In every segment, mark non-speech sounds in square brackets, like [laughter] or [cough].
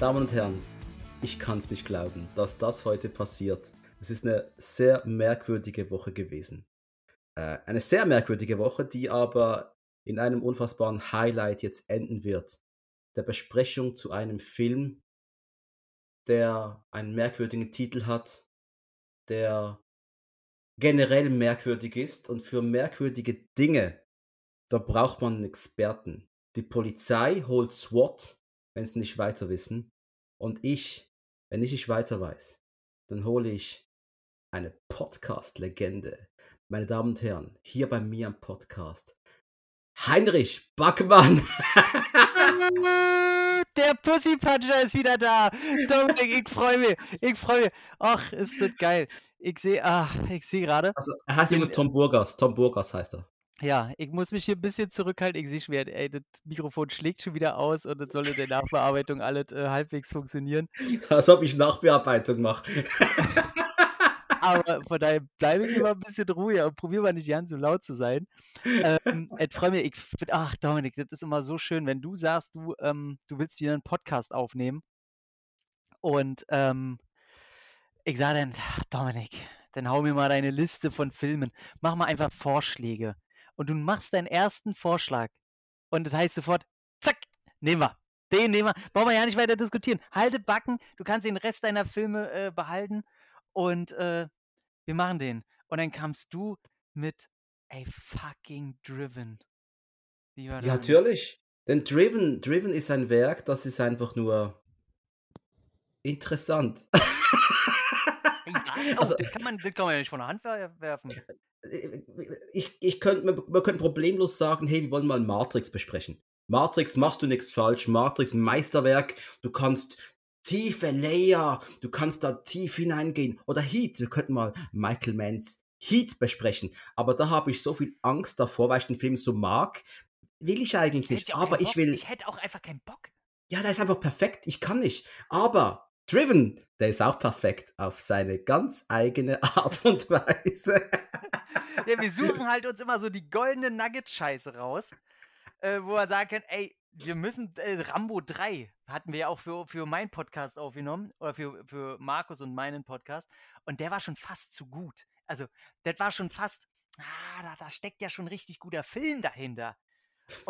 Damen und Herren, ich kann es nicht glauben, dass das heute passiert. Es ist eine sehr merkwürdige Woche gewesen. Äh, eine sehr merkwürdige Woche, die aber in einem unfassbaren Highlight jetzt enden wird. Der Besprechung zu einem Film, der einen merkwürdigen Titel hat, der generell merkwürdig ist und für merkwürdige Dinge, da braucht man einen Experten. Die Polizei holt SWAT wenn sie nicht weiter wissen. Und ich, wenn ich nicht weiter weiß, dann hole ich eine Podcast-Legende. Meine Damen und Herren, hier bei mir am Podcast. Heinrich Backmann. [laughs] Der Pussy Puncher ist wieder da. Dominik, ich freue mich. Ich freue mich. Ach, ist das geil. Ich sehe, ach, ich sehe gerade. Also, er heißt übrigens Tom Burgers. Tom Burgers heißt er. Ja, ich muss mich hier ein bisschen zurückhalten. Ich sehe schon ey, das Mikrofon schlägt schon wieder aus und es soll in der Nachbearbeitung alles äh, halbwegs funktionieren. [laughs] Als ob ich Nachbearbeitung mache. Aber von daher bleibe ich [laughs] immer ein bisschen ruhiger und probiere mal nicht ganz so laut zu sein. Ähm, [laughs] ich freue mich, ich, ach Dominik, das ist immer so schön, wenn du sagst, du, ähm, du willst wieder einen Podcast aufnehmen. Und ähm, ich sage dann, ach, Dominik, dann hau mir mal deine Liste von Filmen. Mach mal einfach Vorschläge und du machst deinen ersten Vorschlag und das heißt sofort, zack, nehmen wir. Den nehmen wir. Brauchen wir ja nicht weiter diskutieren. Halte Backen, du kannst den Rest deiner Filme äh, behalten und äh, wir machen den. Und dann kamst du mit a fucking Driven. ja, natürlich. Denn Driven, Driven ist ein Werk, das ist einfach nur interessant. ja, [laughs] also, das, kann man, das kann man ja nicht von der Hand werfen ich, ich könnte, wir könnten problemlos sagen, hey, wir wollen mal Matrix besprechen. Matrix machst du nichts falsch, Matrix Meisterwerk, du kannst tiefe Layer, du kannst da tief hineingehen. Oder Heat, wir könnten mal Michael Manns Heat besprechen. Aber da habe ich so viel Angst davor, weil ich den Film so mag. Will ich eigentlich nicht. Aber ich will. Ich hätte auch einfach keinen Bock. Ja, der ist einfach perfekt. Ich kann nicht. Aber Driven, der ist auch perfekt auf seine ganz eigene [laughs] Art und Weise. [laughs] ja, wir suchen halt uns immer so die goldene Nugget-Scheiße raus, äh, wo wir sagen können, ey, wir müssen, äh, Rambo 3 hatten wir ja auch für, für meinen Podcast aufgenommen, oder für, für Markus und meinen Podcast, und der war schon fast zu gut. Also, das war schon fast, ah, da, da steckt ja schon richtig guter Film dahinter.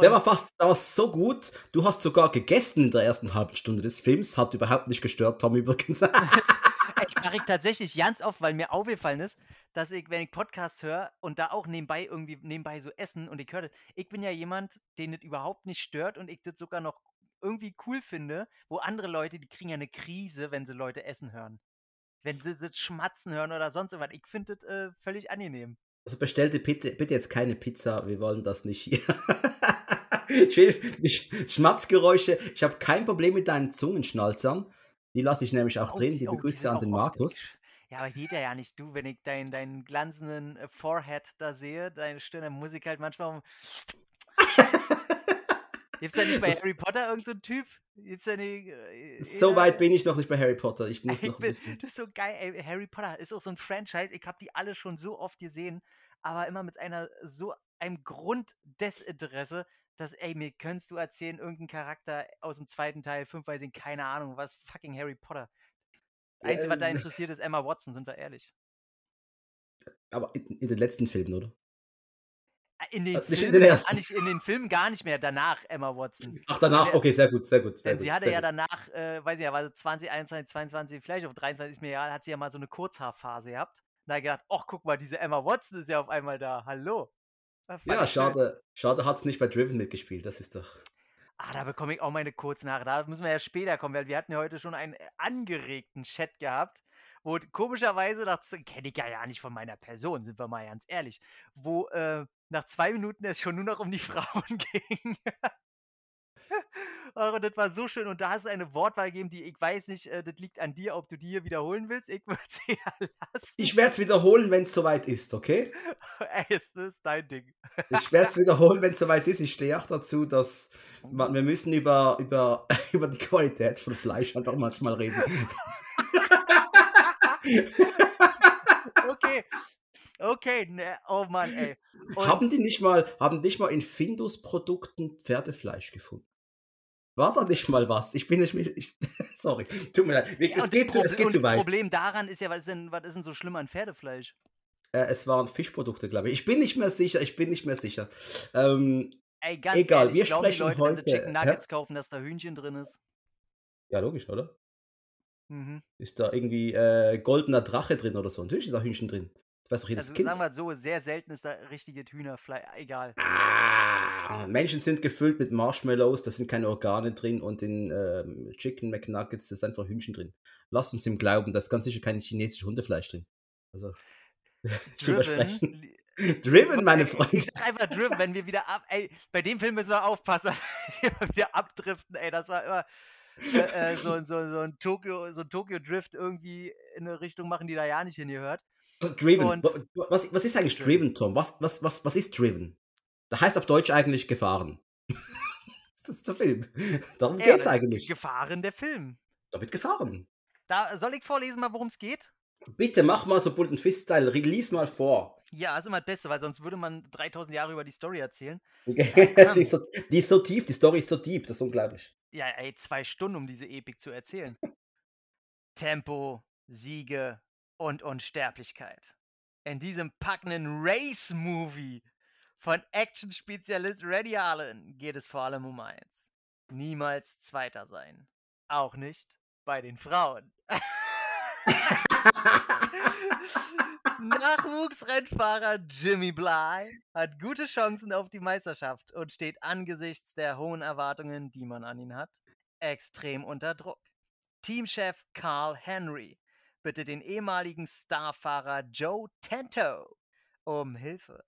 Der war fast, der war so gut. Du hast sogar gegessen in der ersten halben Stunde des Films. Hat überhaupt nicht gestört, Tom übrigens. [laughs] [laughs] ich mache ich tatsächlich ganz oft, weil mir aufgefallen ist, dass ich, wenn ich Podcasts höre und da auch nebenbei irgendwie nebenbei so essen und ich höre das, ich bin ja jemand, den das überhaupt nicht stört und ich das sogar noch irgendwie cool finde, wo andere Leute, die kriegen ja eine Krise, wenn sie Leute essen hören. Wenn sie das Schmatzen hören oder sonst irgendwas. Ich finde das äh, völlig angenehm. Also bestellte bitte, bitte jetzt keine Pizza, wir wollen das nicht hier. [laughs] Schmatzgeräusche, ich habe kein Problem mit deinen Zungenschnalzern. Die lasse ich nämlich auch oh, drin. Die oh, begrüße oh, an den Markus. Ja, aber geht ja nicht. Du, wenn ich deinen dein glanzenden äh, Forehead da sehe, deine Stirn, dann muss ich halt manchmal. Gibt's da nicht bei das, Harry Potter irgendeinen so Typ? Gibt's da nicht, äh, so weit bin ich noch nicht bei Harry Potter. Ich muss [laughs] noch bin, Das ist so geil, ey. Harry Potter ist auch so ein Franchise. Ich habe die alle schon so oft gesehen, aber immer mit einer so einem Grunddesinteresse, dass, ey, mir könntest du erzählen, irgendein Charakter aus dem zweiten Teil, fünf weiß ich, keine Ahnung, was fucking Harry Potter. Einzige, was da ähm. interessiert, ist Emma Watson, sind wir ehrlich. Aber in, in den letzten Filmen, oder? In den, Filmen, in, den ersten. Nicht, in den Filmen gar nicht mehr, danach Emma Watson. Ach, danach, okay, sehr gut, sehr gut. Sehr denn gut, sie hatte ja danach, äh, weiß ich ja, war 20, 21, 22, vielleicht auf 23 ist mir egal, hat sie ja mal so eine Kurzhaarphase gehabt. Da hat gedacht, ach, guck mal, diese Emma Watson ist ja auf einmal da. Hallo. Ja, schade, schade hat es nicht bei Driven mitgespielt, das ist doch. Ah, da bekomme ich auch meine Kurznachricht. Da müssen wir ja später kommen, weil wir hatten ja heute schon einen äh, angeregten Chat gehabt, wo komischerweise, das kenne ich ja, ja nicht von meiner Person, sind wir mal ganz ehrlich, wo äh, nach zwei Minuten es schon nur noch um die [laughs] Frauen ging. Und das war so schön. Und da hast du eine Wortwahl gegeben, die ich weiß nicht, äh, das liegt an dir, ob du die hier wiederholen willst. Ich würde sie [laughs] ja lassen. Ich werde es wiederholen, wenn es soweit ist, okay? [laughs] Ey, ist das dein Ding. ich werde es wiederholen, wenn es soweit ist. Ich stehe auch dazu, dass man, wir müssen über, über, über die Qualität von Fleisch einfach manchmal reden. Okay. Okay, ne, oh Mann, ey. Und haben die nicht mal, haben nicht mal in Findus-Produkten Pferdefleisch gefunden? war da nicht mal was. Ich bin nicht. Ich, [laughs] sorry, tut mir leid. Ja, es, geht zu, es geht zu weit. Problem daran ist ja, was ist denn, was ist denn so schlimm an Pferdefleisch? Äh, es waren Fischprodukte, glaube ich. Ich bin nicht mehr sicher. Ich bin nicht mehr sicher. Ähm, Ey, ganz Egal, ehrlich, wir die sprechen Leute, wenn sie heute- Chicken Nuggets kaufen, dass da Hühnchen drin ist? ja, logisch, oder? Mhm. Ist da irgendwie äh, goldener Drache drin oder so? Natürlich ist da Hühnchen drin. Das weiß doch jedes Also Kind. sagen wir mal so, sehr selten ist da richtige Hühnerfleisch. Egal. Ah, Menschen sind gefüllt mit Marshmallows, da sind keine Organe drin und in ähm, Chicken McNuggets da ist einfach Hühnchen drin. Lass uns ihm glauben, da ist ganz sicher kein chinesisches Hundefleisch drin. Also, [laughs] zu übersprechen. li- [laughs] Driven, meine [laughs] Freunde. Ich sag einfach Driven, wenn wir wieder ab. Ey, bei dem Film müssen wir aufpassen. immer wieder abdriften, ey. Das war immer äh, äh, so, so, so ein Tokyo, so ein Tokyo Drift irgendwie in eine Richtung machen, die da ja nicht hingehört. Also, driven. Und- Wa- wa- Was, was ist eigentlich Driven. Tom? Was, was, was, was ist driven? Das heißt auf Deutsch eigentlich gefahren. [laughs] das ist der Film. Darum Ey, geht's da- eigentlich. Gefahren der Film. Da wird gefahren. Da soll ich vorlesen mal, worum es geht? Bitte mach mal so Bullet Fist Style, release mal vor. Ja, ist immer das Beste, weil sonst würde man 3000 Jahre über die Story erzählen. [laughs] die, ist so, die ist so tief, die Story ist so deep, das ist unglaublich. Ja, ey, zwei Stunden, um diese Epik zu erzählen. Tempo, Siege und Unsterblichkeit. In diesem packenden Race-Movie von Action-Spezialist Reddy Allen geht es vor allem um eins. Niemals Zweiter sein. Auch nicht bei den Frauen. [laughs] Nachwuchsrennfahrer Jimmy Bly hat gute Chancen auf die Meisterschaft und steht angesichts der hohen Erwartungen, die man an ihn hat, extrem unter Druck. Teamchef Carl Henry bittet den ehemaligen Starfahrer Joe Tento um Hilfe.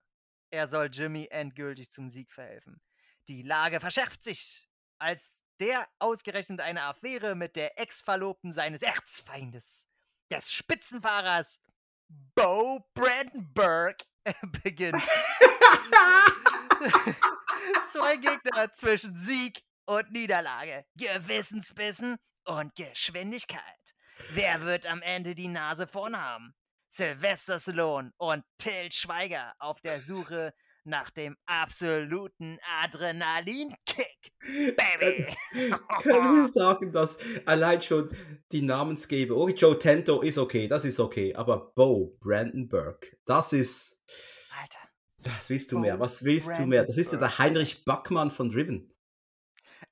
Er soll Jimmy endgültig zum Sieg verhelfen. Die Lage verschärft sich, als der ausgerechnet eine Affäre mit der Ex-Verlobten seines Erzfeindes, des Spitzenfahrers Bo Brandenburg, [laughs] beginnt. [laughs] Zwei Gegner zwischen Sieg und Niederlage, Gewissensbissen und Geschwindigkeit. Wer wird am Ende die Nase vorn haben? Sylvester Stallone und Till Schweiger auf der Suche nach dem absoluten Adrenalinkick. Baby! Können wir [laughs] sagen, dass allein schon die Namensgeber, oh, Joe Tento ist okay, das ist okay, aber Bo Brandenburg, das ist, Alter. was willst du Bo mehr, was willst du mehr? Das ist ja der. Heinrich Backmann von Driven.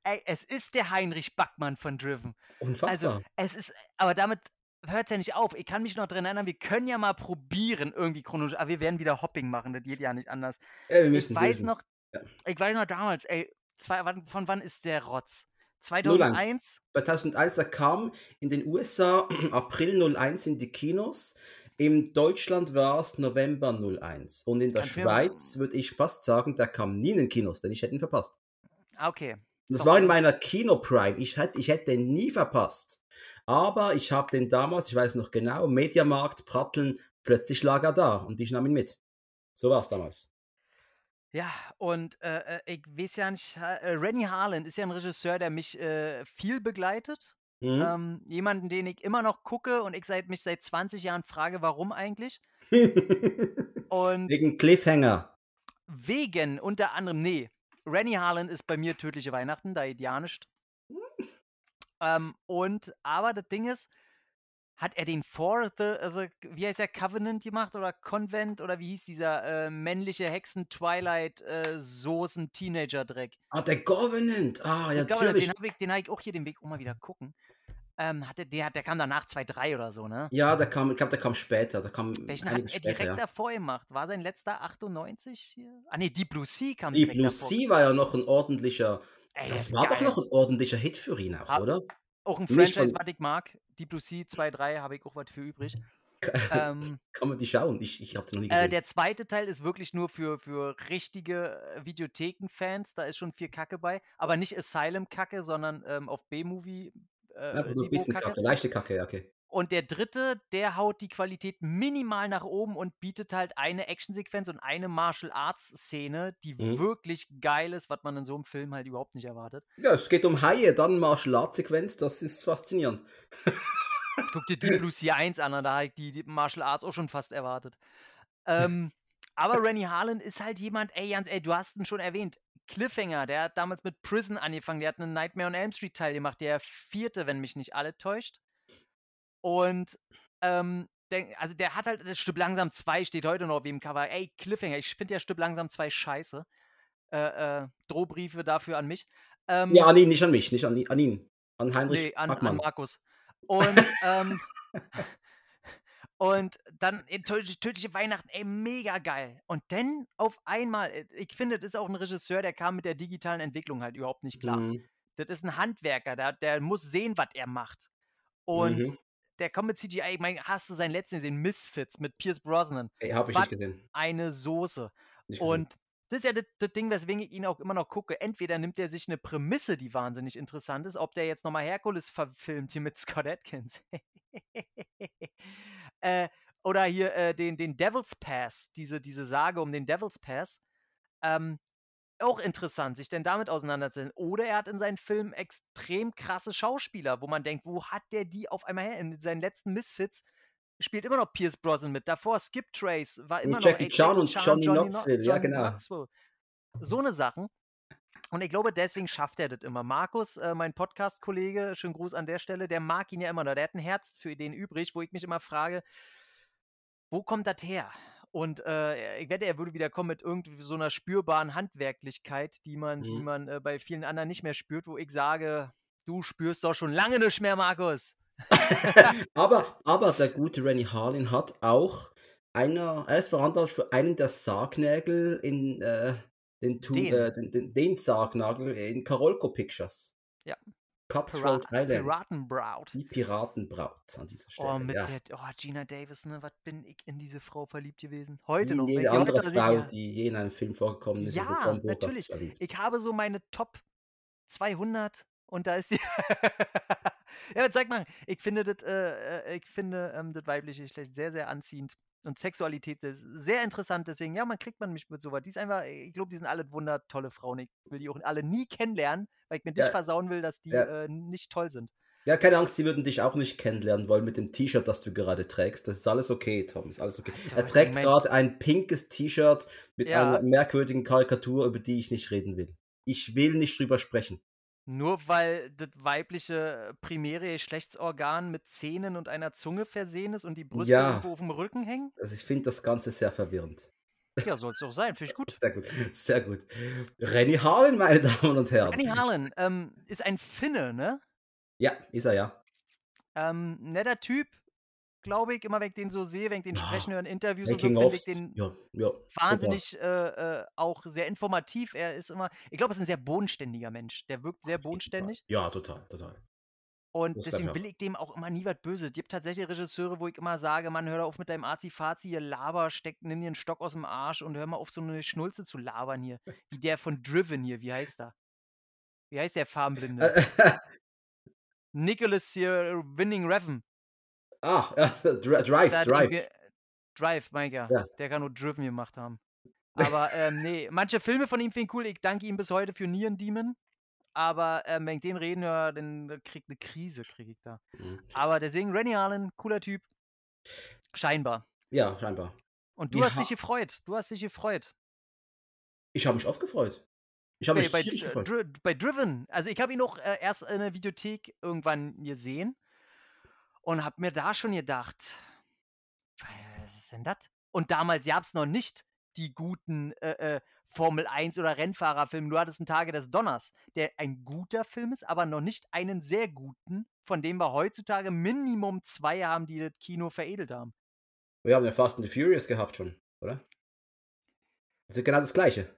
Ey, es ist der Heinrich Backmann von Driven. Unfassbar. Also, es ist, aber damit hört es ja nicht auf. Ich kann mich noch dran erinnern, wir können ja mal probieren, irgendwie chronologisch, aber wir werden wieder Hopping machen, das geht ja nicht anders. Wir Ich weiß müssen. noch, Ja. ich weiß noch damals, ey, zwei, wann, von wann ist der Rotz? 2001? 2001, da kam in den USA [clears throat] April 01 in die Kinos. In Deutschland war es November 01. Und in der Kannst Schweiz würde ich fast sagen, der kam nie in den Kinos, denn ich hätte ihn verpasst. Ah, okay. Das Doch, war in meiner Kino-Prime. Ich hätte, ich hätte den nie verpasst. Aber ich habe den damals, ich weiß noch genau, Mediamarkt, Pratteln, plötzlich lag er da und ich nahm ihn mit. So war es damals. Ja, und äh, äh, ich weiß ja nicht, äh, Rennie Harlan ist ja ein Regisseur, der mich äh, viel begleitet. Mhm. Ähm, jemanden, den ich immer noch gucke und ich seit, mich seit 20 Jahren frage, warum eigentlich. [laughs] Und Wegen Cliffhanger. wegen unter anderem, nee, Rennie Harlan ist bei mir tödliche Weihnachten, da ja nicht. Ähm, und, aber das Ding ist, hat er den For the, the wie heißt der, Covenant gemacht oder Convent oder wie hieß dieser äh, männliche Hexen-Twilight-Soßen-Teenager-Dreck? Ah, der Covenant. Ah, ja, Covenant, natürlich. den habe ich, den hab ich auch hier den Weg auch mal wieder gucken. Ähm, hat der, der, kam danach 2-3 oder so, ne? Ja, der kam, ich glaube, der kam später. Der kam Welchen hat er später, direkt ja. davor gemacht? War sein letzter 98 hier? Ah, nee, Deep Blue Sea kam Die direkt Blue davor. Sea war ja noch ein ordentlicher. Ey, das ist war doch geil. noch ein ordentlicher Hit für ihn auch, oder? Auch ein Nicht Franchise, was ich mag. Deep Blue Sea 2-3 habe ich auch was für übrig. ähm, [laughs] Kann man die schauen? Ich, ich habe den noch nie äh, gesehen. der zweite Teil ist wirklich nur für, für richtige äh, Videotheken-Fans. Da ist schon viel Kacke bei. Aber nicht Asylum-Kacke, sondern ähm, auf B-Movie. Äh, Einfach nur ein bisschen Niveau-Kacke. Kacke, leichte Kacke, ja, okay. Und der dritte, der haut die Qualität minimal nach oben und bietet halt eine Actionsequenz und eine Martial Arts Szene, die Mhm. wirklich geil ist, was man in so einem Film halt überhaupt nicht erwartet. Ja, es geht um Haie, dann Martial Arts Sequenz, das ist faszinierend. Guck dir Deep [laughs] Blue Sea 1 an, da habe ich die, die Martial Arts auch schon fast erwartet. Ähm, aber [laughs] Rennie Harlan ist halt jemand, ey Jans, ey, du hast ihn schon erwähnt, Cliffhanger, der hat damals mit Prison angefangen. Der hat einen Nightmare on Elm Street Teil gemacht, der vierte, wenn mich nicht alle täuscht. Und ähm, der, also der hat halt das Stück langsam 2 steht heute noch auf dem Cover. Ey, Cliffhanger, ich finde ja Stück langsam 2 scheiße. Äh, äh, Drohbriefe dafür an mich. Ähm, ja, an ihn, nicht an mich, nicht an, an ihn. An Heinrich nee, an, an Markus. Und, ähm, [laughs] [laughs] und dann ey, tödliche Weihnachten, ey, mega geil. Und dann auf einmal, äh, ich finde, das ist auch ein Regisseur, der kam mit der digitalen Entwicklung halt überhaupt nicht klar. Mhm. Das ist ein Handwerker, der, der muss sehen, was er macht. Und mhm der kommt mit CGI. Ich meine, hast du seinen letzten gesehen? Misfits mit Pierce Brosnan. Ey, hab ich Was nicht gesehen. Eine Soße. Und das ist ja das, das, Ding, weswegen ich ihn auch immer noch gucke. Entweder nimmt er sich eine Prämisse, die wahnsinnig interessant ist, ob der jetzt nochmal Herkules verfilmt hier mit [laughs] Scott Atkins. [laughs] äh, oder hier äh, den, den Devil's Pass, diese, diese Sage um den Devil's Pass. Ähm, auch interessant, sich denn damit auseinanderzusetzen. Oder er hat in seinen Filmen extrem krasse Schauspieler, wo man denkt, wo hat der die auf einmal her? In seinen letzten Misfits spielt immer noch Pierce Brosnan mit. Davor Skip Trace war immer Jackie noch ey, Chan und Johnny, Johnny Knoxville, no ja genau. Knoxville. So eine Sachen. Und ich glaube, deswegen schafft er das immer. Markus, äh, mein Podcast-Kollege, schönen Gruß an der Stelle, der mag ihn ja immer noch. Der hat ein Herz für Ideen übrig, wo ich mich immer frage, wo kommt das her? Und äh, ich wette, er würde wieder kommen mit irgendwie so einer spürbaren Handwerklichkeit, die man, mhm. die man äh, bei vielen anderen nicht mehr spürt, wo ich sage, du spürst doch schon lange nicht mehr, Markus. [laughs] aber, aber der gute Rennie Harlin hat auch einer, er ist verantwortlich für einen der Sargnägel in äh, den, den. Äh, den, den, den Sargnagel in Karolko Pictures. Ja. Cutthroat Pira Island. Piratenbraut. Die Piratenbraut an dieser oh, Stelle. Oh, mit ja. der, oh, Gina Davis, ne, was bin ich in diese Frau verliebt gewesen? Heute Wie noch. Jede andere Frau, ja. die je in einem Film vorgekommen ist, ja, ist natürlich. Ich habe so meine Top 200 und da ist sie. [laughs] ja, zeig mal. Ich finde das, äh, äh, ich finde ähm, das weibliche Geschlecht sehr, sehr anziehend und Sexualität ist sehr interessant. Deswegen, ja, man kriegt man mich mit sowas. Die ist einfach, ich glaube, die sind alle wundertolle Frauen. Ich will die auch alle nie kennenlernen, weil ich mir nicht ja. versauen will, dass die ja. äh, nicht toll sind. Ja, keine Angst, sie würden dich auch nicht kennenlernen wollen mit dem T-Shirt, das du gerade trägst. Das ist alles okay, Tom. Ist alles okay. So, er trägt gerade ein pinkes T-Shirt mit ja. einer merkwürdigen Karikatur, über die ich nicht reden will. Ich will nicht drüber sprechen. Nur weil das weibliche primäre Geschlechtsorgan mit Zähnen und einer Zunge versehen ist und die Brüste ja. irgendwo auf dem Rücken hängen? Also ich finde das Ganze sehr verwirrend. Ja, soll es auch sein, finde ich gut. [laughs] Sehr gut, sehr gut. Renny Harlan, meine [laughs] Damen und Herren. Renny Harlan ähm, ist ein Finne, ne? Ja, ist er ja. Ähm, netter Typ, glaube ich, immer wenn ich den so sehe, wenn ich den ja. sprechen höre in Interviews Making und so, finde ich den ja, ja, wahnsinnig äh, äh, auch sehr informativ. Er ist immer, ich glaube, er ist ein sehr bodenständiger Mensch. Der wirkt sehr bodenständig. Ja, total, total. Und das deswegen will ich dem auch immer nie was Böses. Es gibt tatsächlich Regisseure, wo ich immer sage, Mann, hör auf mit deinem Azi-Fazi, ihr Laber, steck, nimm dir einen Stock aus dem Arsch und hör mal auf, so eine Schnulze zu labern hier. Wie der von Driven hier, wie heißt er? Wie heißt der Farbenblinde? [laughs] Nicholas hier, Winning Reven. Ah, [laughs] ja, Drive, Drive. Drive, mein ja. ja. Der kann nur Driven gemacht haben. [laughs] Aber ähm, nee, manche Filme von ihm finde ich cool. Ich danke ihm bis heute für Nieren Demon. Aber ähm, wenn ich den reden höre, dann kriegt eine Krise, kriege ich da. Mhm. Aber deswegen, Rennie Allen, cooler Typ. Scheinbar. Ja, scheinbar. Und du ja. hast dich gefreut. Du hast dich gefreut. Ich habe mich oft gefreut. Ich habe mich bei, bei, bei Driven. Also ich habe ihn noch äh, erst in der Videothek irgendwann gesehen und habe mir da schon gedacht, was ist denn das? Und damals gab es noch nicht die guten äh, äh, Formel 1 oder Rennfahrerfilme. Du hattest einen Tage des Donners, der ein guter Film ist, aber noch nicht einen sehr guten, von dem wir heutzutage Minimum zwei haben, die das Kino veredelt haben. Wir haben ja Fast and the Furious gehabt schon, oder? Das ist genau das Gleiche.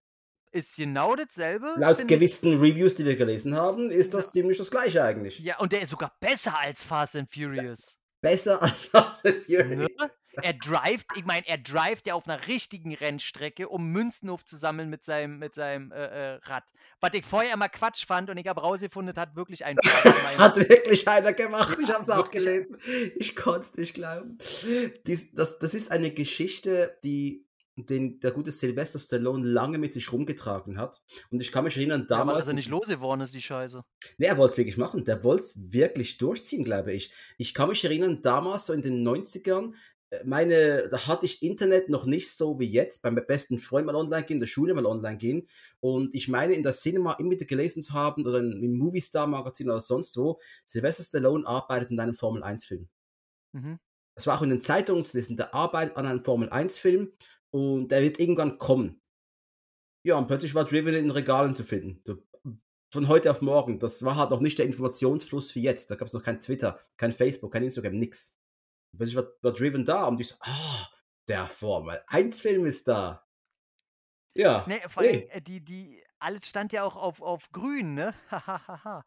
Ist genau dasselbe. Laut gewissen Reviews, die wir gelesen haben, ist das ja. ziemlich das Gleiche eigentlich. Ja, und der ist sogar besser als Fast and Furious. Besser als Fast and Furious. Ne? Er drivet, ich meine, er drivet ja auf einer richtigen Rennstrecke, um Münzen aufzusammeln mit seinem, mit seinem äh, äh, Rad. Was ich vorher immer Quatsch fand und ich habe rausgefunden, hat wirklich ein [laughs] Hat wirklich einer gemacht. Ich habe es auch gelesen. Ich konnte es nicht glauben. Dies, das, das ist eine Geschichte, die den der gute Sylvester Stallone lange mit sich rumgetragen hat. Und ich kann mich erinnern, damals. Ja, dass er nicht losgeworden ist, die Scheiße. Nee, er wollte es wirklich machen. Der wollte es wirklich durchziehen, glaube ich. Ich kann mich erinnern, damals, so in den 90ern, äh, meine, da hatte ich Internet noch nicht so wie jetzt, beim besten Freund mal online gehen, in der Schule mal online gehen. Und ich meine, in der Cinema immer wieder gelesen zu haben oder im Movie Star Magazin oder sonst wo, Sylvester Stallone arbeitet in einem Formel 1 Film. Mhm. Das war auch in den Zeitungen zu lesen, der arbeitet an einem Formel 1 Film und der wird irgendwann kommen. Ja, und plötzlich war Driven in Regalen zu finden. Von heute auf morgen. Das war halt noch nicht der Informationsfluss wie jetzt. Da gab es noch kein Twitter, kein Facebook, kein Instagram, nix. Und plötzlich war, war Driven da und ich so, ah, der Formel 1-Film ist da. Ja. Nee, vor allem, äh, die, die, alles stand ja auch auf, auf grün, ne? [laughs] Hahaha.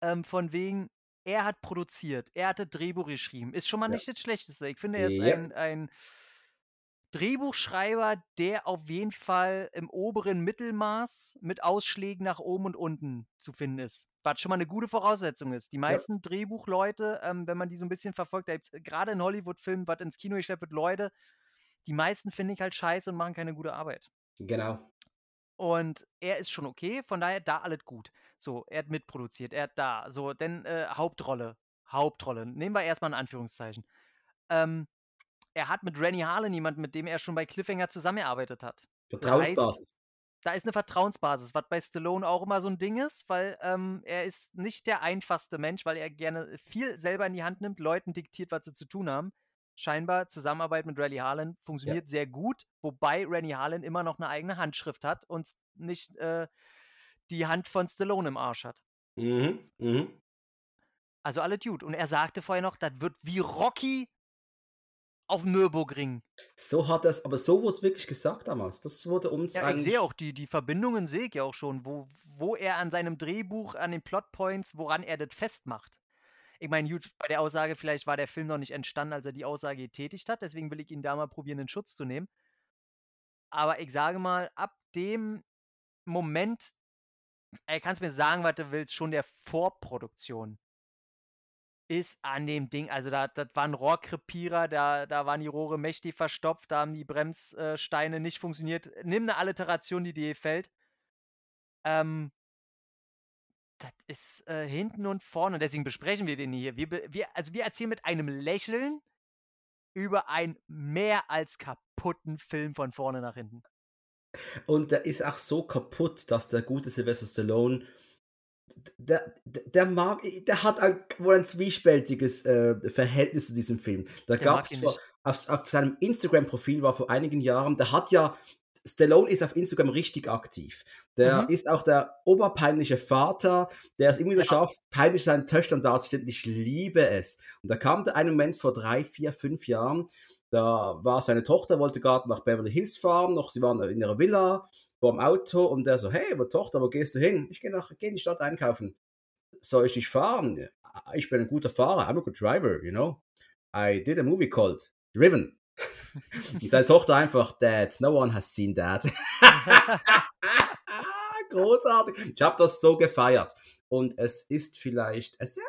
ähm, von wegen, er hat produziert, er hatte Drehbuch geschrieben. Ist schon mal Ja. nicht das Schlechteste. Ich finde, er ist Ja. ein, ein Drehbuchschreiber, der auf jeden Fall im oberen Mittelmaß mit Ausschlägen nach oben und unten zu finden ist. Was schon mal eine gute Voraussetzung ist. Die meisten Drehbuchleute, ähm, wenn man die so ein bisschen verfolgt, da gibt's gerade in Hollywood-Filmen, was ins Kino geschleppt wird, Leute, die meisten finde ich halt scheiße und machen keine gute Arbeit. Genau. Und er ist schon okay, von daher da alles gut. So, er hat mitproduziert, er hat da. So, denn äh, Hauptrolle. Hauptrolle. Nehmen wir erstmal in Anführungszeichen. Ähm, er hat mit Rennie Harlan jemanden, mit dem er schon bei Cliffhanger zusammengearbeitet hat. Vertrauensbasis. Da ist eine Vertrauensbasis, was bei Stallone auch immer so ein Ding ist, weil ähm, er ist nicht der einfachste Mensch, weil er gerne viel selber in die Hand nimmt, Leuten diktiert, was sie zu tun haben. Scheinbar Zusammenarbeit mit Rennie Harlan funktioniert sehr gut, wobei Rennie Harlan immer noch eine eigene Handschrift hat und nicht äh, die Hand von Stallone im Arsch hat. Mhm. Mhm. Also alle gut. Und er sagte vorher noch, das wird wie Rocky auf dem Nürburgring. So hat das, aber so wurde es wirklich gesagt damals. Das wurde uns Ja, ich sehe auch die, die Verbindungen, sehe ich ja auch schon, wo, wo er an seinem Drehbuch, an den Plotpoints, woran er das festmacht. Ich meine, gut, bei der Aussage, vielleicht war der Film noch nicht entstanden, als er die Aussage getätigt hat, deswegen will ich ihn da mal probieren, in Schutz zu nehmen. Aber ich sage mal, ab dem Moment, er kannst mir sagen, was du willst, schon der Vorproduktion ist an dem Ding, also da, das war ein Rohrkrepierer, da, da waren die Rohre mächtig verstopft, da haben die Bremssteine nicht funktioniert. Nimm eine Alliteration, die dir gefällt. Ähm, das ist äh, hinten und vorne, deswegen besprechen wir den hier. Wir, wir, also wir erzählen mit einem Lächeln über einen mehr als kaputten Film von vorne nach hinten. Und der ist auch so kaputt, dass der gute Sylvester Stallone, der, der, mag, der hat ein, wohl ein zwiespältiges äh, Verhältnis zu diesem Film. Da gab es auf, auf seinem Instagram-Profil war vor einigen Jahren, der hat ja, Stallone ist auf Instagram richtig aktiv. Der Mhm. ist auch der oberpeinliche Vater, der es immer wieder Ja. schafft, peinlich seinen Töchtern darzustellen. Ich liebe es. Und da kam der ein Moment vor drei, vier, fünf Jahren, da war seine Tochter, wollte gerade nach Beverly Hills fahren, noch sie waren in ihrer Villa, vor dem Auto und der so, hey, aber Tochter, wo gehst du hin? Ich gehe nach, geh in die Stadt einkaufen. Soll ich dich fahren? Ich bin ein guter Fahrer, I'm a good driver, you know. I did a movie called Driven. [laughs] und seine Tochter einfach, Dad, no one has seen that. [laughs] Großartig. Ich habe das so gefeiert. Und es ist vielleicht. Es, äh,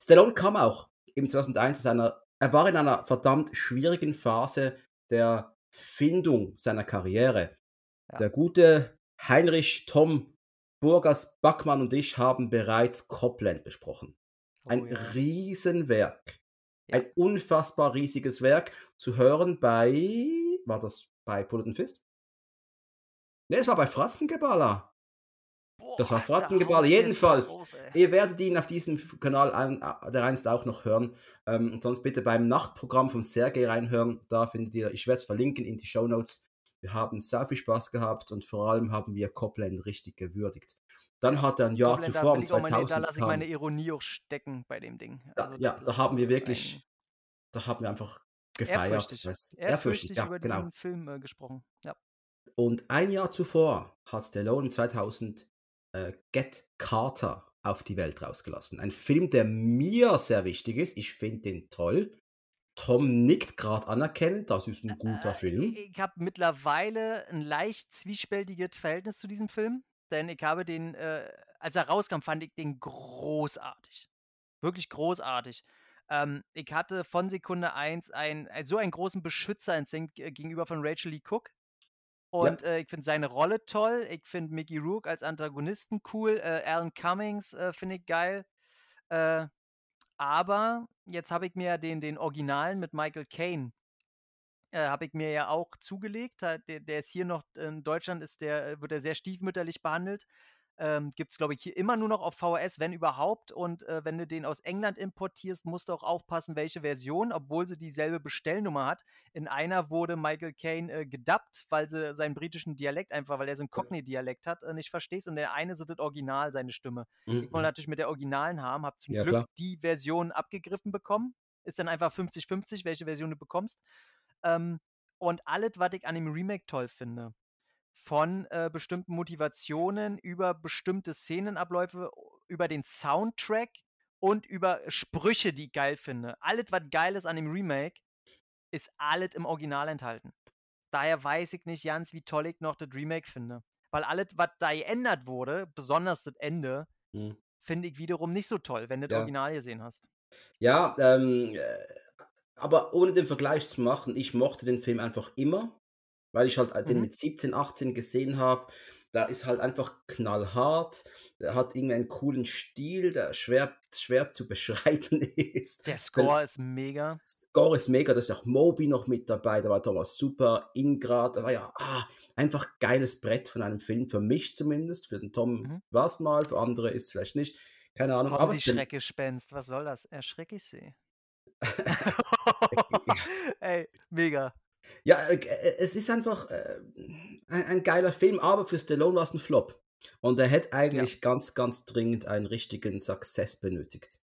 Stallone kam auch im 2001 aus einer. Er war in einer verdammt schwierigen Phase der Findung seiner Karriere. Ja. Der gute Heinrich Tom Burgers Backmann und ich haben bereits Copland besprochen. Ein Oh ja. Riesenwerk. Ja. Ein unfassbar riesiges Werk. Zu hören bei. War das bei Bullet and Fist? Ne, es war bei Das war Fratzengeballer. Jedenfalls. Ihr werdet ihn auf diesem Kanal ein, der einst auch noch hören. Ähm, und sonst bitte beim Nachtprogramm von Sergei reinhören. Da findet ihr, ich werde es verlinken in die Show Notes. Wir haben sehr viel Spaß gehabt und vor allem haben wir Copland richtig gewürdigt. Dann hat er ein Jahr da zuvor, ich auch meine, da 2000, lasse ich meine Ironie auch stecken bei dem Ding. Also, ja, das da haben wir wirklich, ein- da haben wir einfach gefeiert. ehrfürchtig, weißt- ehrfürchtig ja, über genau. diesen Film äh, gesprochen. Ja. Und ein Jahr zuvor hat Stallone 2000 äh, Get Carter auf die Welt rausgelassen. Ein Film, der mir sehr wichtig ist. Ich finde den toll. Tom nickt gerade anerkennend, das ist ein guter Äh, Film. Ich habe mittlerweile ein leicht zwiespältiges Verhältnis zu diesem Film, denn ich habe den, äh, als er rauskam, fand ich den großartig. Wirklich großartig. Ähm, ich hatte von Sekunde 1 ein, ein, so einen großen Beschützerinstinkt äh, gegenüber von Rachel Lee Cook. Und äh, ich finde seine Rolle toll. Ich finde Mickey Rourke als Antagonisten cool. Äh, Alan Cummings äh, finde ich geil. Äh, Aber jetzt habe ich mir den den Originalen mit Michael Caine äh, habe ich mir ja auch zugelegt. Der der ist hier noch in Deutschland ist der äh, wird er sehr stiefmütterlich behandelt. Ähm, Gibt es, glaube ich, hier immer nur noch auf VHS, wenn überhaupt. Und äh, wenn du den aus England importierst, musst du auch aufpassen, welche Version, obwohl sie dieselbe Bestellnummer hat. In einer wurde Michael Caine äh, gedubbt, weil sie seinen britischen Dialekt einfach, weil er so einen Cockney-Dialekt hat, äh, nicht verstehst. Und der eine ist das Original, seine Stimme. Mhm. Ich wollte natürlich mit der Originalen haben, habe zum Ja, Glück klar. die Version abgegriffen bekommen. Ist dann einfach 50-50, welche Version du bekommst. Ähm, und alles, was ich an dem Remake toll finde, von äh, bestimmten Motivationen über bestimmte Szenenabläufe, über den Soundtrack und über Sprüche, die ich geil finde. Alles, was geil ist an dem Remake, ist alles im Original enthalten. Daher weiß ich nicht ganz, wie toll ich noch das Remake finde. Weil alles, was da geändert wurde, besonders das Ende, Mhm. finde ich wiederum nicht so toll, wenn du das Ja. Original gesehen hast. Ja, ähm, äh, aber ohne den Vergleich zu machen, ich mochte den Film einfach immer, weil ich halt, äh, den Mhm. mit 17, 18 gesehen habe. Da ist halt einfach knallhart. Der hat irgendwie einen coolen Stil, der schwer schwer zu [laughs] beschreiben ist. Der Score ist mega. Score ist mega, da ist auch Moby noch mit dabei, da war Thomas Super, Ingrad, da war ja, ah, einfach geiles Brett von einem Film, für mich zumindest. Für den Tom Mhm. war's mal, für andere ist es vielleicht nicht. Keine Ahnung, Kommen aber Sie, es Schreckgespenst, was soll das? Erschrecke ich Sie. [laughs] [laughs] Ey, mega. Ja, äh, äh, es ist einfach, äh, ein ein geiler Film, aber für Stallone war's 'n Flop. Und er hätte Ja. eigentlich ganz, ganz dringend einen richtigen Success benötigt.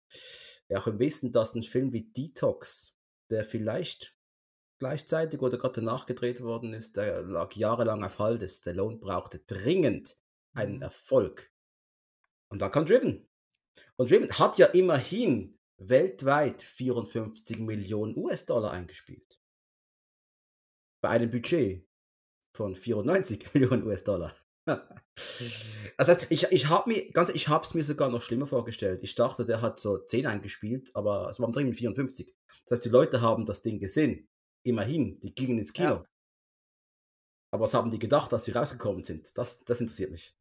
Ja, auch im Wissen, dass 'n Film wie Detox, der vielleicht gleichzeitig oder grad danach gedreht worden ist, der lag jahrelang auf Halde. Stallone brauchte dringend einen Mhm. Erfolg. Und dann kam Driven. Und Driven hat ja immerhin weltweit 54.000.000 US-Dollar eingespielt. Bei einem Budget von 94.000.000 [laughs] US-Dollar. [laughs] Das heißt, ich ich habe mir ganz ich habe es mir sogar noch schlimmer vorgestellt. Ich dachte, der hat so 10 eingespielt, aber es waren dringend 54. Das heißt, die Leute haben das Ding gesehen. Immerhin, die gingen ins Ja. Kino. Aber was haben die gedacht, als sie rausgekommen sind? Das das interessiert mich.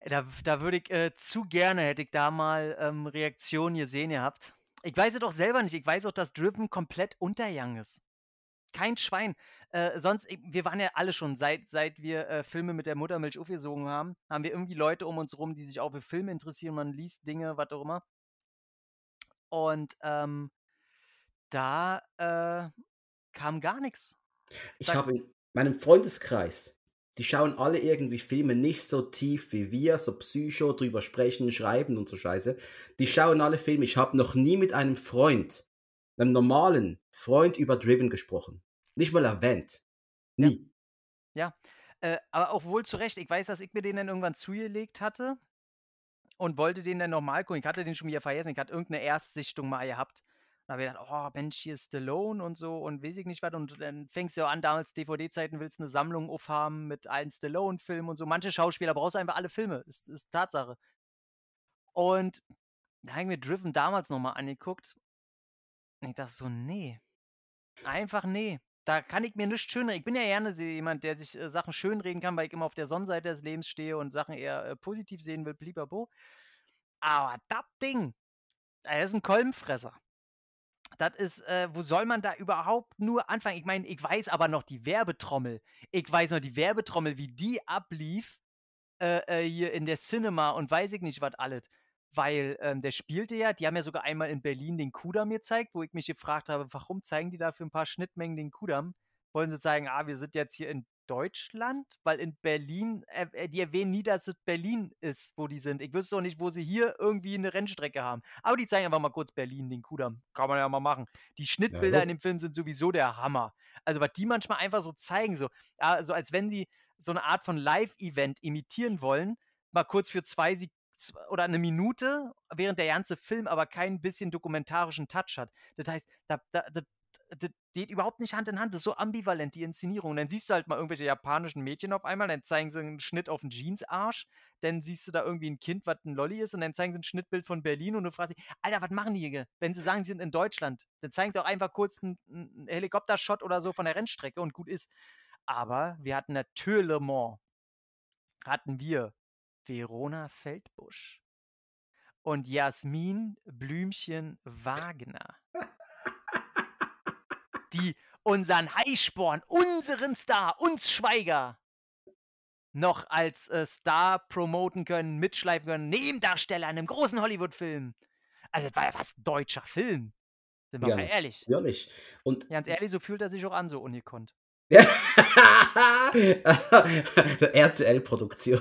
Da da würde ich äh, zu gerne hätte ich da mal, ähm, Reaktionen gesehen gehabt. Ich weiß es doch selber nicht. Ich weiß auch, dass Driven komplett untergegangen ist. Kein Schwein. Äh, sonst i wir waren ja alle schon seit seit wir, äh, Filme mit der Muttermilch aufgesogen haben, haben wir irgendwie Leute um uns rum, die sich auch für Filme interessieren. Man liest Dinge, was auch immer. Und, ähm, da, äh, kam gar nix. Ich habe in meinem Freundeskreis, die schauen alle irgendwie Filme nicht so tief wie wir, so Psycho, drüber sprechen, schreiben und so Scheiße. Die schauen alle Filme. Ich habe noch nie mit einem Freund, 'nem normalen Freund über Driven gesprochen. Nicht mal erwähnt. Ja. Nie. Ja, äh, aber auch wohl zu Recht. Ich weiß, dass ich mir den dann irgendwann zugelegt hatte und wollte den dann noch mal gucken. Ich hatte den schon wieder vergessen. Ich hatte irgend 'ne Erstsichtung mal gehabt. Da habe ich gedacht: „Oh Mensch, hier ist Stallone und so und weiß ich nicht was.“ Und dann fängst du ja an, damals DVD-Zeiten, willst 'ne Sammlung aufhaben mit allen Stallone-Filmen und so. Manche Schauspieler brauchst du einfach alle Filme, ist ist Tatsache. Und da habe ich mir Driven damals noch mal angeguckt. Ich dachte so: „Ne, einfach ne.“ Da kann ich mir nichts schönre ich bin ja gerne jemand, der sich, äh, Sachen schönreden kann, weil ich immer auf der Sonnenseite des Lebens stehe und Sachen eher, äh, positiv sehen will, pipapo. Aber das Ding, das ist 'n Kolbenfresser. Das ist äh, wo soll man da überhaupt nur anfangen? Ich meine, ich weiß aber noch die Werbetrommel. Ich weiß noch die Werbetrommel, wie die ablief, äh, äh, hier in der Cinema und weiß ich nicht was alles. Weil, ähm, der spielte ja die haben ja sogar einmal in Berlin den Kudamm gezeigt, wo ich mich gefragt habe: „Warum zeigen die da für 'n paar Schnittmengen den Kudamm? Wollen sie zeigen: ‚Ah, wir sind jetzt hier in Deutschland?‘“ Weil in Berlin äh, äh, die erwähnen nie, dass es Berlin ist, wo die sind. Ich wüsste auch nicht, wo sie hier irgendwie 'ne Rennstrecke haben. Aber die zeigen einfach mal kurz Berlin, den Kudamm. Kann man ja mal machen. Die Ja, Schnittbilder in jo. dem Film sind sowieso der Hammer. Also, was die manchmal einfach so zeigen, so ja, so als wenn die so 'ne Art von Live-Event imitieren wollen, mal kurz für 2 Sek z oder 'ne Minute, während der ganze Film aber kein bisschen dokumentarischen Touch hat. Das heißt, da da das das geht überhaupt nicht Hand in Hand. Das ist so ambivalent, die Inszenierung. Und dann siehst du halt mal irgendwelche japanischen Mädchen auf einmal, dann zeigen sie 'n Schnitt auf 'n Jeansarsch, dann siehst du da irgendwie 'n Kind, was 'n Lolli ist und dann zeigen sie 'n Schnittbild von Berlin und du fragst dich: „Alter, was machen die hier?“ Wenn sie sagen, sie sind in Deutschland, dann zeigen doch einfach kurz 'n 'n 'n Helikoptershot oder so von der Rennstrecke und gut ist. Aber wir hatten natür Le Mans hatten wir Verona Feldbusch. und Jasmin Blümchen Wagner. Die unseren Heißsporn, unseren Star, uns Schweiger, noch als äh, Star promoten können, mitschleifen können, Nebendarsteller in einem großen Hollywood-Film. Also, das war ja fast ein deutscher Film. Sind wir Ja, mal ehrlich. natürlich. Und Ganz ehrlich, so fühlt er sich auch an, so ungekonnt. [laughs] [laughs] [laughs] RTL-Produktion.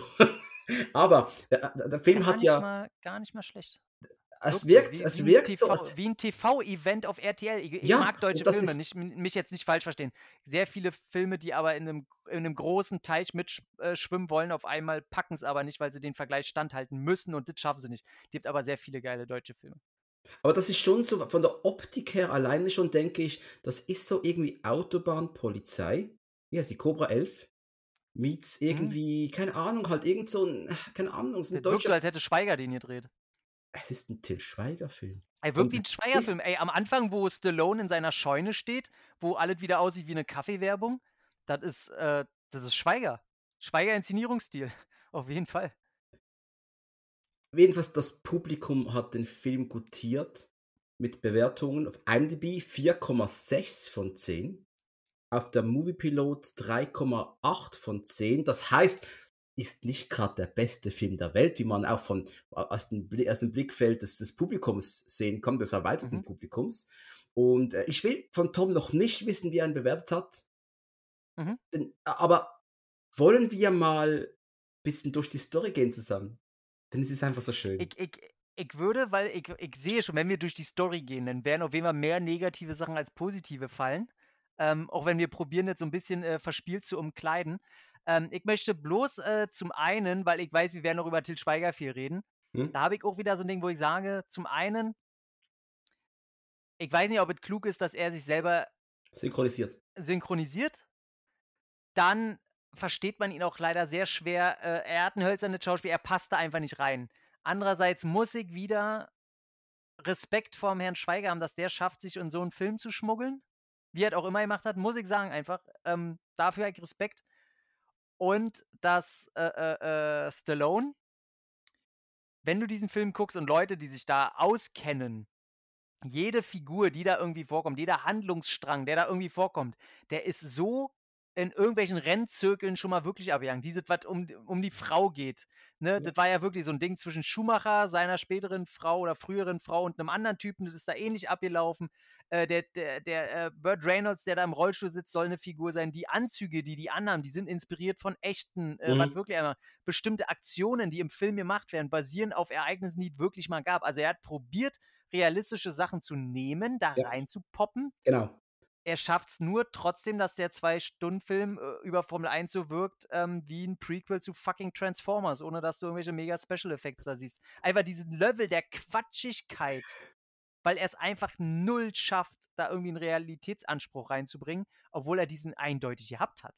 Aber der, der Film Gar hat ja. mal, gar nicht mal schlecht. Es Wirkt wie, es wie, wirkt ein so. TV, Als, wie ein TV-Event auf RTL. Ich, ich ja, mag deutsche Filme, nicht, mich jetzt nicht falsch verstehen. Sehr viele Filme, die aber in einem, in einem großen Teich mitschwimmen wollen, auf einmal packen es aber nicht, weil sie den Vergleich standhalten müssen und das schaffen sie nicht. Es gibt aber sehr viele geile deutsche Filme. Aber das ist schon so, von der Optik her alleine schon, denke ich, das ist so irgendwie Autobahnpolizei. Ja, sie Cobra 11 meets Hm? irgendwie, keine Ahnung, halt irgend so ein, keine Ahnung, so ein Das wirkt deutscher. als hätte Schweiger den gedreht. Es ist ein Till Schweiger-Film. Er wirkt wie ein Schweiger-Film. Ey, am Anfang, wo Stallone in seiner Scheune steht, wo alles wieder aussieht wie eine Kaffeewerbung, das ist, äh, das ist Schweiger. Schweiger-Inszenierungsstil. [laughs] Auf jeden Fall. Jedenfalls, das Publikum hat den Film gutiert mit Bewertungen auf IMDb 4,6 von 10. Auf der Moviepilot 3,8 von 10. Das heißt, ist nicht gerade der beste Film der Welt, wie man auch von, aus, dem, aus dem Blickfeld des, des Publikums sehen kann, des erweiterten Mhm. Publikums. Und äh, ich will von Tom noch nicht wissen, wie er ihn bewertet hat. Mhm. Aber wollen wir mal ein bisschen durch die Story gehen zusammen? Denn es ist einfach so schön. Ich, ich, ich würde, weil ich, ich sehe schon, wenn wir durch die Story gehen, dann werden auf jeden Fall mehr negative Sachen als positive fallen. Ähm, auch wenn wir probieren, jetzt so ein bisschen äh, verspielt zu umkleiden. Ähm, ich möchte bloß äh, zum einen, weil ich weiß, wir werden noch über Til Schweiger viel reden, Hm? da habe ich auch wieder so ein Ding, wo ich sage, zum einen, ich weiß nicht, ob es klug ist, dass er sich selber Synchronisiert. synchronisiert. Dann versteht man ihn auch leider sehr schwer. Äh, er hat ein hölzernes Schauspiel, er passt da einfach nicht rein. Andererseits muss ich wieder Respekt vorm Herrn Schweiger haben, dass der schafft, sich in so einen Film zu schmuggeln. Wie er es auch immer gemacht hat, muss ich sagen, einfach. Ähm, dafür habe ich Respekt. Und dass äh, äh, äh, Stallone, wenn du diesen Film guckst und Leute, die sich da auskennen, jede Figur, die da irgendwie vorkommt, jeder Handlungsstrang, der da irgendwie vorkommt, der ist so in irgendwelchen Rennzirkeln schon mal wirklich abgegangen. Dieses, was um, um die Frau geht. Ne? Ja. Das war ja wirklich so ein Ding zwischen Schumacher, seiner späteren Frau oder früheren Frau und einem anderen Typen. Das ist da ähnlich abgelaufen. Äh, der der, der äh, Burt Reynolds, der da im Rollstuhl sitzt, soll eine Figur sein. Die Anzüge, die die anhaben, die sind inspiriert von echten, äh, was Mhm. wirklich einmal bestimmte Aktionen, die im Film gemacht werden, basieren auf Ereignissen, die es wirklich mal gab. Also er hat probiert, realistische Sachen zu nehmen, da Ja. reinzupoppen. Genau. Er schafft es nur trotzdem, dass der Zwei-Stunden-Film äh, über Formel 1 so wirkt ähm, wie ein Prequel zu fucking Transformers, ohne dass du irgendwelche mega Special Effects da siehst. Einfach diesen Level der Quatschigkeit, weil er es einfach null schafft, da irgendwie einen Realitätsanspruch reinzubringen, obwohl er diesen eindeutig gehabt hat.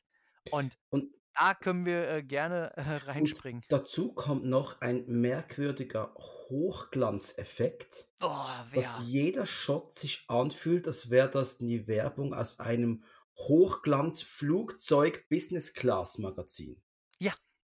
Und Und, da können wir äh, gerne äh, [laughs] und reinspringen. dazu kommt noch ein merkwürdiger Hochglanzeffekt, Oh, dass jeder Shot sich anfühlt, als wäre das die Werbung aus einem Hochglanz-Flugzeug-Business-Class-Magazin. Ja,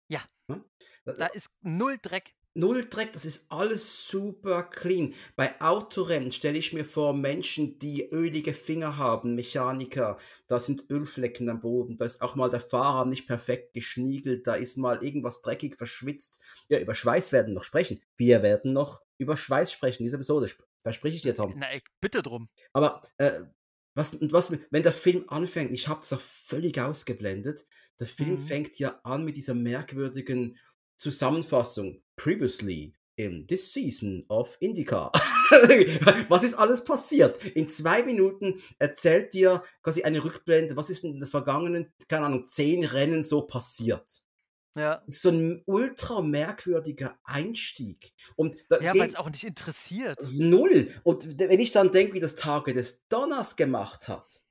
ja, Ne? Da- da ist null Dreck. Null Dreck, das ist alles super clean. Bei Autorennen stelle ich mir vor, Menschen, die ölige Finger haben, Mechaniker, da sind Ölflecken am Boden, da ist auch mal der Fahrer nicht perfekt geschniegelt, da ist mal irgendwas dreckig verschwitzt. Ja, über Schweiß werden wir noch sprechen. Wir werden noch über Schweiß sprechen, in dieser Episode, sp- verspreche ich dir, Tom. Na, ich bitte drum. Aber äh, was, und was, wenn der Film anfängt, ich habe das auch völlig ausgeblendet, der Film Mhm. fängt ja an mit dieser merkwürdigen Zusammenfassung. Previously in this season of IndyCar. [laughs] was ist alles passiert? In zwei Minuten erzählt dir quasi eine Rückblende, was ist in den vergangenen, keine Ahnung, zehn Rennen so passiert. Ja. So ein ultra merkwürdiger Einstieg. Und Ja, weil es auch nicht interessiert. Null. Und wenn ich dann denke, wie das Tage des Donners gemacht hat,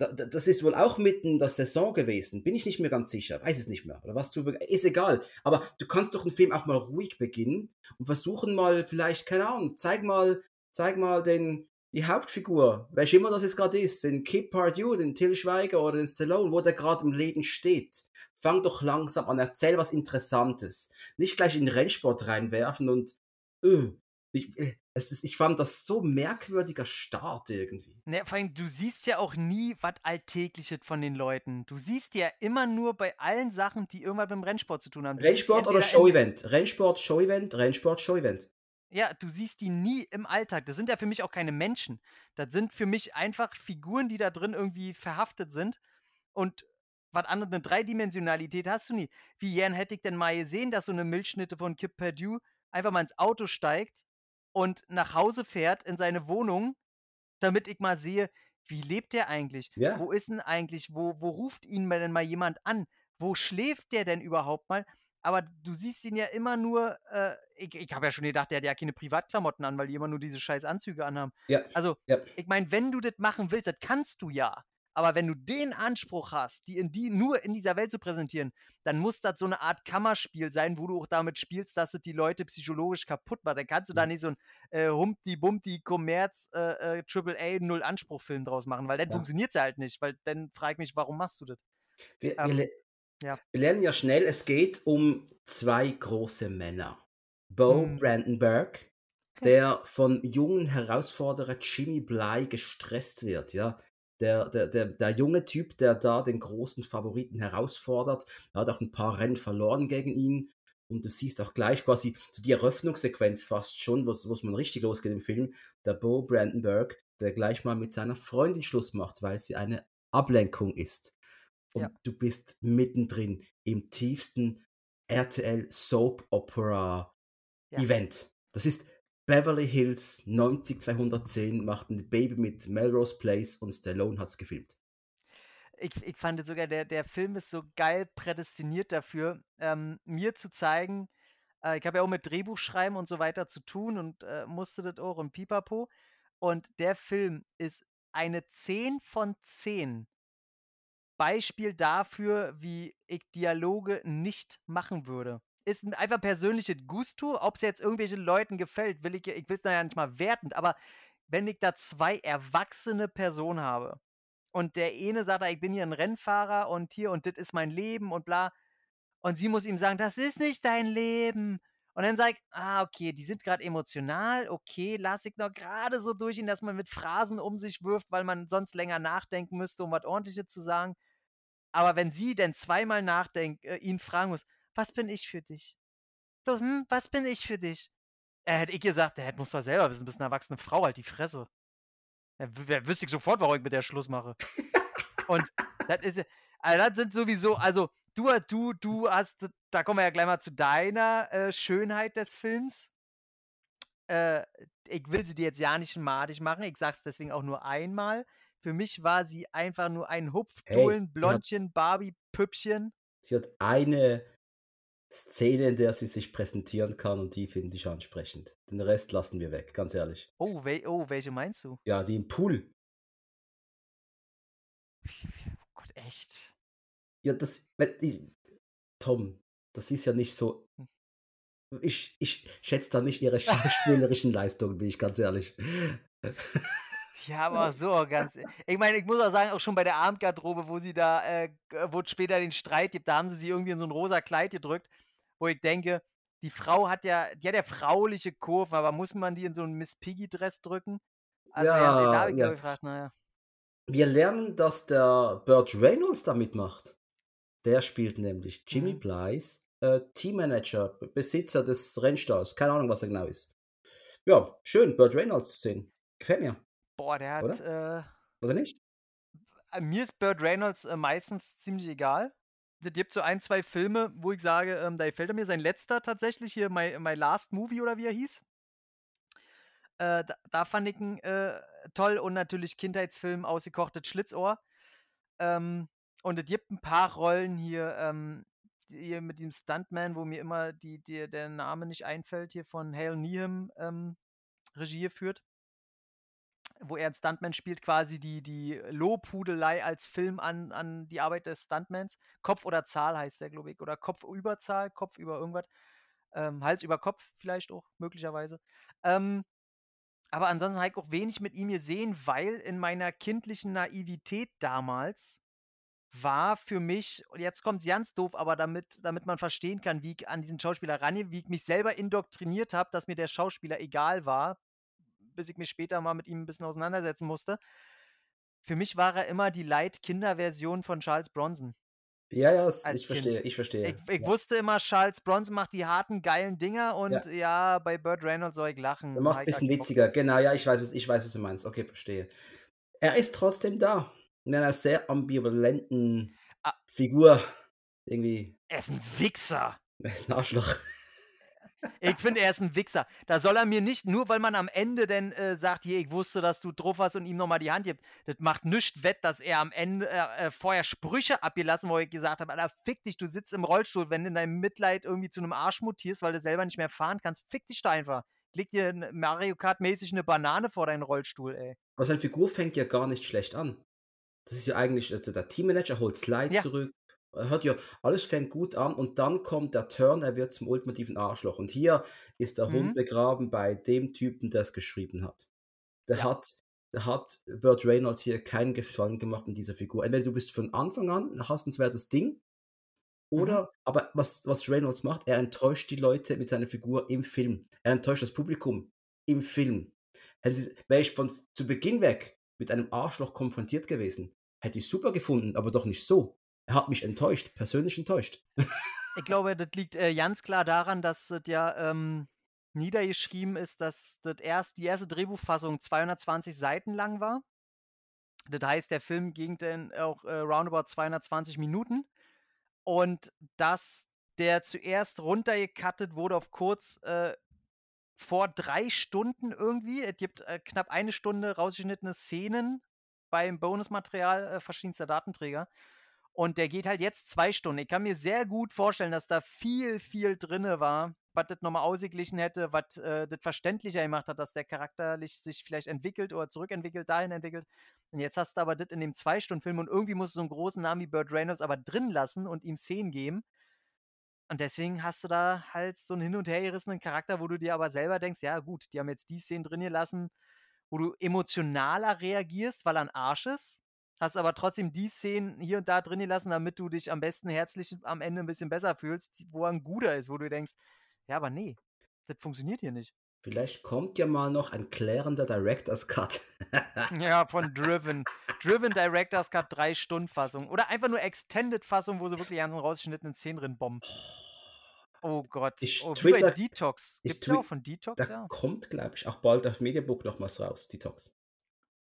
das ist wohl auch mitten in der Saison gewesen. Bin ich nicht mehr ganz sicher. Weiß es nicht mehr. Oder was zu Ist egal. Aber du kannst doch einen Film auch mal ruhig beginnen und versuchen mal, vielleicht, keine Ahnung, zeig mal, zeig mal den, die Hauptfigur, welche immer das jetzt gerade ist, den Kip Pardue, den Till Schweiger oder den Stallone, wo der gerade im Leben steht. Fang doch langsam an, erzähl was Interessantes. Nicht gleich in den Rennsport reinwerfen und öh, Ich, äh, es ist, ich fand das so merkwürdiger Start irgendwie. Ne, vor allem, du siehst ja auch nie was Alltägliches von den Leuten. Du siehst ja immer nur bei allen Sachen, die irgendwas mit dem Rennsport zu tun haben. Du Rennsport oder Show-Event? Rennsport, Show-Event, Rennsport, Show-Event. Ja, du siehst die nie im Alltag. Das sind ja für mich auch keine Menschen. Das sind für mich einfach Figuren, die da drin irgendwie verhaftet sind. Und was anderes, 'ne Dreidimensionalität hast du nie. Wie gern hätte ich denn mal gesehen, dass so 'ne Milchschnitte von Kip Perdue einfach mal ins Auto steigt und nach Hause fährt in seine Wohnung, damit ich mal sehe, wie lebt der eigentlich? Ja. Wo ist 'n eigentlich wo wo ruft ihn denn mal jemand an? Wo schläft der denn überhaupt mal? Aber du siehst ihn ja immer nur, äh ich ich habe ja schon gedacht, der hat ja keine Privatklamotten an, weil die immer nur diese scheiß Anzüge anhaben. Ja, Also, ja. ich meine, wenn du das machen willst, das kannst du ja. Aber wenn du den Anspruch hast, die in die nur in dieser Welt zu präsentieren, dann muss das so 'ne Art Kammerspiel sein, wo du auch damit spielst, dass es die Leute psychologisch kaputt macht. Dann kannst du da nicht so 'n, äh, Humpty-Bumpty Kommerz äh, äh, Triple A Null-Anspruch-Film draus machen, weil dann Ja. funktioniert's ja halt nicht, weil dann frage ich mich: „Warum machst du das?“ Wir, wir, Ähm, le ja. wir lernen ja schnell, es geht um zwei große Männer. Bo Mhm. Brandenburg, [laughs] der von jungen Herausforderer Jimmy Bly gestresst wird, ja. Der, der, der, der junge Typ, der da den großen Favoriten herausfordert, er hat auch ein paar Rennen verloren gegen ihn. Und du siehst auch gleich quasi so die Eröffnungssequenz fast schon, wo es man richtig losgeht im Film. Der Bo Brandenburg, der gleich mal mit seiner Freundin Schluss macht, weil sie eine Ablenkung ist. Und Ja. du bist mittendrin im tiefsten RTL Soap Opera Ja. Event. Das ist Beverly Hills 90210 macht ein Baby mit Melrose Place und Stallone hat's gefilmt. Ich ich fand sogar, der der Film ist so geil prädestiniert dafür, ähm, mir zu zeigen äh, ich habe ja auch mit Drehbuchschreiben und so weiter zu tun und, äh, musste das auch und Pipapo. Und der Film ist eine 10 von 10 Beispiel dafür, wie ich Dialoge nicht machen würde. Ist einfach persönliches Gusto, ob's jetzt irgendwelchen Leuten gefällt, will ich ich will's da ja nicht mal wertend, aber wenn ich da 2 erwachsene Personen habe und der eine sagt „Ich bin hier 'n Rennfahrer und hier und das ist mein Leben und bla.“ Und sie muss ihm sagen: „Das ist nicht dein Leben.“ Und dann sage ich: „Ah, okay, die sind grad emotional, okay, lasse ich noch grade so durchgehen, dass man mit Phrasen um sich wirft, weil man sonst länger nachdenken müsste, um was Ordentliches zu sagen.“ Aber wenn sie denn zweimal nachdenkt äh, ihn fragen muss: „Was bin ich für dich? Du, hm, was bin ich für dich?“ Äh, hätte ich gesagt: „Ja, das musst du doch selber wissen, bist 'ne erwachsene Frau, halt die Fresse.“ Ja, w w wüsste ich sofort, warum ich mit der Schluss mache. Und das ist ja also, das sind sowieso also, du ha du du hast da kommen wir ja gleich mal zu deiner, äh, Schönheit des Films. Äh, ich will sie dir jetzt ja nicht madig machen. Ich sage es deswegen auch nur einmal. Für mich war sie einfach nur ein Hey, Hupfdohlen, hat Blondchen, Barbie-Püppchen. sie hat eine Szene, in der sie sich präsentieren kann und die finde ich ansprechend. Den Rest lassen wir weg, ganz ehrlich. Oh, wel oh, welche meinst du? Ja, die im Pool. Oh Gott, echt? Ja, das Tom, das ist ja nicht so Hm. ich ich schätze da nicht ihre schauspielerischen [laughs] Leistungen, bin ich ganz ehrlich. [laughs] Ja, aber so ganz ich meine, ich muss auch sagen, auch schon bei der Abendgarderobe, wo sie da, äh, wo es später den Streit gibt, da haben sie sie irgendwie in so 'n rosa Kleid gedrückt, wo ich denke, die Frau hat ja die hat ja frauliche Kurven, aber muss man die in so 'n Miss Piggy Dress drücken? Also, ganz ehrlich, da Ja, habe ich ja. gefragt, na ja. Wir lernen, dass der Burt Reynolds da mitmacht. Der spielt nämlich Jimmy Mhm. Blys, äh, Teammanager, Besitzer des Rennstalls. Keine Ahnung, was er genau ist. Ja, schön, Burt Reynolds zu sehen. Gefällt mir. Boah, der hat, Oder? äh Oder nicht? äh, mir ist Burt Reynolds, äh, meistens ziemlich egal. Es gibt so 1, 2 Filme, wo ich sage, ähm, da gefällt er mir. Sein letzter tatsächlich hier, My My Last Movie oder wie er hieß. Äh, da da fand ich ihn, äh, toll und natürlich Kindheitsfilm „Ausgekochtes Schlitzohr“. Ähm, und es gibt 'n paar Rollen hier, ähm, hier mit dem Stuntman, wo mir immer die die der Name nicht einfällt, hier von Hale Needham, ähm, Regie geführt. Wo er 'n Stuntman spielt, quasi die die Lobhudelei als Film an an die Arbeit des Stuntmans. „Kopf oder Zahl“ heißt der, glaube ich, oder „Kopf über Zahl“, „Kopf über irgendwas“. Ähm, „Hals über Kopf“ vielleicht auch möglicherweise. Ähm, aber ansonsten habe ich auch wenig mit ihm gesehen, weil in meiner kindlichen Naivität damals war für mich und jetzt kommt's ganz doof, aber damit damit man verstehen kann, wie ich an diesen Schauspieler rangehe, wie ich mich selber indoktriniert habe, dass mir der Schauspieler egal war, bis ich mich später mal mit ihm 'n bisschen auseinandersetzen musste. Für mich war er immer die Light-Kinder-Version von Charles Bronson. Ja, ja, s Als ich verstehe, Kind. ich Ich verstehe. ich Ja. wusste immer, Charles Bronson macht die harten, geilen Dinger und Ja. ja, bei Burt Reynolds soll ich Er lachen, macht's habe ich gar bisschen Bock witziger. drauf. Genau, ja, ich weiß, was ich weiß, was du meinst. Okay, verstehe. Er ist trotzdem da in einer sehr ambivalenten Ah. Figur irgendwie. Er ist 'n Wichser. Er ist 'n Arschloch. Ich finde, er ist 'n Wichser. Da soll er mir nicht nur weil man am Ende denn, äh, sagt: „Hier, ich wusste, dass du drauf hast“ und ihm noch mal die Hand gibt. Das macht nischt wett, dass er am Ende äh, äh, vorher Sprüche abgelassen, wo ich gesagt habe: „Alter, fick dich, du sitzt im Rollstuhl, wenn du in deinem Mitleid irgendwie zu 'nem Arsch mutierst, weil du selber nicht mehr fahren kannst, fick dich doch einfach. Leg dir Mario Kart-mäßig 'ne Banane vor deinen Rollstuhl, ey.“ Aber seine Figur fängt ja gar nicht schlecht an. Das ist ja eigentlich also, der Teammanager holt Sly Ja. zurück. Hört ja alles fängt gut an und dann kommt der Turn, er wird zum ultimativen Arschloch. Und hier ist der Hund Mhm. begraben bei dem Typen, der's geschrieben hat. Der Ja. hat der hat Burt Reynolds hier keinen Gefallen gemacht mit dieser Figur. Entweder du bist von Anfang an 'n hassenswertes Ding Mhm. oder aber was was Reynolds macht, er enttäuscht die Leute mit seiner Figur im Film. Er enttäuscht das Publikum im Film. Wäre ich von zu Beginn weg mit einem Arschloch konfrontiert gewesen, hätte ich super gefunden, aber doch nicht so. Er hat mich enttäuscht, persönlich enttäuscht. [laughs] Ich glaube, das liegt, äh, ganz klar daran, dass das ja, ähm, niedergeschrieben ist, dass das erst die erste Drehbuchfassung 220 Seiten lang war. Das heißt, der Film ging dann auch, äh, roundabout 220 Minuten und dass der zuerst runtergecuttet wurde auf kurz, äh, vor 3 Stunden irgendwie. Es gibt, äh, knapp 1 Stunde rausgeschnittene Szenen beim Bonusmaterial, äh, verschiedenster Datenträger. Und der geht halt jetzt 2 Stunden. Ich kann mir sehr gut vorstellen, dass da viel, viel drinne war, was das noch mal ausgeglichen hätte, was, äh, das verständlicher gemacht hat, dass der charakterlich sich vielleicht entwickelt oder zurückentwickelt, dahin entwickelt. Und jetzt hast du aber das in dem 2-Stunden-Film und irgendwie musst du so 'n großen Namen wie Burt Reynolds aber drin lassen und ihm Szenen geben. Und deswegen hast du da halt so 'n hin und hergerissenen Charakter, wo du dir aber selber denkst: „Ja gut, die haben jetzt die Szenen drin gelassen, wo du emotionaler reagierst, weil er 'n Arsch ist, hast aber trotzdem die Szenen hier und da drin gelassen, damit du dich am besten herzlich am Ende 'n bisschen besser fühlst, wo er 'n Guter ist“, wo du denkst: „Ja, aber ne, das funktioniert hier nicht.“ Vielleicht kommt ja mal noch ein klärender Director's Cut. [laughs] Ja, von Driven. Driven Director's Cut 3-Stunden-Fassung oder einfach nur Extended-Fassung, wo sie wirklich die ganzen rausgeschnittenen Szenen drin bomben. Oh Gott. Ich Oh, twitter Detox. ich Gibt's ja auch von Detox, da ja. kommt, glaube ich, auch bald auf Mediabook noch was raus, Detox.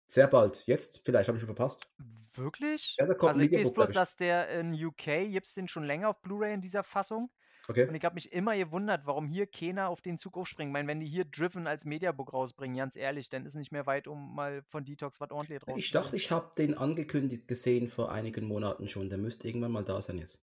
Sehr bald. Jetzt vielleicht, habe ich schon verpasst. Wirklich? Ja, da kommt Also, ich weiß bloß, ich. dass der in UK gibt's den schon länger auf Blu-ray in dieser Fassung. Okay. Und ich habe mich immer gewundert, warum hier keiner auf den Zug aufspringt. Ich meine, wenn die hier Driven als Mediabook rausbringen, ganz ehrlich, dann ist nicht mehr weit, um mal von Detox was Ordentliches Ich dachte, ich habe den angekündigt gesehen vor einigen Monaten schon. Der müsste irgendwann mal da sein jetzt.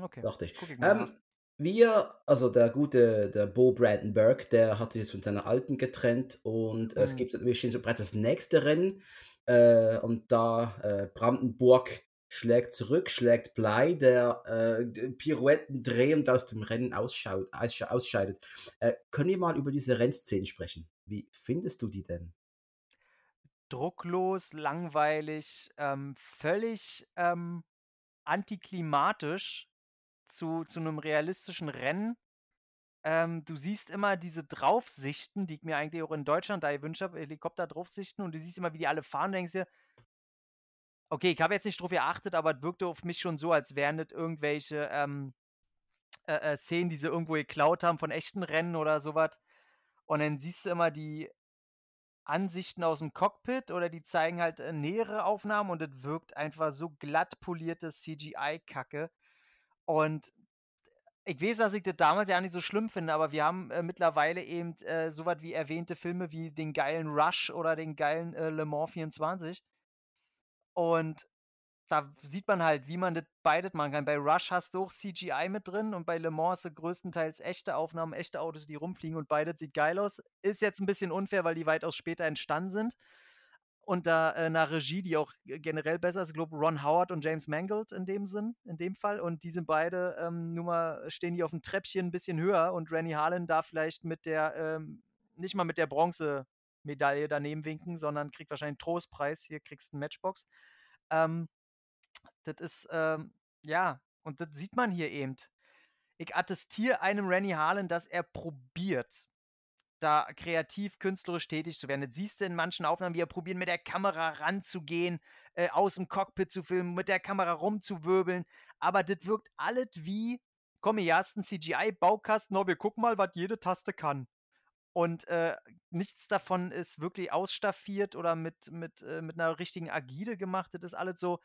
Okay, Dachte ich. ich. Ähm, wir also, der gute der Bo Brandenburg, der hat sich jetzt von seiner Alten getrennt und es Mhm. gibt wir stehen so bereits das nächste Rennen, äh, und da, äh, Brandenburg schlägt zurück, schlägt Bligh, der, äh, Pirouetten drehend aus dem Rennen ausschaut aussche ausscheidet. Äh, können wir mal über diese Rennszenen sprechen? Wie findest du die denn? Drucklos, langweilig, ähm, völlig, ähm, antiklimatisch zu zu 'nem realistischen Rennen. Ähm, du siehst immer diese Draufsichten, die ich mir eigentlich auch in Deutschland da gewünscht habe, Helikopterdraufsichten und du siehst immer, wie die alle fahren denkst dir Okay, ich habe jetzt nicht drauf geachtet, aber es wirkte auf mich schon so, als wären das irgendwelche, ähm, äh, äh, Szenen, die sie irgendwo geklaut haben von echten Rennen oder so was. Und dann siehst du immer die Ansichten aus'm Cockpit oder die zeigen halt, äh, nähere Aufnahmen und das wirkt einfach so glatt polierte CGI-Kacke. Und ich weiß, dass ich das damals ja nicht so schlimm finde, aber wir haben, äh, mittlerweile eben, äh, so was wie erwähnte Filme wie den geilen Rush oder den geilen, äh, Le Mans 24. Und da sieht man halt, wie man das beides machen kann. Bei Rush hast du auch CGI mit drin und bei Le Mans hast du größtenteils echte Aufnahmen, echte Autos, die rumfliegen und beides sieht geil aus. Ist jetzt 'n bisschen unfair, weil die weitaus später entstanden sind unter, äh, 'ner Regie, die auch generell besser ist. Ich glaube, Ron Howard und James Mangold in dem Sinn in dem Fall. Und die sind beide, ähm, nun mal stehen die auf'm Treppchen 'n bisschen höher und Rennie Harlin darf vielleicht mit der, ähm nicht mal mit der Bronzemedaille daneben winken, sondern kriegt wahrscheinlich 'n Trostpreis: „Hier kriegst 'n Matchbox.“ Ähm, Das ist, ähm, ja, und das sieht man hier eben. Ich attestiere einem Rennie Harlan, dass er probiert, da kreativ, künstlerisch tätig zu werden. Das siehst du in manchen Aufnahmen, wie er probiert, mit der Kamera ranzugehen, äh, aus dem Cockpit zu filmen, mit der Kamera rumzuwirbeln. Aber das wirkt alles wie, komm, hier hast einen CGI-Baukasten, oh, wir gucken mal, was jede Taste kann. Und äh, nichts davon ist wirklich ausstaffiert oder mit, mit, äh, mit einer richtigen Agide gemacht. Das ist alles so,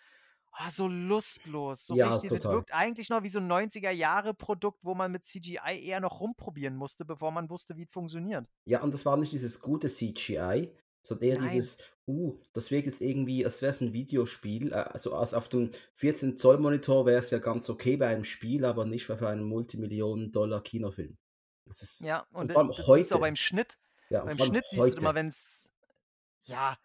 oh, so lustlos. So Ja, richtig, das total. wirkt eigentlich noch wie so ein 90er-Jahre-Produkt, wo man mit CGI eher noch rumprobieren musste, bevor man wusste, wie es funktioniert. Ja, und das war nicht dieses gute CGI, sondern eher Nein. dieses, uh, das wirkt jetzt irgendwie, als wäre es ein Videospiel. Äh, also als auf dem 14 Zoll Monitor wäre es ja ganz okay bei einem Spiel, aber nicht bei für einen Multimillionen-Dollar-Kinofilm. Das ist, Ja, und und das, vor allem das siehst du auch heute, beim Schnitt. ja, Beim Schnitt siehst du immer, heute. wenn es, ja,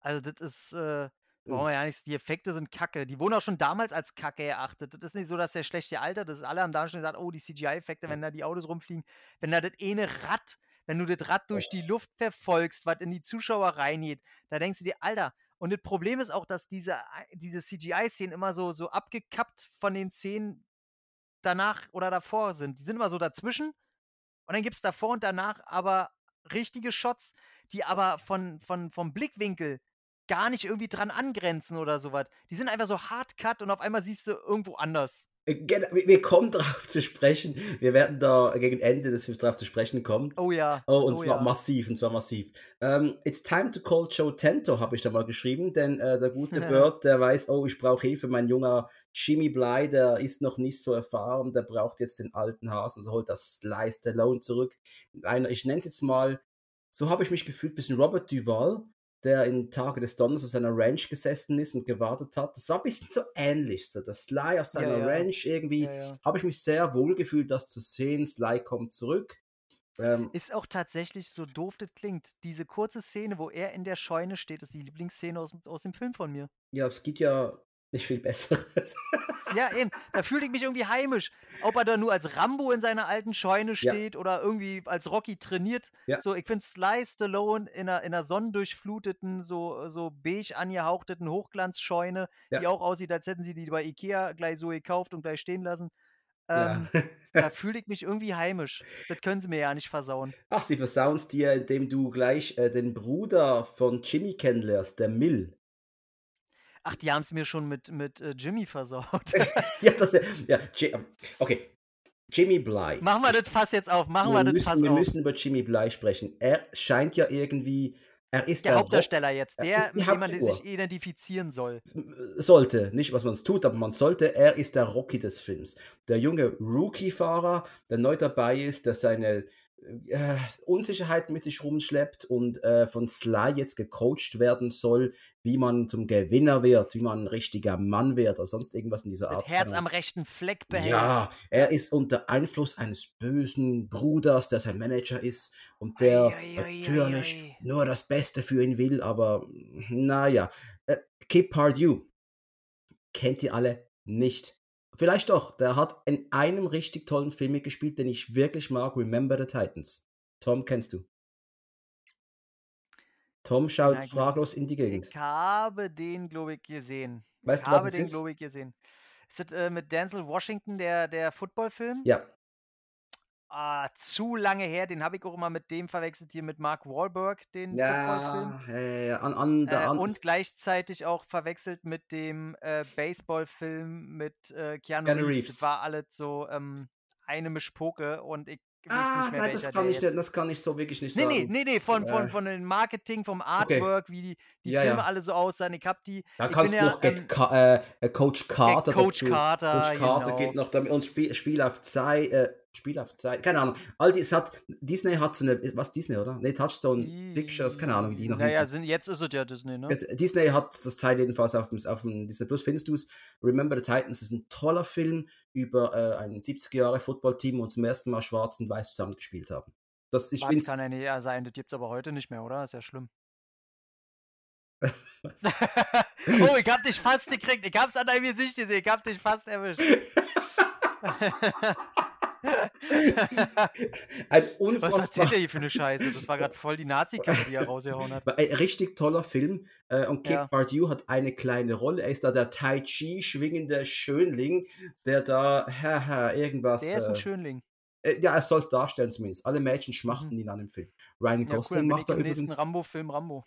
also das ist, äh, brauchen wir ja nichts, die Effekte sind kacke. Die wurden auch schon damals als kacke erachtet. Das ist nicht so, dass der schlechte Alter, das ist alle haben da schon gesagt, oh, die CGI-Effekte, wenn da die Autos rumfliegen, wenn da das eine Rad, wenn du das Rad durch die Luft verfolgst, was in die Zuschauer reingeht, da denkst du dir, Alter, und das Problem ist auch, dass diese, diese CGI-Szenen immer so, so abgekappt von den Szenen danach oder davor sind. Die sind immer so dazwischen und dann gibt es davor und danach aber richtige Shots, die aber von, von, vom Blickwinkel gar nicht irgendwie dran angrenzen oder sowas. Die sind einfach so hardcut und auf einmal siehst du irgendwo anders. Äh, Wir kommen [laughs] darauf zu sprechen. Wir werden da gegen Ende des Films darauf zu sprechen kommen. Oh ja. Oh, und oh zwar ja. massiv, und zwar massiv. Ähm, it's time to call Joe Tento, habe ich da mal geschrieben, denn äh, der gute [laughs] Bird, der weiß, oh, ich brauche Hilfe, mein junger Jimmy Bly, der ist noch nicht so erfahren, der braucht jetzt den alten Hasen, also holt das Sly Stallone zurück. Einer, ich nenne es jetzt mal, so habe ich mich gefühlt, bisschen Robert Duval, der in Tage des Donners auf seiner Ranch gesessen ist und gewartet hat. Das war ein bisschen so ähnlich, so das Sly auf seiner ja. Ranch irgendwie, Ja, ja. habe ich mich sehr wohl gefühlt, das zu sehen. Sly kommt zurück. Ähm, Ist auch tatsächlich so doof das klingt. Diese kurze Szene, wo er in der Scheune steht, ist die Lieblingsszene aus, aus dem Film von mir. Ja, es gibt ja nicht viel Besseres. [laughs] Ja, eben. Da fühle ich mich irgendwie heimisch. Ob er da nur als Rambo in seiner alten Scheune Ja. steht oder irgendwie als Rocky trainiert. Ja. So, ich finde Sly Stallone in einer, in einer sonnendurchfluteten, so, so beige angehauchteten Hochglanzscheune, die Ja. auch aussieht, als hätten sie die bei Ikea gleich so gekauft und gleich stehen lassen. Ja. Ähm, [laughs] da fühle ich mich irgendwie heimisch. Das können sie mir ja nicht versauen. Ach, sie versauen es dir, indem du gleich äh, den Bruder von Jimmy kennenlernst, der Mill. Ach, die haben es mir schon mit, mit äh, Jimmy versaut. [laughs] ja, das ja, Ji- okay. Jimmy Bly. Machen wir das Fass jetzt auf. Machen wir, wir das müssen, Fass wir auf. müssen über Jimmy Bly sprechen. Er scheint ja irgendwie, er ist Der Rock- Hauptdarsteller jetzt, er der, mit dem man sich identifizieren soll. sollte, nicht was man es tut, aber man sollte, er ist der Rocky des Films. Der junge Rookie-Fahrer, der neu dabei ist, der seine äh, Unsicherheit mit sich rumschleppt und äh, von Sly jetzt gecoacht werden soll, wie man zum Gewinner wird, wie man ein richtiger Mann wird oder sonst irgendwas in dieser Art. Herz Keine am rechten Fleck behält. ja, er ist unter Einfluss eines bösen Bruders, der sein Manager ist und der Ei, ei, ei, natürlich nur das Beste für ihn will, aber naja. Äh, Kip Pardue kennt ihr alle nicht. Vielleicht doch, der hat in einem richtig tollen Film mitgespielt, den ich wirklich mag, Remember the Titans. Tom, kennst du? Tom schaut Nein, fraglos in die Gegend. Ich habe den, glaube ich, gesehen. Weißt ich du, was habe es den, glaube ich, gesehen. Ist das äh, mit Denzel Washington, der, der Footballfilm? Ja, Ah, zu lange her. Den habe ich auch immer mit dem verwechselt hier mit Mark Wahlberg, den Footballfilm. ja, ja, an, an der Äh, und gleichzeitig auch verwechselt mit dem äh, Baseballfilm mit äh, Keanu, Keanu Reeves. Reeves. Das war alles so ähm, eine Mischpoke und ich weiß Ah, nicht mehr, nein, das kann, ich, jetzt das kann ich so wirklich nicht Nee, nee, sagen. nee, nee, von, von, Äh, von dem Marketing, vom Okay. Artwork, wie die, die Ja, Filme ja. alle so aussahen. Ich hab die, Da kannst du ja, noch Get ähm, Ca äh, äh, Coach Carter Coach dazu. Carter, Coach Carter genau. geht noch damit und Spiel, Spiel auf Zeit, äh, Spiel auf Zeit, keine Ahnung. All dies hat, Disney hat so eine, was Disney, oder? Nee, Touchstone Pictures, keine Ahnung, wie die noch Naja, sind, jetzt ist es ja Disney, ne? Jetzt, Disney hat das Teil jedenfalls auf dem, auf dem Disney Plus. Findest du es? Remember the Titans ist ein toller Film über äh, ein 70er Jahre Footballteam und zum ersten Mal schwarz und weiß zusammengespielt haben. Das, ich find's, kann ja nicht eher sein, das gibt's aber heute nicht mehr, oder? Ist ja schlimm. [laughs] Oh, ich hab dich fast gekriegt. Ich hab's an deinem Gesicht gesehen. Ich hab dich fast erwischt. [laughs] Ein Was erzählt er hier für eine Scheiße? Das war gerade voll die Nazi-Karre, die er rausgehauen hat. Ein richtig toller Film. Äh, und Kid Ja. Bardue hat eine kleine Rolle. Er ist da der Tai Chi schwingende Schönling, der da haha, irgendwas. Der ist ein äh, Schönling. äh, ja, er soll es darstellen zumindest. Alle Mädchen schmachten ihn an dem Film. Ryan Mhm. Ja, cool, Gosling macht da im nächsten übrigens. Rambo-Film Rambo.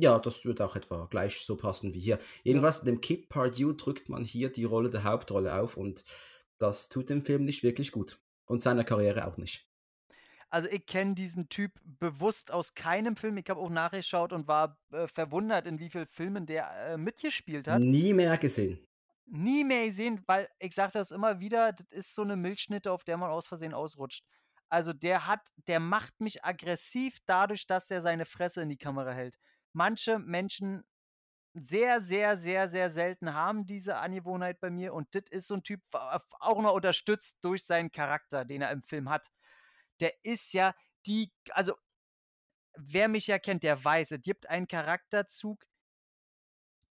Ja, das wird auch etwa gleich so passen wie hier. Jedenfalls, dem Kid Pardue drückt man hier die Rolle der Hauptrolle auf und das tut dem Film nicht wirklich gut. Und seiner Karriere auch nicht. Also ich kenne diesen Typ bewusst aus keinem Film. Ich habe auch nachgeschaut und war äh, verwundert, in wie vielen Filmen der äh, mitgespielt hat. Nie mehr gesehen. Nie mehr gesehen, weil ich sage das immer wieder, das ist so eine Milchschnitte, auf der man aus Versehen ausrutscht. Also der hat, der macht mich aggressiv dadurch, dass er seine Fresse in die Kamera hält. Manche Menschen sehr, sehr, sehr, sehr selten haben diese Angewohnheit bei mir und das ist so ein Typ, auch noch unterstützt durch seinen Charakter, den er im Film hat. Der ist ja die, also wer mich ja kennt, der weiß, es gibt einen Charakterzug,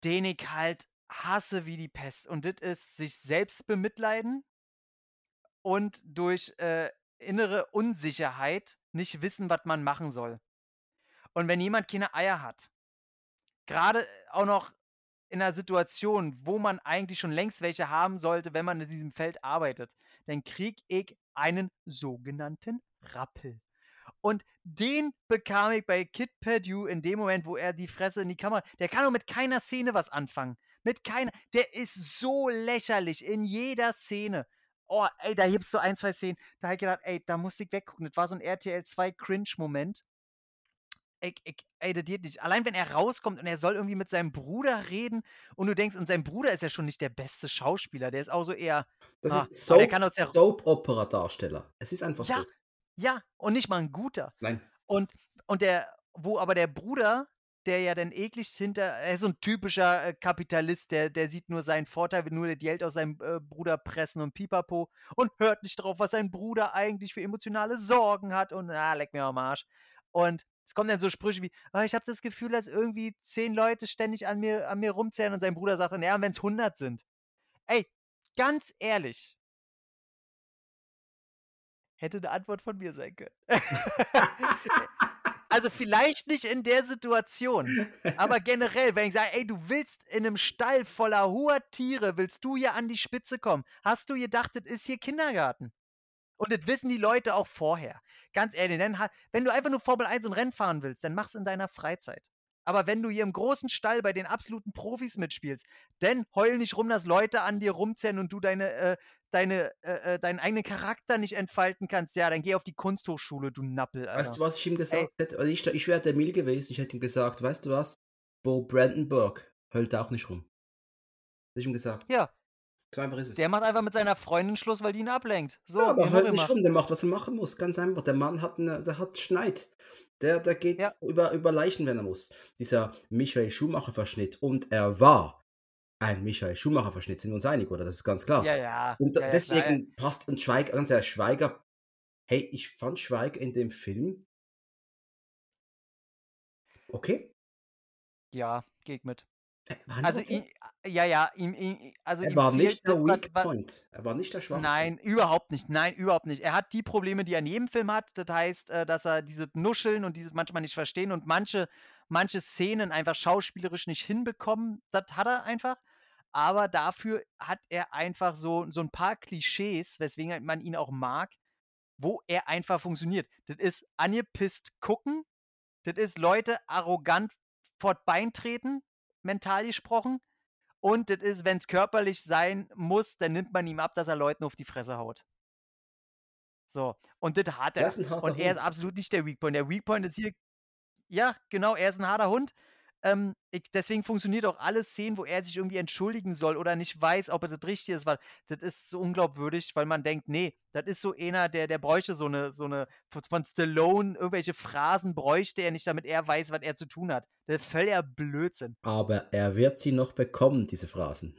den ich halt hasse wie die Pest. Und das ist sich selbst bemitleiden und durch äh, innere Unsicherheit nicht wissen, was man machen soll. Und wenn jemand keine Eier hat, gerade auch noch in einer Situation, wo man eigentlich schon längst welche haben sollte, wenn man in diesem Feld arbeitet, dann krieg ich einen sogenannten Rappel. Und den bekam ich bei Kid Perdue in dem Moment, wo er die Fresse in die Kamera. Der kann doch mit keiner Szene was anfangen. Mit keiner. Der ist so lächerlich in jeder Szene. Oh, ey, da gibt's so ein, zwei Szenen. Da hab ich gedacht, ey, da musste ich weggucken. Das war so ein RTL 2 Cringe-Moment. Ich, ich, ey, das geht nicht. Allein wenn er rauskommt und er soll irgendwie mit seinem Bruder reden und du denkst, und sein Bruder ist ja schon nicht der beste Schauspieler. Der ist auch so eher. Das ah, ist Soap, kann aus der. Soap-Opera-Darsteller. Es ist einfach Ja, so. ja, und nicht mal ein guter. Nein. Und, und der, wo aber der Bruder, der ja dann eklig hinter, er ist so ein typischer äh, Kapitalist, der, der sieht nur seinen Vorteil, will nur das Geld aus seinem äh, Bruder pressen und pipapo und hört nicht drauf, was sein Bruder eigentlich für emotionale Sorgen hat und ah, leck mir am Arsch. Und es kommen dann so Sprüche wie, ah, ich habe das Gefühl, dass irgendwie zehn Leute ständig an mir, an mir rumzählen und sein Bruder sagt dann, ja, wenn es 100 sind. Ey, ganz ehrlich, hätte eine Antwort von mir sein können. [laughs] also vielleicht nicht in der Situation, aber generell, wenn ich sage, ey, du willst in einem Stall voller hoher Tiere, willst du hier an die Spitze kommen, hast du gedacht, das ist hier Kindergarten? Und das wissen die Leute auch vorher. Ganz ehrlich, dann, ha- wenn du einfach nur Formel 1 und Rennen fahren willst, dann mach's in deiner Freizeit. Aber wenn du hier im großen Stall bei den absoluten Profis mitspielst, dann heul nicht rum, dass Leute an dir rumzerren und du deine, äh, deine, äh, äh, deinen eigenen Charakter nicht entfalten kannst. Ja, dann geh auf die Kunsthochschule, du Nappel, Alter. Weißt du, was ich ihm gesagt hätte? Also ich, ich wäre der Mil gewesen. Ich hätte ihm gesagt, weißt du was? Bo Brandenburg heult auch nicht rum. Hätte ich ihm gesagt. Ja, So ist es. der macht einfach mit seiner Freundin Schluss, weil die ihn ablenkt. So, ja, aber genug heult nicht rum. Der macht, was er machen muss. Ganz einfach. Der Mann hat, eine, der hat Schneid. Der, der geht Ja. über, über Leichen, wenn er muss. Dieser Michael Schumacher-Verschnitt. Und er war ein Michael Schumacher-Verschnitt. Sind wir uns einig, oder? Das ist ganz klar. Ja, ja. Und ja, ja, deswegen passt ein Schweiger, ganz ehrlich, Schweiger. Hey, ich fand Schweiger in dem Film. Okay. Ja, geh ich mit. War nur Also, okay. i- ja, ja, ihm, ihm, also er war nicht der Weak was- Point. Er war nicht der schwache Nein, überhaupt nicht. Nein, überhaupt nicht. Er hat die Probleme, die er in jedem Film hat. Das heißt, äh, dass er diese Nuscheln und dieses manchmal nicht verstehen und manche, manche Szenen einfach schauspielerisch nicht hinbekommen. Das hat er einfach. Aber dafür hat er einfach so, so ein paar Klischees, weswegen man ihn auch mag, wo er einfach funktioniert. Das ist angepisst gucken. Das ist Leute arrogant vor Bein treten, mental gesprochen. Und das ist, wenn es körperlich sein muss, dann nimmt man ihm ab, dass er Leuten auf die Fresse haut. So, und das hat er. harter Und er ist absolut nicht der Weakpoint. Der Weakpoint ist hier, ja, genau, er ist ein harter Hund. Ähm, ich, deswegen funktioniert auch alle Szenen, wo er sich irgendwie entschuldigen soll oder nicht weiß, ob er das richtig ist, weil das ist so unglaubwürdig, weil man denkt, nee, das ist so einer, der, der bräuchte so eine, so eine, von- Stallone, irgendwelche Phrasen bräuchte er nicht, damit er weiß, was er zu tun hat. Das ist völliger Blödsinn. Aber er wird sie noch bekommen, diese Phrasen.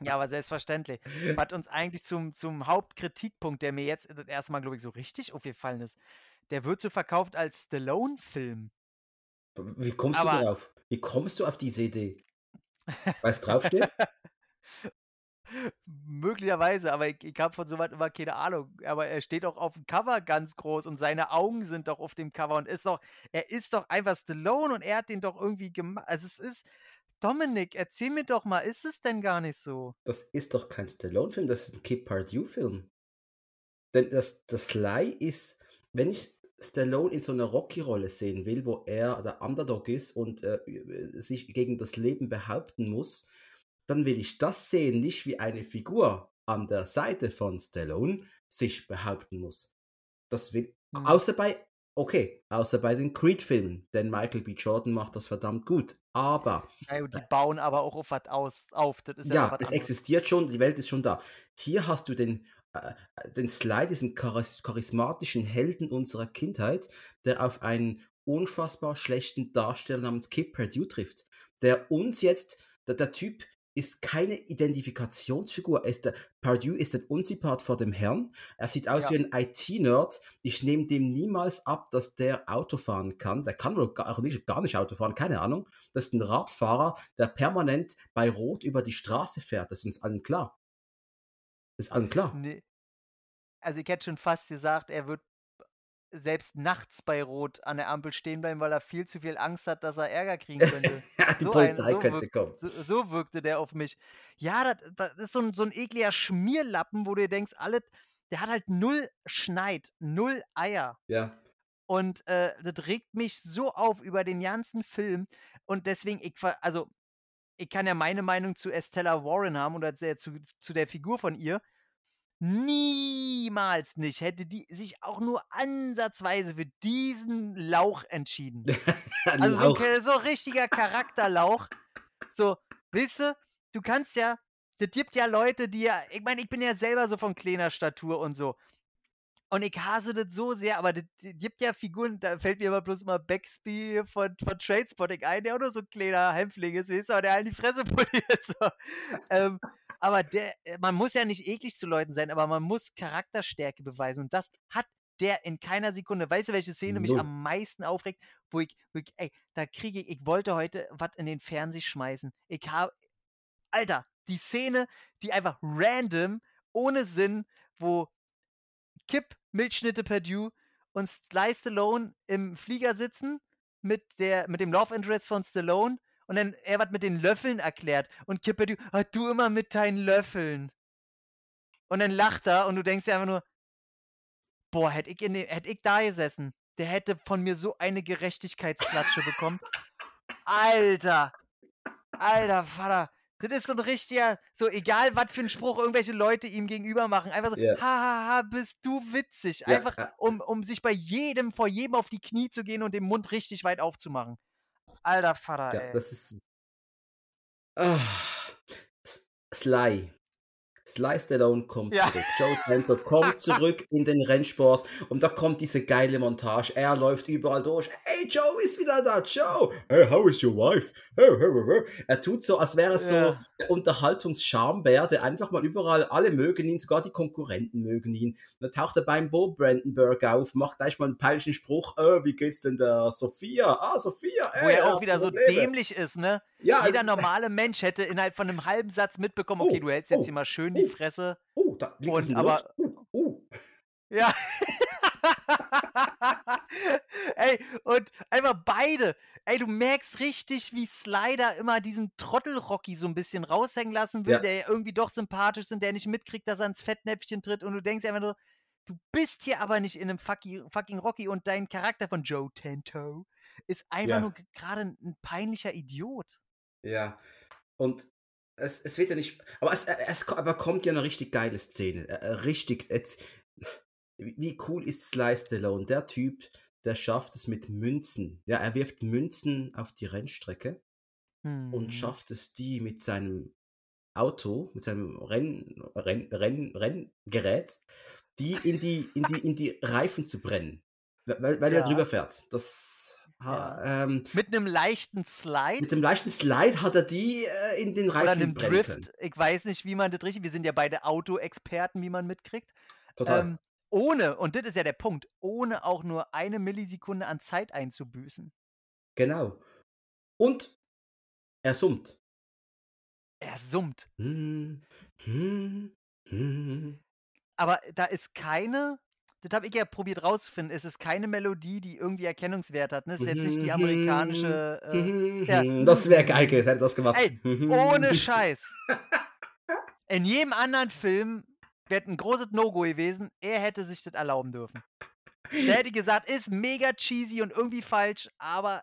Ja, aber selbstverständlich. Was uns eigentlich zum, zum Hauptkritikpunkt, der mir jetzt das erste Mal, glaube ich, so richtig aufgefallen ist, der wird so verkauft als Stallone-Film. Wie kommst du Aber- darauf? Wie kommst du auf diese Idee? Weil es draufsteht? [laughs] Möglicherweise, aber ich ich habe von so was immer keine Ahnung. Aber er steht doch auf'm Cover ganz groß und seine Augen sind doch auf dem Cover und ist doch er ist doch einfach Stallone und er hat den doch irgendwie gema also, es ist Dominik, erzähl mir doch mal, ist es denn gar nicht so? Das ist doch kein Stallone-Film, das ist 'n Kid Pardue-Film. Denn das das Sly ist wenn ich Stallone in so 'ner Rocky-Rolle sehen will, wo er der Underdog ist und, äh, sich gegen das Leben behaupten muss, dann will ich das sehen, nicht wie eine Figur an der Seite von Stallone sich behaupten muss. Das will Mhm. außer bei okay, außer bei den Creed-Filmen, denn Michael B. Jordan macht das verdammt gut. Aber Ja die bauen aber auch auf was aus auf. Das ist ja ja, es existiert schon, die Welt ist schon da. Hier hast du den den Sly, diesen charis charismatischen Helden unserer Kindheit, der auf einen unfassbar schlechten Darsteller namens Kid Perdue trifft, der uns jetzt der der Typ ist keine Identifikationsfigur. Ist der Perdue ist ein Unsympath vor dem Herrn. Er sieht aus Ja. wie ein IT-Nerd. Ich nehme dem niemals ab, dass der Auto fahren kann. Der kann wohl gar nicht gar nicht Auto fahren, keine Ahnung. Das ist 'n Radfahrer, der permanent bei Rot über die Straße fährt. Das ist uns allen klar. Ist allen klar. Ne. Also, ich hätte schon fast gesagt, er wird selbst nachts bei Rot an der Ampel stehen bleiben, weil er viel zu viel Angst hat, dass er Ärger kriegen könnte. Ja, [laughs] die So ein Polizei so könnte wirkt kommen. so so wirkte der auf mich. Ja, das das ist so 'n so 'n ekliger Schmierlappen, wo du dir denkst, alle der hat halt null Schneid, null Eier. Ja. Und, äh, das regt mich so auf über den ganzen Film und deswegen ich ver also, ich kann ja meine Meinung zu Estella Warren haben oder der zu zu der Figur von ihr. Niemals nicht hätte die sich auch nur ansatzweise für diesen Lauch entschieden. [laughs] Also, so Lauch. So richtiger Charakterlauch. So, weißt du, du kannst ja das gibt ja Leute, die ja ich meine, ich bin ja selber so von kleiner Statur und so. Und ich hasse das so sehr, aber das gibt ja Figuren, da fällt mir aber bloß mal Baxby von von Trainspotting ein, der auch nur so 'n kleiner Hämpfling ist, weißt du, aber der einen die Fresse [laughs] poliert so. Ähm, aber der äh, man muss ja nicht eklig zu Leuten sein, aber man muss Charakterstärke beweisen und das hat der in keiner Sekunde. Weißt du, welche Szene mich am meisten aufregt, wo ich wo ich ey, da kriege ich ich wollte heute was in den Fernseher schmeißen. Ich habe Alter, die Szene, die einfach random, ohne Sinn, wo Kip, Milchschnitte Perdue und Sly Stallone im Flieger sitzen mit der mit dem Love Interest von Stallone und dann er was mit den Löffeln erklärt und Kip Perdue: „Ah, du immer mit deinen Löffeln.“ Und dann lacht er und du denkst dir einfach nur: „Boah, hätte ich hätte ich da gesessen, der hätte von mir so eine Gerechtigkeitsklatsche bekommen.“ Alter! Alter Vater, das ist so 'n richtiger so egal, was für 'n Spruch irgendwelche Leute ihm gegenüber machen, einfach so: Ja. „Ha, ha, ha, bist du witzig.“ Ja, Einfach, ja. um um sich bei jedem vor jedem auf die Knie zu gehen und den Mund richtig weit aufzumachen. Alter Vater, Ja, ey. das ist S Sly. Sly Stallone kommt Ja. zurück. Joe Dante kommt [laughs] zurück in den Rennsport und da kommt diese geile Montage. Er läuft überall durch. „Hey, Joe ist wieder da. Joe, hey, how is your wife?“ Er tut so, als wäre er so Ja. der Unterhaltungs-Schambär, der einfach mal überall alle mögen ihn, sogar die Konkurrenten mögen ihn. Dann taucht er beim Bo Brandenburg auf, macht gleich mal 'n peinlichen Spruch: „Äh, wie geht's denn der Sophia? Ah, Sophia, Wo ey, er ja, auch wieder so Probleme.“ dämlich ist, ne? Ja, Jeder ist normale Mensch hätte innerhalb von 'nem halben Satz mitbekommen: „Okay, Oh, du hältst jetzt oh, hier mal schön die oh, Fresse.“ oh, da liegt Und aber uh. Ja. [laughs] Ey, und einfach beide. Ey, du merkst richtig, wie Sly da immer diesen Trottel-Rocky so 'n bisschen raushängen lassen will, Ja. der ja irgendwie doch sympathisch ist und der nicht mitkriegt, dass er ins Fettnäpfchen tritt und du denkst einfach nur: „Du bist hier aber nicht in 'nem fucki fucking Rocky und dein Charakter von Joe Tanto ist einfach Ja. nur g grade 'n peinlicher Idiot.“ Ja, und es es wird ja nicht aber es er es aber kommt ja 'ne richtig geile Szene. Äh, äh, richtig jetzt wie cool ist Sly Stallone? Der Typ, der schafft es mit Münzen. Ja, er wirft Münzen auf die Rennstrecke und Mhm. schafft es, die mit seinem Auto, mit seinem Renn Renn Renn Renngerät, die in die in die in die Reifen zu brennen, weil weil er Ja. drüber fährt. Das ha Ja. ähm Mit 'nem leichten mit Slide dem leichten Slide hat er die, äh, in den oder Reifen 'nem brennen können. Drift. Ich weiß nicht, wie man das richtig wir sind ja beide Autoexperten, wie man mitkriegt. Total. Ähm, ohne und das ist ja der Punkt, ohne auch nur eine Millisekunde an Zeit einzubüßen. Genau. Und er summt. Er summt. Hm, Hm, hm. Aber da ist keine das habe ich ja probiert rauszufinden, es ist keine Melodie, die irgendwie Erkennungswert hat, ne? Es ist jetzt nicht die amerikanische, äh ja. [laughs] Das wäre geil gewesen, hätte das gemacht. Ey, ohne [laughs] Scheiß. In jedem anderen Film wäre 'n großes No-Go gewesen, er hätte sich das erlauben dürfen. Der hätte gesagt: „Ist mega cheesy und irgendwie falsch, aber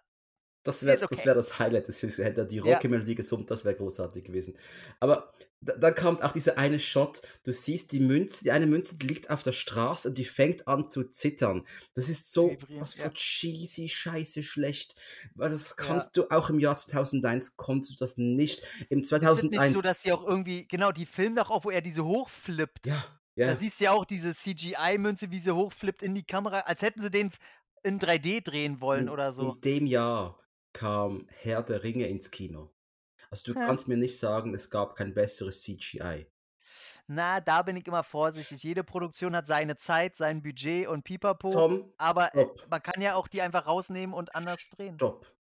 Das wäre ist okay.“ das wäre das Highlight des Films. Hätte er die Ja. Rocky-Melodie gesummt, das wäre großartig gewesen. Aber da dann kommt auch dieser eine Shot, du siehst die Münze die eine Münze, die liegt auf der Straße und die fängt an zu zittern. Das ist so was ja. von cheesy, scheiße schlecht. Das Ja. kannst du auch im Jahr 2001 konntest du das nicht. Im Ist es nicht 2001 so, dass sie auch irgendwie genau, die filmen doch auch, wo er diese hochflippt. Ja, Da ja. siehst du ja auch diese CGI-Münze, wie sie hochflippt in die Kamera, als hätten sie den in 3D drehen wollen In oder so. in dem Jahr kam Herr der Ringe ins Kino. Also, du kannst mir nicht sagen, es gab kein besseres CGI. Na, da bin ich immer vorsichtig. Jede Produktion hat seine Zeit, sein Budget und Pipapo, Tom, aber, äh, stopp. man kann ja auch die einfach rausnehmen und anders drehen. Stopp.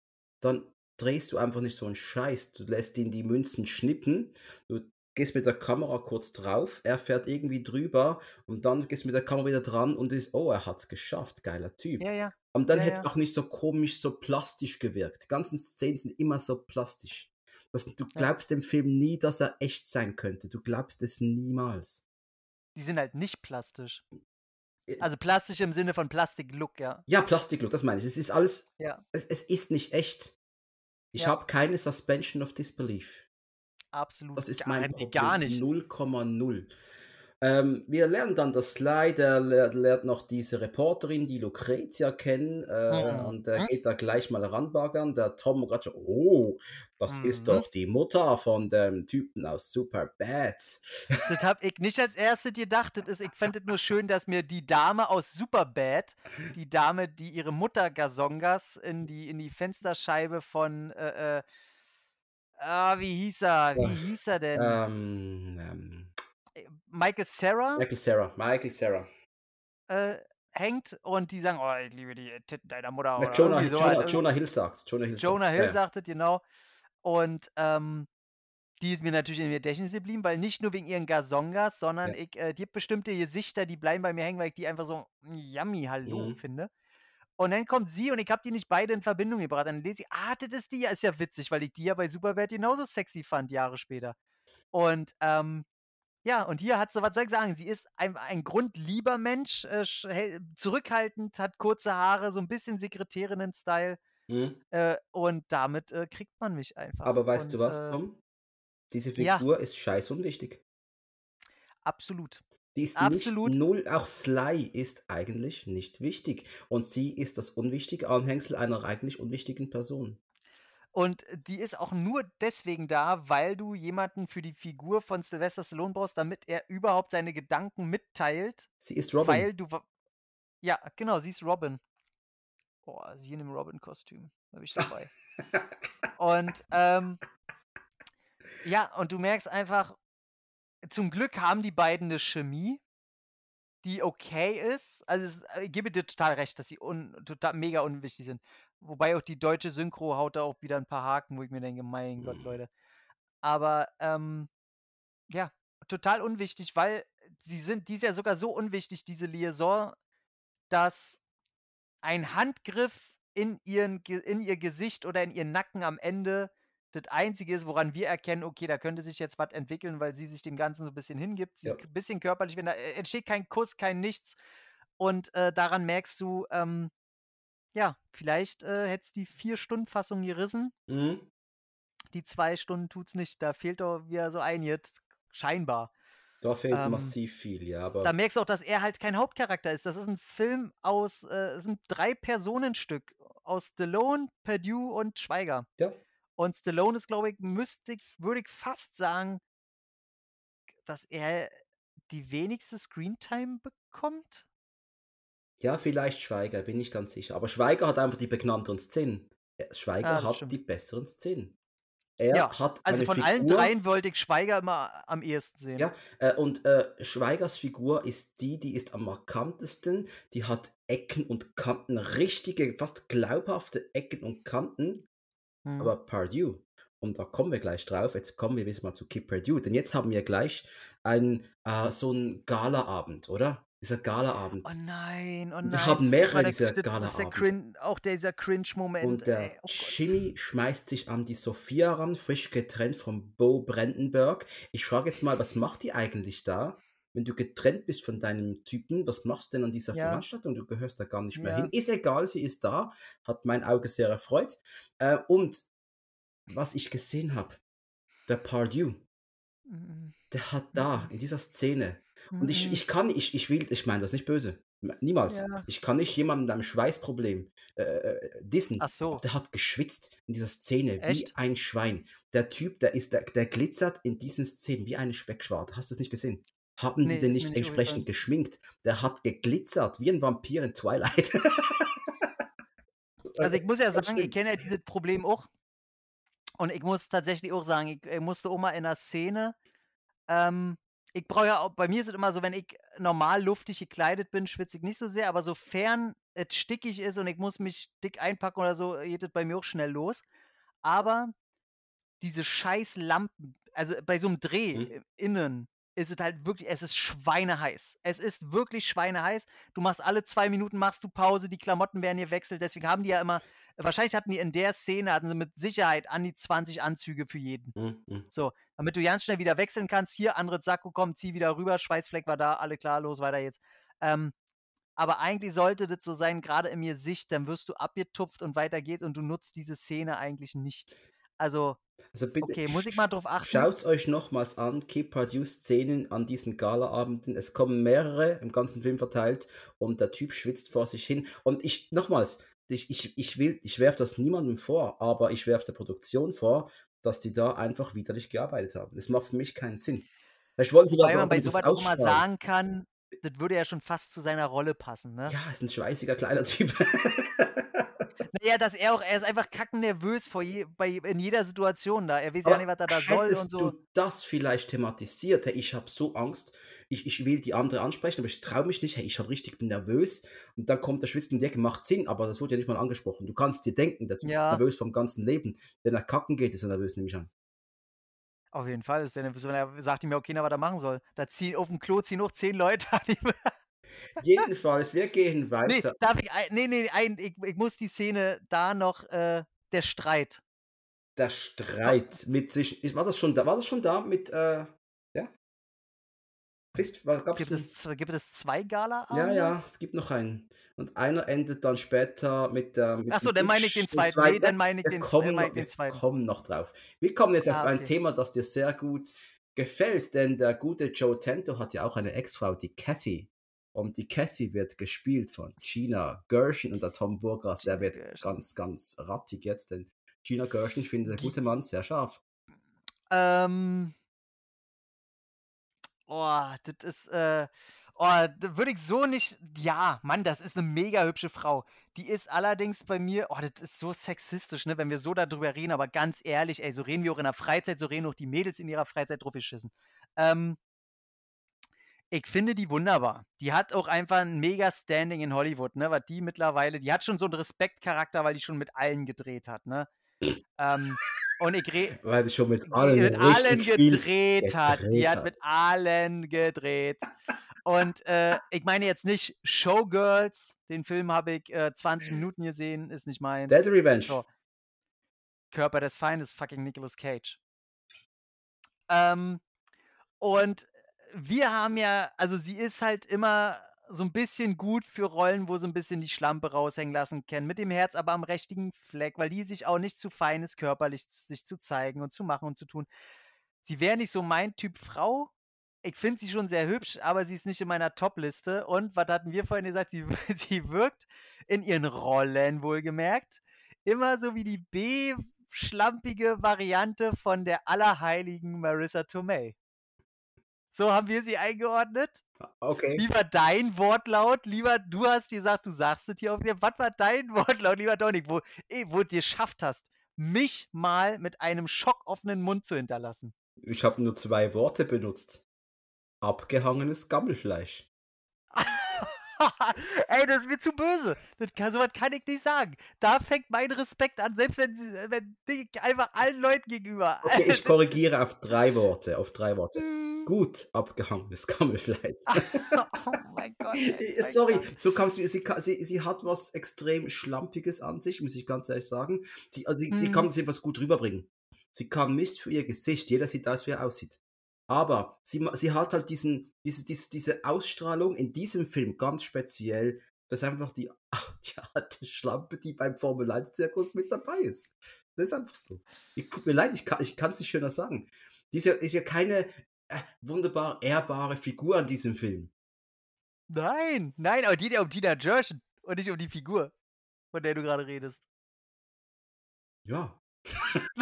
Dann drehst du einfach nicht so 'n Scheiß. Du lässt ihn die Münzen schnippen, du gehst mit der Kamera kurz drauf, er fährt irgendwie drüber und dann gehst du mit der Kamera wieder dran und ist: „Oh, er hat's geschafft, geiler Typ.“ Ja, ja. Und dann Ja, hätte es ja. auch nicht so komisch, so plastisch gewirkt. Die ganzen Szenen sind immer so plastisch. Das du Ja. glaubst dem Film nie, dass er echt sein könnte. Du glaubst es niemals. Die sind halt nicht plastisch. Äh Also, plastisch im Sinne von Plastik-Look, ja. Ja, Plastiklook, das meine ich. Es ist alles Ja. es es ist nicht echt. Ich Ja. habe keine Suspension of Disbelief. Absolut. Das ist Gar mein ne, Problem. gar nicht. 0,0. Ähm, wir lernen dann, dass Sly, der ler lernt noch diese Reporterin, die Lucretia kennen, äh, Mhm. und der geht da gleich mal ranbaggern. Der Tom grad schon: „Oh, das ist Mhm. doch die Mutter von dem Typen aus Superbad.“ Das habe ich nicht als 1. gedacht. Das ist ich fand es nur schön, dass mir die Dame aus Superbad, die Dame, die ihre Mutter Gazongas in die in die Fensterscheibe von, äh, äh ah, wie hieß er? Wie hieß er denn? Ähm, ähm Äh, Michael Cera? Michael Cera, Michael Cera. Äh, hängt und die sagen: „Oh, ich liebe die Titten deiner Mutter“ Ne, oder Jonah so Jonah halt. Jonah Hill sagt's. Jonah Hill Jonah. Hill Ja, sagt das, genau. Und, ähm, die ist mir natürlich im Gedächtnis geblieben, weil nicht nur wegen ihren Gazongas, sondern Ja. ich äh, die hat bestimmte Gesichter, die bleiben bei mir hängen, weil ich die einfach so yummy, hallo Mhm. finde. Und dann kommt sie und ich habe die nicht beide in Verbindung gebracht. Dann lese ich: „Ah, das ist die ja.“ Ist ja witzig, weil ich die ja bei Superbad genauso sexy fand, Jahre später. Und, ähm, ja, und hier hat sie was soll ich sagen? Sie ist ein ein grundlieber Mensch, äh, zurückhaltend, hat kurze Haare, so 'n bisschen Sekretärinnen-Style, Mhm. äh, und damit, äh, kriegt man mich einfach. Aber weißt du Und, was, äh Tom? Diese Ja. Figur ist scheißunwichtig. Absolut. Die ist Absolut. nicht null auch Sly ist eigentlich nicht wichtig und sie ist das unwichtige Anhängsel einer eigentlich unwichtigen Person. Und die ist auch nur deswegen da, weil du jemanden für die Figur von Sylvester Stallone brauchst, damit er überhaupt seine Gedanken mitteilt, Sie ist Robin. weil du ja, genau, sie ist Robin. Boah, sie in 'nem Robin-Kostüm, da bin ich dabei. Und, ähm ja, und du merkst einfach, zum Glück haben die beiden 'ne Chemie, die okay ist. Also, es äh, ich gebe dir total recht, dass sie un tota mega unwichtig sind. Wobei auch die deutsche Synchro haut da auch wieder 'n paar Haken, wo ich mir denke: „Mein Gott, Mhm. Leute.“ Aber, ähm, ja, total unwichtig, weil sie sind die ist ja sogar so unwichtig, diese Liaison, dass ein Handgriff in ihren in ihr Gesicht oder in ihren Nacken am Ende das Einzige ist, woran wir erkennen: Okay, da könnte sich jetzt was entwickeln, weil sie sich dem Ganzen so 'n bisschen hingibt. Sie Ja. k bisschen körperlich wenn da e entsteht kein Kuss, kein nichts. Und, äh, daran merkst du, ähm, ja, vielleicht, äh, hätte es die 4-Stunden-Fassung gerissen. Mhm. Die 2 Stunden tut's nicht. Da fehlt doch wieder so einiges, scheinbar. Da fehlt Ähm, massiv viel, ja, da aber merkst du auch, dass er halt kein Hauptcharakter ist. Das ist 'n Film aus äh, es sind 3-Personenstück aus Stallone, Perdue und Schweiger. Ja. Und Stallone ist, glaube ich müsste ich würde ich fast sagen dass er die wenigste Screentime bekommt? Ja, vielleicht Schweiger, bin nicht ganz sicher. Aber Schweiger hat einfach die prägnanteren Szenen. Äh, Schweiger das hat stimmt. die besseren Szenen. Er Ja, hat also von allen Figur dreien wollte ich Schweiger immer am ehesten sehen. Ja, äh, und, äh, Schweigers Figur ist die, die ist am markantesten. Die hat Ecken und Kanten, richtige, fast glaubhafte Ecken und Kanten. Mhm. Aber Perdue und da kommen wir gleich drauf, jetzt kommen wir wieder mal zu Kid Perdue, denn jetzt haben wir gleich ein, äh, so einen Galaabend, oder? Dieser Oh Galaabend. nein, oh Und wir nein. haben Oh, mehrere dieser crin auch dieser Cringe-Moment, Und ey. der Oh Gott. Jimmy schmeißt sich an die Sophia ran, frisch getrennt von Bo Brandenburg. Ich frage jetzt mal, was macht die eigentlich da? Wenn du getrennt bist von deinem Typen, was machst du denn an dieser Ja. Veranstaltung? Du gehörst da gar nicht mehr Ja. hin. Ist egal, sie ist da, hat mein Auge sehr erfreut. Äh, und was ich gesehen habe, der Pardue, Mhm. der hat da Mhm. in dieser Szene und ich, Mhm. ich kann, ich, ich will, ich meine das nicht böse. Niemals. Ja. Ich kann nicht jemanden mit einem Schweißproblem äh, äh, dissen. Ach so. Der hat geschwitzt in dieser Szene wie Echt? ein Schwein. Der Typ, der ist, der, der glitzert in diesen Szenen wie eine Speckschwarte. Hast du es nicht gesehen? Haben die Nee, den ist mir nicht nicht entsprechend aufgefallen. geschminkt? Der hat geglitzert wie ein Vampir in Twilight. [laughs] Also, ich muss ja sagen, ich kenne ja dieses Problem auch. Und ich muss tatsächlich auch sagen, ich, äh, musste auch mal in 'ner Szene ähm, ich brauche ja auch bei mir ist es immer so, wenn ich normal luftig gekleidet bin, schwitze ich nicht so sehr, aber sofern es stickig ist und ich muss mich dick einpacken oder so, geht es bei mir auch schnell los. Aber diese scheiß Lampen, also bei so 'nem Dreh i innen ist es halt wirklich es ist schweineheiß. Es ist wirklich schweineheiß. Du machst alle 2 Minuten machst du Pause, die Klamotten werden gewechselt. Deswegen haben die ja immer wahrscheinlich hatten die in der Szene hatten sie mit Sicherheit an die 20 Anzüge für jeden. Mhm, mhm. So, damit du ganz schnell wieder wechseln kannst. Hier, anderes Sakko, komm, zieh wieder rüber, Schweißfleck war da, alle klar, los, weiter jetzt. Ähm, aber eigentlich sollte das so sein, grade im Gesicht, dann wirst du abgetupft und weiter geht's und du nutzt diese Szene eigentlich nicht. Also, Also bitte, okay, muss ich mal drauf achten? Schaut's euch nochmals an, Kid Pardue Szenen an diesen Galaabenden. Es kommen mehrere im ganzen Film verteilt und der Typ schwitzt vor sich hin. Und ich, nochmals, ich, ich, ich will, ich werfe das niemandem vor, aber ich werfe der Produktion vor, dass die da einfach widerlich gearbeitet haben. Das macht für mich keinen Sinn. Vielleicht wollten sie da man bei so was auch ausstrahlen. sagen kann, das würde ja schon fast zu seiner Rolle passen, ne? Ja, ist ein schweißiger kleiner Typ. [laughs] Na ja, dass er auch er ist einfach kackennervös vor je bei in jeder Situation da. Er weiß ja nicht, was er da soll und so. du das vielleicht thematisiert: „Hey, ich habe so Angst, ich ich will die andere ansprechen, aber ich traue mich nicht. Hey, ich habe richtig bin nervös.“ Und dann kommt der schwitzt um die Ecke, macht Sinn, aber das wurde ja nicht mal angesprochen. Du kannst dir denken, der Typ ist Ja. nervös vom ganzen Leben. Wenn er kacken geht, ist er nervös, nehme ich an. Auf jeden Fall ist der nervös, wenn er sagt ihm ja auch keiner, was er machen soll. Da ziehen aufm Klo ziehen noch 10 Leute an ihm. Jedenfalls, wir gehen weiter. darf ich ei ne, ne, ein ich ich muss die Szene da noch äh, der Streit. Der Streit mit zwischen war das schon da war das schon da mit, äh ja? Fist war gab's Gibt es gibt es 2 Ja, Galaabende? ja, es gibt noch einen. Und einer endet dann später mit der mit Ach so, dem dann meine ich den den 2. Ne, zweiten. dann meine ich Wir den zw kommen noch den wir 2. kommen noch drauf. Wir kommen jetzt auf Ah, ein okay. Thema, das dir sehr gut gefällt, denn der gute Joe Tento hat ja auch eine Ex-Frau, die Kathy. Und die Kathy wird gespielt von Gina Gershon und der Tom Burgras, der wird Gershon. ganz, ganz rattig jetzt, denn Gina Gershon, ich finde, der gute Mann sehr scharf. Ähm Oh, das ist, äh oh, da würde ich so nicht ja, Mann, das ist 'ne mega hübsche Frau. Die ist allerdings bei mir oh, das ist so sexistisch, ne, wenn wir so da drüber reden, aber ganz ehrlich, ey, so reden wir auch in der Freizeit, so reden auch die Mädels in ihrer Freizeit drauf geschissen. Ähm ich finde die wunderbar. Die hat auch einfach 'n mega Standing in Hollywood, ne, was die mittlerweile die hat schon so 'n Respektcharakter, weil die schon mit allen gedreht hat, ne? Ähm, und ich re Weil die schon mit allen mit allen richtig viel gedreht hat. Die gedreht hat hat. mit allen gedreht. Und, äh, ich meine jetzt nicht Showgirls, den Film habe ich, äh, 20 Minuten gesehen, ist nicht meins. Dead Revenge. So. Körper des Feindes, fucking Nicolas Cage. Ähm, und wir haben ja also, sie ist halt immer so 'n bisschen gut für Rollen, wo sie 'n bisschen die Schlampe raushängen lassen können, mit dem Herz aber am richtigen Fleck, weil die sich auch nicht zu fein ist, körperlich sich zu zeigen und zu machen und zu tun. Sie wäre nicht so mein Typ Frau. Ich finde sie schon sehr hübsch, aber sie ist nicht in meiner Top-Liste. Und was hatten wir vorhin gesagt? Sie [laughs] sie wirkt in ihren Rollen wohlgemerkt immer so wie die B-schlampige Variante von der allerheiligen Marissa Tomei. So haben wir sie eingeordnet. Okay. Wie war dein Wortlaut? Lieber du hast gesagt, du sagst es hier auf der was war dein [laughs] Wortlaut, lieber Dominik, wo ey, wo du geschafft hast, mich mal mit einem schockoffenen Mund zu hinterlassen? Ich habe nur 2 Worte benutzt. Abgehangenes Gammelfleisch. [laughs] Ey, das ist mir zu böse. Das kann, so was kann ich nicht sagen. Da fängt mein Respekt an, selbst wenn, sie, wenn ich einfach allen Leuten gegenüber. Okay, ich [laughs] korrigiere auf drei Worte, auf drei Worte. Mm. Gut abgehangenes Gammelfleisch. [laughs] oh mein Gott. [laughs] ey, mein Sorry, so du, sie, sie, sie hat was extrem Schlampiges an sich, muss ich ganz ehrlich sagen. Sie, also sie, sie Mhm. kann es etwas gut rüberbringen. Sie kann nichts für ihr Gesicht, jeder sieht aus, wie er aussieht. Aber sie, sie hat halt diesen, diese, diese, diese Ausstrahlung in diesem Film ganz speziell, dass einfach die, [laughs] die alte Schlampe, die beim Formel-1-Zirkus mit dabei ist. Das ist einfach so. Ich, tut mir leid, ich kann es nicht schöner sagen. Diese ist ja keine äh, wunderbar ehrbare Figur an diesem Film. Nein, nein, aber die geht ja um Tina Jerschen und nicht um die Figur, von der du gerade redest. Ja. [laughs]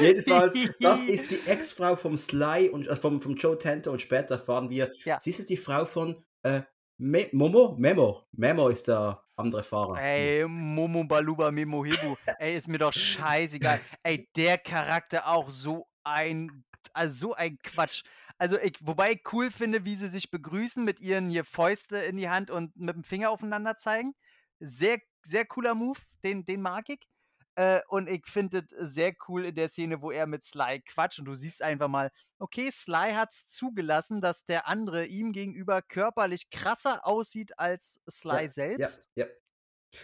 Jedenfalls, das ist die Ex-Frau vom Sly und äh, vom, vom Joe Tanto und später erfahren wir, Ja. sie ist die Frau von äh, Me Momo? Memo. Memo ist der andere Fahrer. Ey, Momo Baluba Memo Hebu. Ey, ist mir doch scheißegal. Ey, der Charakter auch so ein, also so ein Quatsch. Also ich, wobei ich cool finde, wie sie sich begrüßen mit ihren hier Fäuste in die Hand und mit dem Finger aufeinander zeigen. Sehr, sehr cooler Move, den, den mag ich. Äh, und ich finde es sehr cool in der Szene, wo er mit Sly quatscht und du siehst einfach mal, okay, Sly hat es zugelassen, dass der andere ihm gegenüber körperlich krasser aussieht als Sly Ja, selbst. Ja, ja.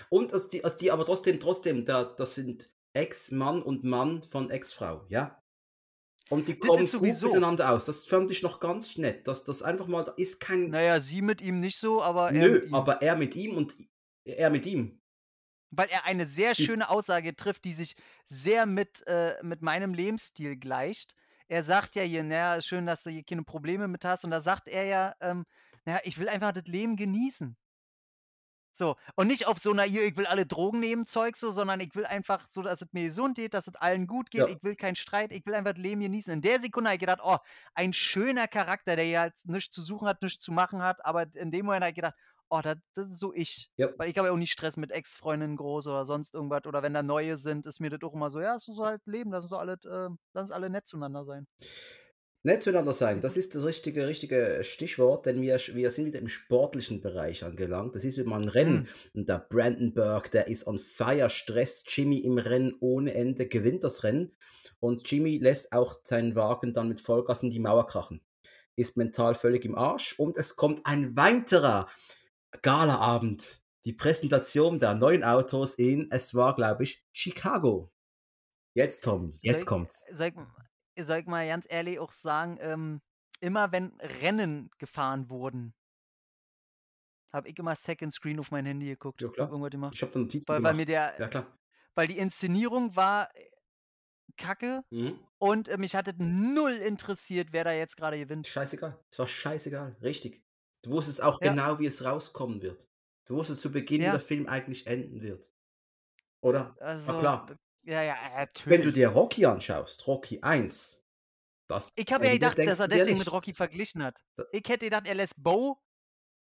Und als die, als die aber trotzdem, trotzdem, da, das sind Ex-Mann und Mann von Ex-Frau, ja? Und die kommen gut miteinander aus. Das fand ich noch ganz nett. Dass das einfach mal, da ist kein. Naja, sie mit ihm nicht so, aber er Nö, aber er mit ihm und er mit ihm. Weil er eine sehr Die- schöne Aussage trifft, die sich sehr mit, äh, mit meinem Lebensstil gleicht. Er sagt ja hier, naja, schön, dass du hier keine Probleme mit hast. Und da sagt er ja, ähm, naja, ich will einfach das Leben genießen. So, und nicht auf so einer, ich will alle Drogen nehmen, Zeug so, sondern ich will einfach so, dass es mir gesund geht, dass es allen gut geht. Ja. Ich will keinen Streit, ich will einfach das Leben genießen. In der Sekunde habe ich gedacht, oh, ein schöner Charakter, der ja jetzt nichts zu suchen hat, nichts zu machen hat. Aber in dem Moment habe ich gedacht, oh, das, das ist so ich. Ja. Weil ich habe ja auch nicht Stress mit Ex-Freundinnen groß oder sonst irgendwas. Oder wenn da neue sind, ist mir das auch immer so, ja, es ist so halt Leben, lass uns doch alle, äh, lass uns alle nett zueinander sein. Nett zueinander sein, das ist das richtige, richtige Stichwort, denn wir, wir sind wieder im sportlichen Bereich angelangt. Das ist wie mal ein Rennen. Mhm. Und der Brandenburg, der ist on fire, stresst Jimmy im Rennen ohne Ende, gewinnt das Rennen. Und Jimmy lässt auch seinen Wagen dann mit Vollgas in die Mauer krachen. Ist mental völlig im Arsch. Und es kommt ein weiterer Galaabend. Die Präsentation der neuen Autos in, es war, glaube ich, Chicago. Jetzt, Tom, jetzt Soll- kommt's. Soll ich, soll ich mal ganz ehrlich auch sagen, ähm, immer wenn Rennen gefahren wurden, habe ich immer Second Screen auf mein Handy geguckt. Ja, klar. Hab irgendwas gemacht. Ich habe da Notizen Weil, weil gemacht. mir der, Ja, klar. weil die Inszenierung war äh, kacke Mhm. und äh, mich hat es null interessiert, wer da jetzt gerade gewinnt. Scheißegal. Es war scheißegal. Richtig. Du wusstest auch Ja. genau, wie es rauskommen wird. Du wusstest zu Beginn, wie Ja. der Film eigentlich enden wird. Oder? Also, Na klar. ja, ja, Wenn natürlich. du dir Rocky anschaust, Rocky 1, das Ich habe ja Ende gedacht, denkst dass er deswegen mit Rocky verglichen hat. Ich hätte gedacht, er lässt Bo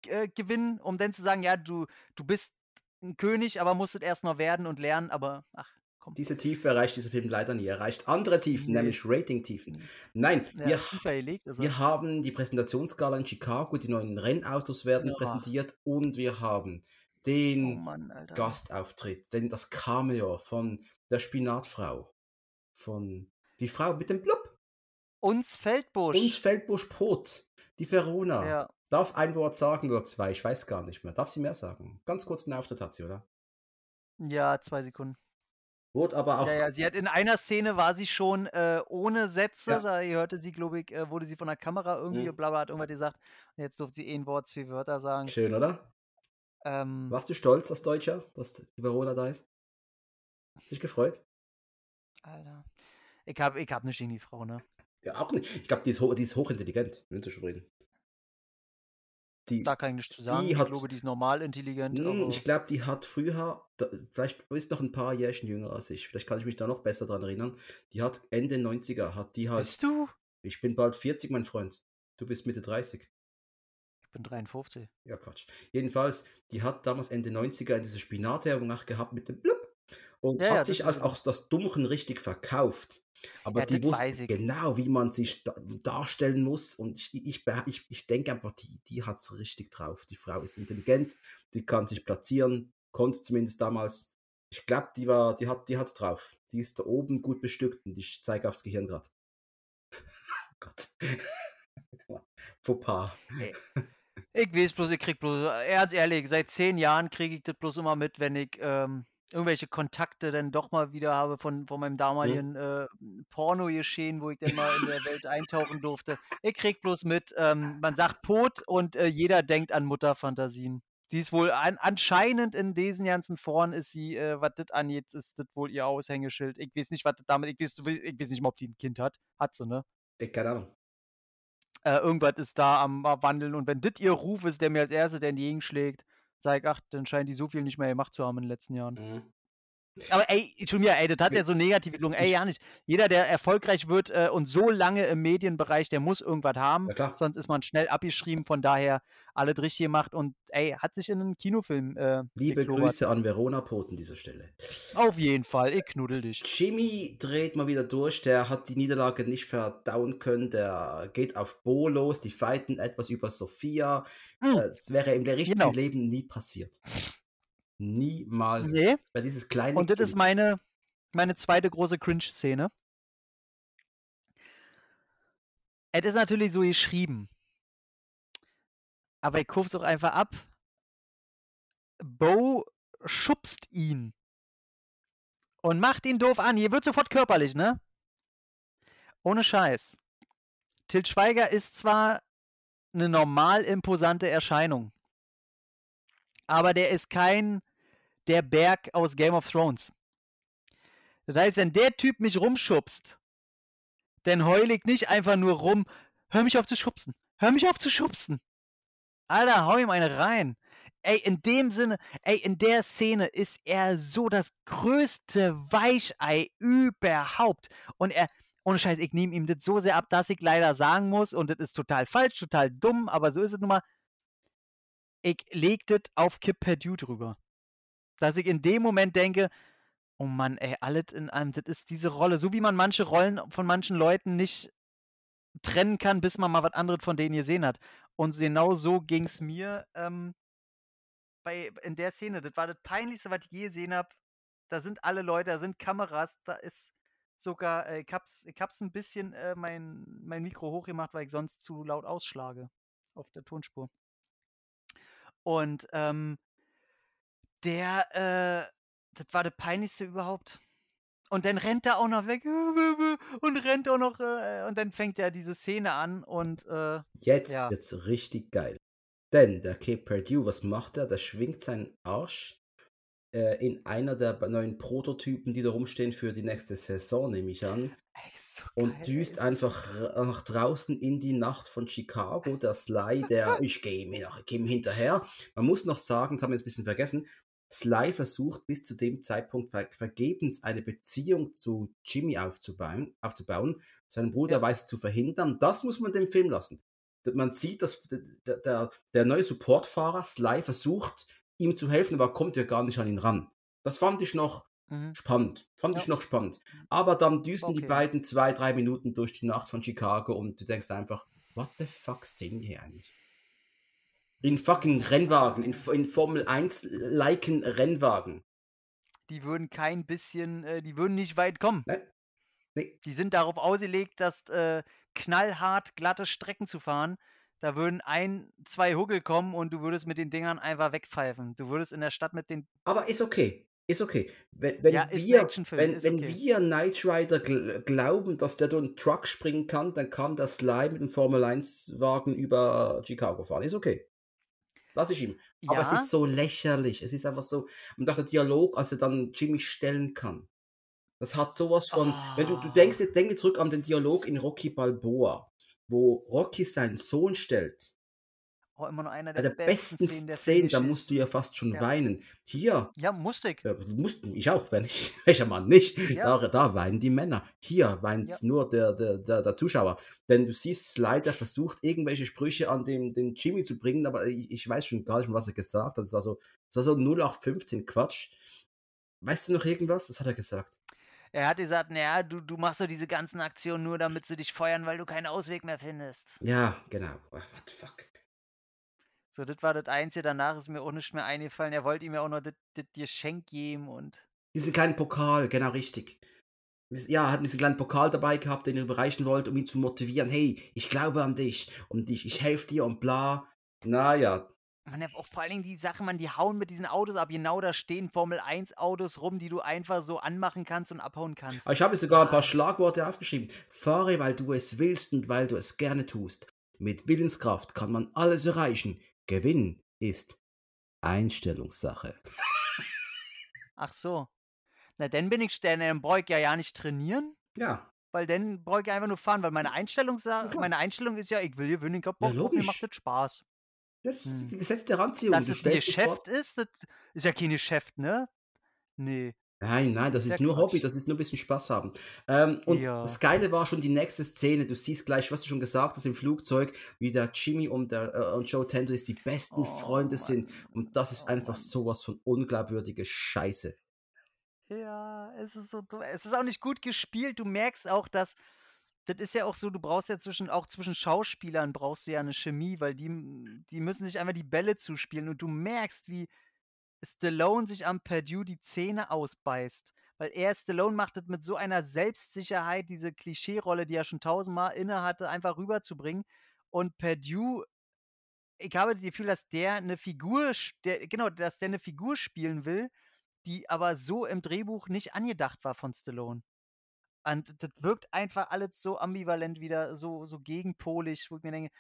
äh, gewinnen, um dann zu sagen, ja, du, du bist ein König, aber musstet erst noch werden und lernen, aber ach, komm. Diese Tiefe erreicht dieser Film leider nie. Er erreicht andere Tiefen, Nee. nämlich Rating-Tiefen. Nein, Ja, wir, gelegt er. wir haben die Präsentationsskala in Chicago, die neuen Rennautos werden Ja. präsentiert und wir haben Oh den Mann, Alter. Gastauftritt, denn das Cameo von der Spinatfrau, von die Frau mit dem Blub Uns Feldbusch. und Feldbusch Pot, die Verona. ja. Darf ein Wort sagen oder zwei? Ich weiß gar nicht mehr. Darf sie mehr sagen? Ganz kurz einen Auftritt hat sie, oder? ja, zwei Sekunden. Wurde aber auch. Ja, ja, sie hat in einer Szene war sie schon äh, ohne Sätze, Ja. da hörte sie, glaube ich, äh, wurde sie von der Kamera irgendwie, Mhm. bla bla, hat irgendwas gesagt. Und jetzt durfte sie ein Wort, zwei Wörter sagen. Schön, oder? Ähm, Warst du stolz als Deutscher, dass die Verona da ist? Hat sich gefreut? Alter. Ich hab, ich hab nicht gegen die Frau, ne? Ja, auch nicht. Ich glaube, die, ist die ist hochintelligent. Wenn schon reden. Die, Da kann ich nichts zu sagen. Ich hat- glaube, die ist normal intelligent. Hm, aber ich glaube, die hat früher, da, vielleicht ist noch ein paar Jährchen jünger als ich, vielleicht kann ich mich da noch besser dran erinnern. Die hat Ende 90er, hat die halt, Bist du? ich bin bald 40, mein Freund. Du bist Mitte 30. Ich bin 53. Ja, Quatsch. Jedenfalls, die hat damals Ende 90er in diese Spinatwerbung gehabt mit dem Blub. Und Ja, ja, hat das sich als auch das Dummchen richtig verkauft. Aber Ja, die ich. genau, wie man sich da darstellen muss und ich ich ich ich denke einfach, die die hat's richtig drauf. Die Frau ist intelligent, die kann sich platzieren, konnt's zumindest damals. Ich glaube, die war die hat die hat's drauf. Die ist da oben gut bestückt und ich zeige aufs Gehirn grad. [laughs] Oh Gott. [laughs] Fauxpas. Ey, ich weiß bloß, ich krieg bloß ganz ehrlich, seit 10 Jahren kriege ich das bloß immer mit, wenn ich, ähm, irgendwelche Kontakte dann doch mal wieder habe von von meinem Mhm. damaligen, äh, Pornogeschehen, wo ich dann mal in der [laughs] Welt eintauchen durfte. Ich kriege bloß mit, ähm, man sagt Pot und, äh, jeder denkt an Mutterfantasien. Sie ist wohl an anscheinend in diesen ganzen Foren ist sie, äh, was das angeht, ist das wohl ihr Aushängeschild. Ich weiß nicht, was damit ich weiß ich weiß nicht mal, ob die 'n Kind hat. Hat sie, ne? Äh, keine Ahnung. Äh, irgendwas ist da am am Wandeln und wenn das ihr Ruf ist, der mir als Erster entgegenschlägt, sage „Ach, dann scheint die so viel nicht mehr gemacht zu haben in den letzten Jahren.“ Mhm. Aber ey, schon wieder, ey, das hat ja so negativ geklungen. Ey, ja nicht. Jeder, der erfolgreich wird, äh, und so lange im Medienbereich, der muss irgendwas haben, Ja sonst ist man schnell abgeschrieben. Von daher alles richtig gemacht und ey, hat sich in 'nen Kinofilm, äh, Liebe geklobert. Grüße an Verona Pot an dieser Stelle. Auf jeden Fall, ich knuddel dich. Jimmy dreht mal wieder durch, der hat die Niederlage nicht verdauen können, der geht auf Bo los, die fighten etwas über Sophia. Hm. Äh, das wäre im richtigen Genau. Leben nie passiert. Niemals. Ne. Weil dieses kleine Und das ist Kind meine meine 2. große Cringe-Szene. Es ist natürlich so geschrieben. Aber ich kaufe es auch einfach ab. Bo schubst ihn. Und macht ihn doof an. Hier wird sofort körperlich, ne? Ohne Scheiß. Til Schweiger ist zwar 'ne normal imposante Erscheinung. Aber der ist kein der Berg aus Game of Thrones. Das heißt, wenn der Typ mich rumschubst, dann heule ich nicht einfach nur rum: „Hör mich auf zu schubsen. Hör mich auf zu schubsen.“ Alter, hau ihm eine rein. Ey, in dem Sinne ey, in der Szene ist er so das größte Weichei überhaupt. Und er ohne Scheiß, ich nehme ihm das so sehr ab, dass ich leider sagen muss, und das ist total falsch, total dumm, aber so ist es nun mal ich lege das auf Kip Perdue drüber. Dass ich in dem Moment denke: „Oh Mann, ey, alles in allem, das ist diese Rolle.“ So wie man manche Rollen von manchen Leuten nicht trennen kann, bis man mal was anderes von denen gesehen hat. Und genau so ging's mir, ähm bei in der Szene. Das war das Peinlichste, was ich je gesehen habe. Da sind alle Leute, da sind Kameras, da ist sogar äh, ich habe es ich habe es 'n bisschen, äh, mein mein Mikro hochgemacht, weil ich sonst zu laut ausschlage auf der Tonspur. Und, ähm der, äh das war das Peinlichste überhaupt. Und dann rennt er auch noch weg [laughs] und rennt auch noch, äh und dann fängt ja diese Szene an und, äh, Jetzt ja. wird's richtig geil. Denn der Kip Perdue, was macht er? Der schwingt seinen Arsch, äh, in einer der neuen Prototypen, die da rumstehen für die nächste Saison, nehme ich an. Ey, so Und geil, ey, düst einfach r nach draußen in die Nacht von Chicago. Der Sly, [laughs] der ich gehe ihm gehe ihm hinterher. Man muss noch sagen, das haben wir jetzt 'n bisschen vergessen, Sly versucht bis zu dem Zeitpunkt ver vergebens eine Beziehung zu Jimmy aufzubauen aufzubauen. Sein Bruder Ja. weiß zu verhindern. Das muss man dem Film lassen. Man sieht, dass d d der der neue Supportfahrer Sly versucht, ihm zu helfen, aber kommt ja gar nicht an ihn ran. Das fand ich noch Mhm. spannend. Fand Ja. ich noch spannend. Aber dann düsen die Okay. beiden 2, 3 Minuten durch die Nacht von Chicago und du denkst einfach: „What the fuck sind die hier eigentlich?“ In fucking Rennwagen, in in Formel 1 liken Rennwagen. Die würden kein bisschen äh, die würden nicht weit kommen. Ne. Ne. Die sind darauf ausgelegt, dass äh, knallhart glatte Strecken zu fahren. Da würden 1, 2 Huckel kommen und du würdest mit den Dingern einfach wegpfeifen. Du würdest in der Stadt mit den Aber ist okay. Ist okay. Wenn wenn Ja, wir wenn wenn okay. wir Knight Rider gl glauben, dass der durch 'n Truck springen kann, dann kann der Sly mit 'nem Formel 1 Wagen über Chicago fahren. Ist okay. Lasse ich ihm. Aber es Ja. ist so lächerlich. Es ist einfach so und auch der Dialog, als er dann Jimmy stellen kann. Das hat so was von wenn du du denkst Ah. jetzt denke zurück an den Dialog in Rocky Balboa, wo Rocky seinen Sohn stellt. Oh, immer noch einer Bei der der besten besten Szenen der Szene, da musst du ja fast schon Ja. weinen. Hier Ja, musste ich. ja, du musst ich auch, wenn ich [laughs] welcher Mann nicht? Ja. Da da weinen die Männer. Hier weint Ja. nur der der der der Zuschauer. Denn du siehst Sly, der versucht, irgendwelche Sprüche an den den Jimmy zu bringen, aber i ich weiß schon gar nicht mehr, was er gesagt hat. Das war so das war so 0815 Quatsch. weißt du noch irgendwas? Was hat er gesagt? Er hat gesagt, naja, du, du machst so diese ganzen Aktionen nur, damit sie dich feuern, weil du keinen Ausweg mehr findest. Ja, genau. What the fuck? So, das war das Einzige. Danach ist mir auch nicht mehr eingefallen. Er wollte ihm ja auch noch das, Geschenk geben und. Diesen kleinen Pokal, genau richtig. Ja, er hat diesen kleinen Pokal dabei gehabt, den er überreichen wollte, um ihn zu motivieren. Hey, ich glaube an dich und ich, ich helfe dir und bla. Naja, Man, auch vor allen Dingen die Sache, man, die hauen mit diesen Autos ab. Genau da stehen Formel 1 Autos rum, die du einfach so anmachen kannst und abhauen kannst. Ich habe sogar ein paar Ah. Schlagworte aufgeschrieben. Fahre, weil du es willst und weil du es gerne tust. Mit Willenskraft kann man alles erreichen. Gewinn ist Einstellungssache. Ach so. Na, dann bin ich, dann, dann brauche ich ja ja nicht trainieren, Ja, weil dann brauche ich einfach nur fahren, weil meine Einstellung, meine Einstellung ist ja, ich will gewinnen, ich hab Bock drauf, mir macht das Spaß. das ist Hm. die Gesetz der Anziehung. Dass Du es ein Geschäft ist, das ist ja kein Geschäft, ne? Nee. Nein, nein, das Ist nur Hobby, das ist nur ein bisschen Spaß haben. Ähm, und Ja. das Geile war schon die nächste Szene. Du siehst gleich, was du schon gesagt hast im Flugzeug, wie der Jimmy und, der, äh, und Joe Tendris die besten Oh, Freunde sind. Mann. Und das ist Oh, einfach Mann. sowas von unglaubwürdige Scheiße. Ja, es ist so dumm. Es ist auch nicht gut gespielt. Du merkst auch, dass das ist ja auch so, du brauchst ja zwischen auch zwischen Schauspielern brauchst du ja eine Chemie, weil die die müssen sich einfach die Bälle zuspielen und du merkst, wie Stallone sich am Perdue die Zähne ausbeißt, weil er Stallone macht das mit so einer Selbstsicherheit, diese Klischeerolle, die er schon tausendmal inne hatte, einfach rüberzubringen und Perdue ich habe das Gefühl, dass der eine Figur der genau, dass der eine Figur spielen will, die aber so im Drehbuch nicht angedacht war von Stallone. Und das wirkt einfach alles so ambivalent wieder, so so gegenpolig, wo ich mir denke: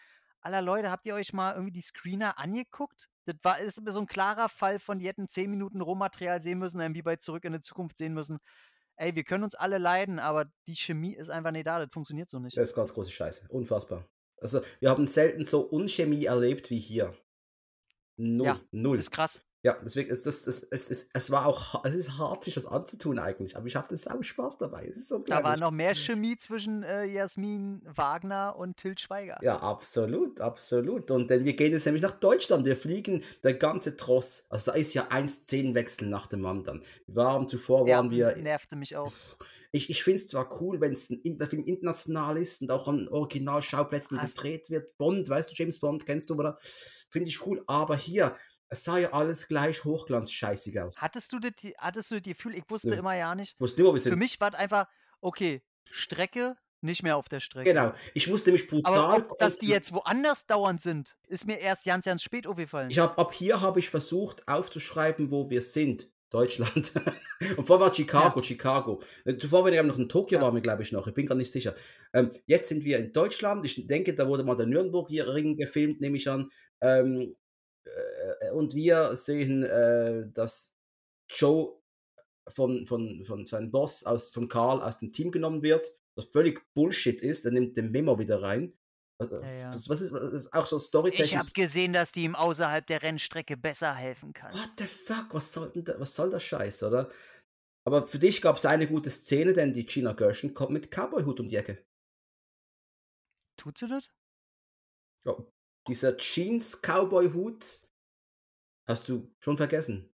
„Alter Leute, habt ihr euch mal irgendwie die Screener angeguckt?“ Das war ist so 'n klarer Fall von, die hätten 10 Minuten Rohmaterial sehen müssen, irgendwie bei Zurück in die Zukunft sehen müssen. Ey, wir können uns alle leiden, aber die Chemie ist einfach nicht da, das funktioniert so nicht. Das ist ganz große Scheiße. Unfassbar. Also, wir haben selten so Unchemie erlebt wie hier. Null. Ja, Null. Ist krass. Ja, deswegen ist das, es, es, es, es war auch, es ist hart, sich das anzutun eigentlich, aber ich hatte sau Spaß dabei. Es ist so Da war noch mehr Chemie zwischen, äh, Jasmin Wagner und Til Schweiger. Ja, absolut, absolut. Und denn wir gehen jetzt nämlich nach Deutschland. Wir fliegen der ganze Tross. Also da ist ja ein Szenenwechsel nach dem anderen. Wir waren zuvor, Ja, waren wir. nervte mich auch. Ich, ich finde es zwar cool, wenn es ein Film international ist und auch an Originalschauplätzen gedreht wird. Bond, weißt du, James Bond, kennst du, oder? Finde ich cool. Aber hier, es sah ja alles gleich hochglanzscheißig aus. Hattest du das hattest du das Gefühl ich wusste Nö. immer ja nicht. Wusst du, wo wir Für mich war es einfach, okay, Strecke, nicht mehr auf der Strecke. Genau. Ich musste mich brutal. Aber ob, dass die jetzt woanders dauernd sind, ist mir erst ganz, ganz spät aufgefallen. Ich habe ab hier habe ich versucht aufzuschreiben, wo wir sind. Deutschland. [laughs] Und vorher war Chicago, Chicago. Äh, Zuvor waren wir noch in Tokio, Ja. waren wir, glaube ich, noch. Ich bin gar nicht sicher. Ähm, jetzt sind wir in Deutschland. Ich denke, da wurde mal der Nürnberg-Ring gefilmt, nehme ich an. Ähm, äh, und wir sehen, äh, dass Joe von, von, von seinem Boss, aus, von Karl, aus dem Team genommen wird. Was völlig Bullshit ist. Er nimmt den Memo wieder rein. Also, Ja, ja. Das, was ist, was ist auch so ich storytechnisch. habe gesehen, dass du ihm außerhalb der Rennstrecke besser helfen kannst. What the fuck? Was soll, da, was soll das Scheiß, oder? Aber für dich gab es eine gute Szene, denn die Gina Gershon kommt mit Cowboy-Hut um die Ecke. Tut sie das? Ja, dieser Jeans-Cowboy-Hut hast du schon vergessen.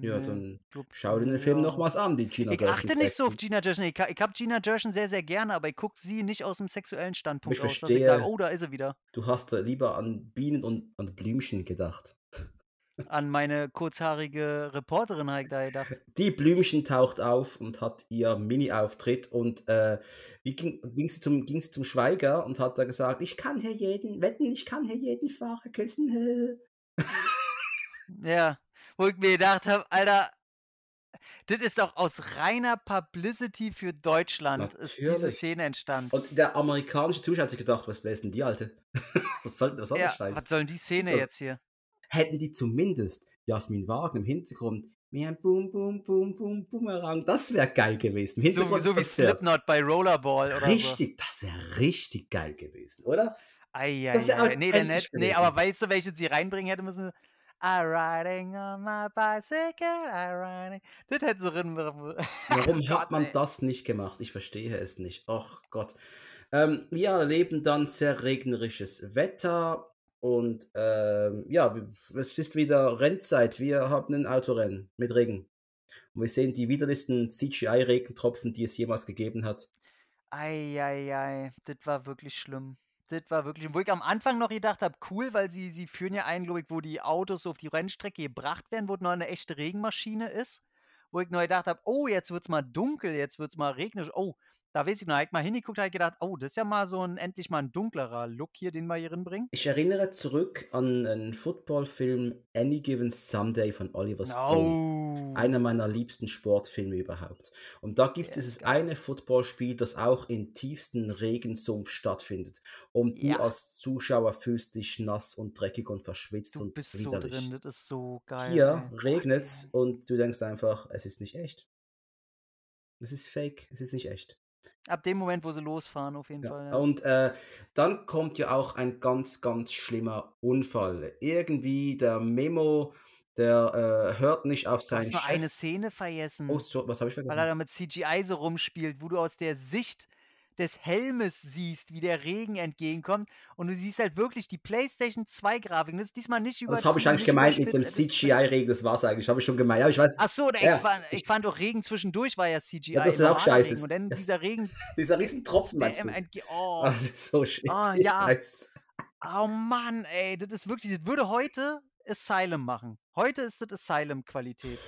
Ja, Nee, dann glaub- schau dir den Film ja. nochmals an, die Gina Ich Gershon. achte nicht so auf. Gina Gershon. Ich, ich habe Gina Gershon sehr, sehr gerne, aber ich gucke sie nicht aus dem sexuellen Standpunkt Ich aus, dass ich sage, verstehe. oh, da ist sie wieder. Du hast da lieber an Bienen und an Blümchen gedacht. An meine kurzhaarige Reporterin habe ich da gedacht. Die Blümchen taucht auf und hat ihr Mini-Auftritt und äh, wie ging, ging, sie zum, ging sie zum Schweiger und hat da gesagt, ich kann hier jeden, wetten, ich kann hier jeden Fahrer küssen. Ja, wo ich mir gedacht habe, Alter, das ist doch aus reiner Publicity für Deutschland ist diese Natürlich. Szene entstanden. Und der amerikanische Zuschauer hat sich gedacht, was wer ist denn die Alte? [laughs] was soll, was soll Ja, der Scheiß? was soll denn die Szene jetzt hier? Hätten die zumindest Jasmin Wagner im Hintergrund mehr Boom, Boom, Boom, Boom, Boomerang, das wäre geil gewesen. Im So, so wie Slipknot bei Rollerball oder so. Richtig, das wäre richtig geil gewesen, oder? Eieiei. Das wär Nee, dann authentisch hätt, nee, aber weißt du, welche sie reinbringen hätte müssen? I riding on my bicycle, I riding. Das hätten sie drin. [laughs] Warum hat man das nicht gemacht? Ich verstehe es nicht. Och Gott. Ähm, wir erleben dann sehr regnerisches Wetter und ähm, ja, es ist wieder Rennzeit. Wir haben ein Autorennen mit Regen. Und wir sehen die widerlichsten CGI-Regentropfen, die es jemals gegeben hat. Eieiei, das war wirklich schlimm. Das war wirklich wo ich am Anfang noch gedacht habe, cool, weil sie sie führen ja ein, glaube ich, wo die Autos auf die Rennstrecke gebracht werden, wo noch eine echte Regenmaschine ist. Wo ich nur gedacht habe: „Oh, jetzt wird's mal dunkel, jetzt wird's mal regnerisch. Oh, da weiß ich noch, habe ich mal hingeguckt, habe ich gedacht: „Oh, das ist ja mal so 'n endlich mal 'n dunklerer Look hier, den wir hier bringen. Ich erinnere zurück an 'nen Footballfilm „Any Given Sunday“ von Oliver Stone. Einer Oh. meiner liebsten Sportfilme überhaupt. Und da Der ist dieses geil. eine Footballspiel, das auch im tiefsten Regensumpf stattfindet. Und du Ja. als Zuschauer fühlst dich nass und dreckig und verschwitzt Du und bist so drin, widerlich. das ist so geil, Hier der ist und du denkst einfach: „Es ist nicht echt.“ Es ist fake, es ist nicht echt. Ab dem Moment, wo sie losfahren, auf jeden Ja, Fall, ja. und, äh, dann kommt ja auch ein ganz, ganz schlimmer Unfall. Irgendwie der Memo, der, äh, hört nicht auf Du hast seinen nur eine Chef. Szene Oh, vergessen. so was habe ich Weil er vergessen? da mit CGI so rumspielt, wo du aus der Sicht des Helmes siehst, wie der Regen entgegenkommt und du siehst halt wirklich die PlayStation 2 Grafiken. Das ist diesmal nicht Das habe ich eigentlich gemeint mit dem es CGI-Regen, das war's eigentlich. Habe ich schon gemeint. Ja, ich weiß Ach so, ich ja, fand ich ich fand auch Regen zwischendurch war ja CGI, Ja, das ist auch scheiße. Und dann dieser Regen, [laughs] dieser Riesentropfen meinst du? entge Ah, oh, das ist so schlimm. oh [laughs] Ich ja. Oh Mann, ey, das ist wirklich das würde heute Asylum machen. Heute ist das Asylum-Qualität.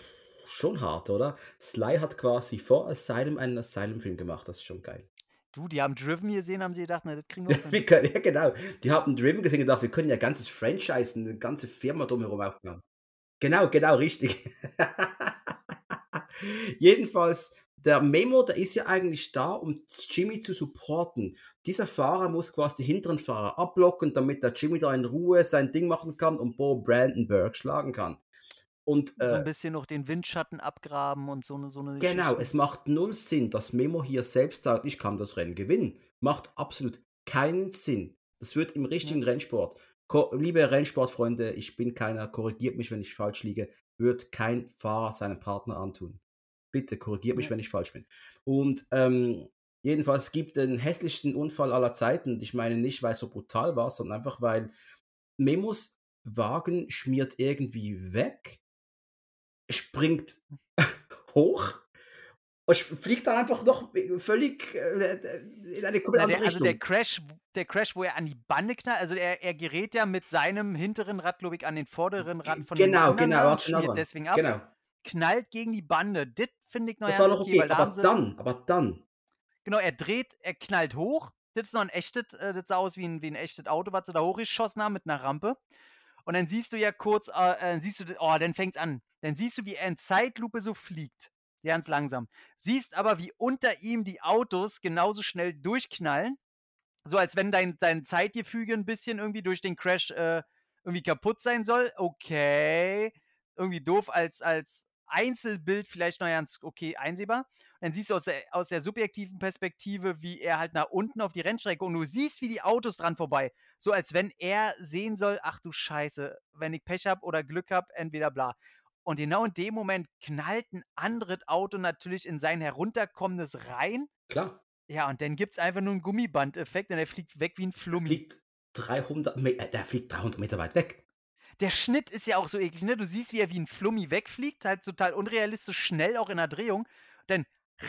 Schon hart, oder? Sly hat quasi vor Asylum einen Asylum-Film gemacht. Das ist schon geil. Du, die haben Driven gesehen, haben sie gedacht: „Na, das kriegen wir auch hin.“ Wir [laughs] können ja genau. Die haben Driven gesehen und gedacht, wir können ja ganzes Franchise, 'ne ganze Firma drumherum aufbauen. Genau, genau, richtig. [laughs] Jedenfalls, der Memo, der ist ja eigentlich da, um Jimmy zu supporten. Dieser Fahrer muss quasi die hinteren Fahrer abblocken, damit der Jimmy da in Ruhe sein Ding machen kann und Bo Brandenburg schlagen kann. Und, So äh 'n bisschen noch den Windschatten abgraben und so 'ne so 'ne Genau, Geschichten. es macht null Sinn, dass Memo hier selbst sagt: „Ich kann das Rennen gewinnen.“ Macht absolut keinen Sinn. Das wird im Ja. richtigen Rennsport ko liebe Rennsportfreunde, ich bin keiner, korrigiert mich, wenn ich falsch liege, wird kein Fahrer seinem Partner antun. Bitte korrigiert mich, Ja. wenn ich falsch bin. Und, ähm, jedenfalls, es gibt den hässlichsten Unfall aller Zeiten und ich meine nicht, weil's so brutal war, sondern einfach, weil Memos Wagen schmiert irgendwie weg springt [laughs] hoch und fliegt dann einfach noch, völlig, äh, in eine komplett andere der also der Richtung. Crash der Crash, wo er an die Bande knallt also er er gerät ja mit seinem hinteren Rad, glaube ich, an den vorderen Rad von dem genau, anderen genau, da und dran. deswegen ab, Genau. knallt gegen die Bande. Das finde ich noch Das war noch okay, aber dann aber dann Genau, er dreht er knallt hoch. Das ist noch 'n echtes äh, das sah aus wie 'n wie 'n echtes Auto, was sie da hochgeschossen haben mit 'ner Rampe. Und dann siehst du ja kurz, äh, äh siehst du oh, dann fängt's an. Dann siehst du, wie er in Zeitlupe so fliegt, ganz langsam. Siehst aber, wie unter ihm die Autos genauso schnell durchknallen, so als wenn dein dein Zeitgefüge 'n bisschen irgendwie durch den Crash, äh, irgendwie kaputt sein soll. Okay, irgendwie doof als als Einzelbild vielleicht noch ganz okay einsehbar. Dann siehst du aus der aus der subjektiven Perspektive, wie er halt nach unten auf die Rennstrecke und du siehst, wie die Autos dran vorbei so als wenn er sehen soll: „Ach du Scheiße, wenn ich Pech habe oder Glück habe, entweder bla.“ Und genau in dem Moment knallt 'n anderes Auto natürlich in sein Herunterkommendes rein. Klar. Ja, und dann gibt's einfach nur 'n Gummibandeffekt und er fliegt weg wie 'n Der Flummi. fliegt 300 Me äh, der fliegt 300 Meter weit weg. Der Schnitt ist ja auch so eklig, ne? Du siehst, wie er wie 'n Flummi wegfliegt, halt total unrealistisch schnell auch in der Drehung. Dann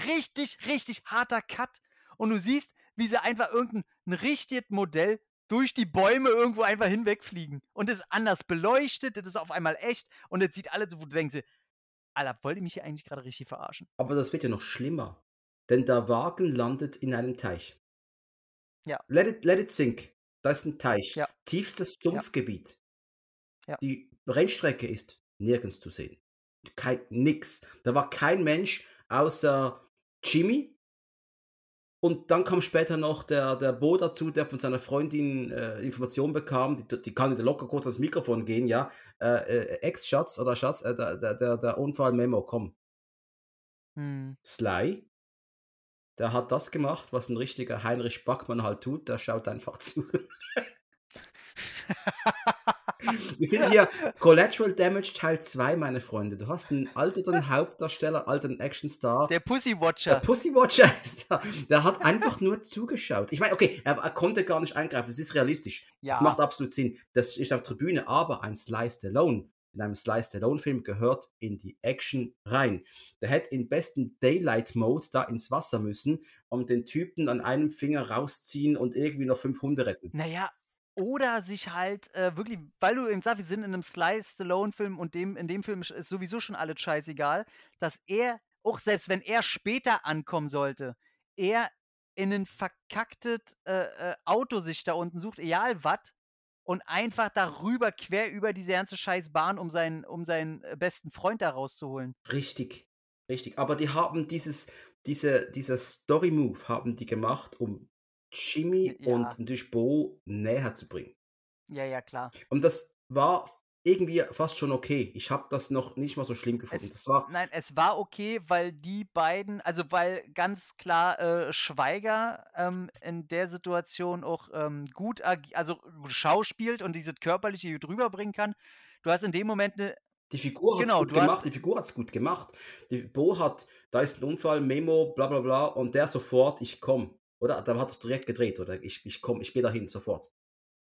richtig, richtig harter Cut und du siehst, wie sie einfach irgend 'n 'n richtiges Modell durch die Bäume irgendwo einfach hinwegfliegen. Und das ist anders beleuchtet, das ist auf einmal echt und das sieht alles so wo du denkst „Alter, wollt ihr mich hier eigentlich grade richtig verarschen?“ Aber das wird ja noch schlimmer, denn der Wagen landet in einem Teich. Ja. Let it let it sink. Da ist 'n Teich. Ja. Tiefstes. Sumpfgebiet. Ja. Die Rennstrecke ist nirgends zu sehen. Kei nix. Da war kein Mensch außer Jimmy. Und dann kam später noch der der Bo dazu, der von seiner Freundin, äh, Informationen bekam, die die kann locker kurz ans Mikrofon gehen, ja. Äh, äh, Ex-Schatz oder Schatz, äh, der der der der Unfall Memo, komm. Mhm. Sly der hat das gemacht, was 'n richtiger Heinrich Backmann halt tut, der schaut einfach zu. [laughs] [laughs] Wir sind hier Collateral Damage Teil 2, meine Freunde. Du hast 'n alternden Hauptdarsteller, alternden Actionstar. Der Pussy Der Watcher. Pussy Watcher [laughs] ist da. Der hat einfach nur zugeschaut. Ich meine, okay, er er konnte gar nicht eingreifen. Es ist realistisch. Das Ja. macht absolut Sinn. Das ist auf Tribüne, aber ein Sly Stallone, in einem Slice Stallone-Film gehört in die Action rein. Der hätte in besten Daylight-Mode da ins Wasser müssen und den Typen an einem Finger rausziehen und irgendwie noch fünf Hunde retten. Naja, oder sich halt äh, wirklich, weil du eben sagst, wir sind in einem Sly Stallone-Film und dem, in dem Film ist sowieso schon alles scheißegal, dass er, auch selbst wenn er später ankommen sollte, er in ein verkacktes äh, äh, Auto sich da unten sucht, egal was, und einfach darüber, quer über diese ganze scheiß Bahn, um seinen, um seinen äh, besten Freund da rauszuholen. Richtig, richtig. Aber die haben dieses, diese, dieser Story-Move haben die gemacht, um Jimmy Ja. und natürlich Bo näher zu bringen. Ja, ja, klar. Und das war irgendwie fast schon okay. Ich habe das noch nicht mal so schlimm gefunden. Es, war nein, es war okay, weil die beiden, also weil ganz klar äh, Schweiger ähm, in der Situation auch ähm, gut, also schauspielt und dieses körperliche gut rüberbringen kann. Du hast in dem Moment eine, die Figur hat's genau, gut hast, gemacht, die Figur hat's gut gemacht. Die Bo hat, da ist ein Unfall, Memo, bla bla bla, und der sofort, ich komm. Oder? Da hat er direkt gedreht, oder? Ich, ich komm, ich gehe dahin, sofort.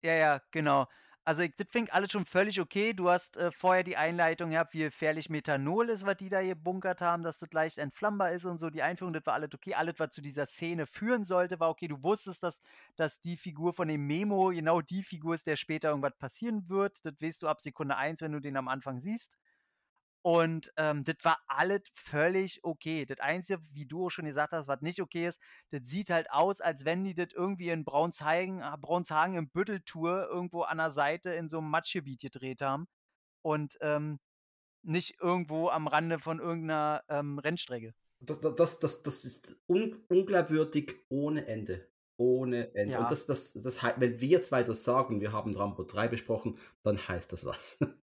ja, ja, genau. Also das fing alles schon völlig okay. Du hast äh, vorher die Einleitung gehabt, wie gefährlich Methanol ist, was die da gebunkert haben, dass das leicht entflammbar ist und so. Die Einführung, das war alles okay. Alles, was zu dieser Szene führen sollte, war okay. Du wusstest, dass, dass die Figur von dem Memo genau die Figur ist, der später irgendwas passieren wird. Das weißt du ab Sekunde 1, wenn du den am Anfang siehst. Und ähm, das war alles völlig okay. Das Einzige, wie du auch schon gesagt hast, was nicht okay ist, das sieht halt aus, als wenn die das irgendwie in Braunshagen, Braunshagen im Bütteltour irgendwo an der Seite in so einem Matschgebiet gedreht haben und ähm, nicht irgendwo am Rande von irgendeiner ähm, Rennstrecke. Das, das, das, das ist un, unglaubwürdig ohne Ende. Ohne Ende. Und Ja, das, das, das, hei- wenn wir jetzt weiter sagen, wir haben Rambo 3 besprochen, dann heißt das was. [laughs]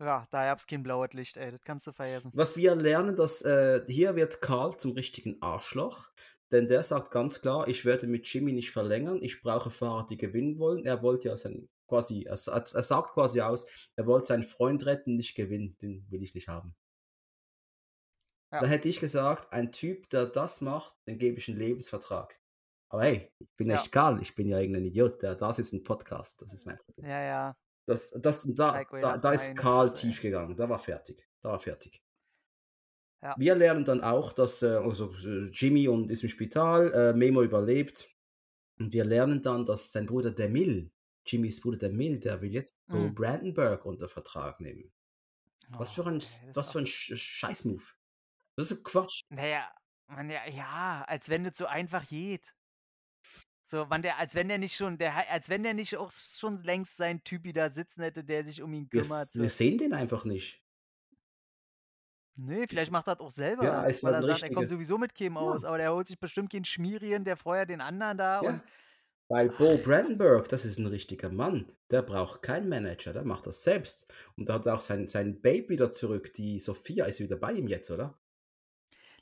ja, da gab's kein blaues Licht, ey, das kannst du vergessen. Was wir lernen, dass äh, hier wird Karl zum richtigen Arschloch, denn der sagt ganz klar, ich werde mit Jimmy nicht verlängern, ich brauche Fahrer, die gewinnen wollen. Er wollte ja sein, quasi, er, er sagt quasi aus, er wollte seinen Freund retten, nicht gewinnen, den will ich nicht haben. Da Ja, hätte ich gesagt, ein Typ, der das macht, den gebe ich einen Lebensvertrag. Aber hey, ich bin ja, echt Karl, ich bin ja irgendein Idiot, der da sitzt ein Podcast, das ist mein Problem. ja, ja. Das, das, da, da, da ist Karl tief gegangen, da war fertig, da war fertig. Ja, Wir lernen dann auch, dass äh, also äh, Jimmy und ist im Spital, äh, Memo überlebt. Und wir lernen dann, dass sein Bruder der Mill, Jimmys Bruder der Mill, der will jetzt Bo mm. Brandenburg unter Vertrag nehmen. Was für Oh, ein, was für ein so. Sch Scheißmove. Das ist Quatsch. Naja, man, ja, ja, als wenn das so einfach geht. So, man der, als wenn der nicht schon, der, als wenn der nicht auch schon längst seinen Typi da sitzen hätte, der sich um ihn Wir, kümmert. wir So. sehen den einfach nicht. Nee, vielleicht macht er das auch Ja, selber, ist weil halt er sagt, er kommt sowieso mit Kim aus, Ja, aber der holt sich bestimmt keinen Schmierien, der vorher den anderen da und ja. Weil Bo Brandenburg, das ist ein richtiger Mann. Der braucht keinen Manager, der macht das selbst. Und da hat er auch sein, sein Babe wieder zurück. Die Sophia ist wieder bei ihm jetzt, oder?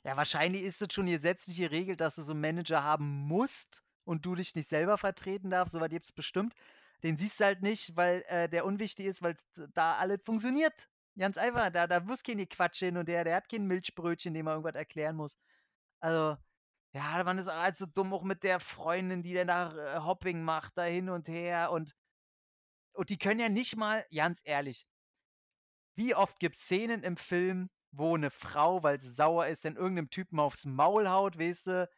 ja, wahrscheinlich ist es schon gesetzlich geregelt, dass du so einen Manager haben musst und du dich nicht selber vertreten darfst, soweit gibt's bestimmt. Den siehst du halt nicht, weil äh, der unwichtig ist, weil da alles funktioniert. Ganz einfach, da, da muss keine Quatsch hin und der, der hat kein Milchbrötchen, dem man irgendwas erklären muss. Also, ja, man ist halt so dumm, auch mit der Freundin, die dann da äh, Hopping macht, da hin und her und, und die können ja nicht mal, ganz ehrlich, wie oft gibt es Szenen im Film, wo eine Frau, weil sie sauer ist, dann irgendeinem Typen aufs Maul haut, weißt du,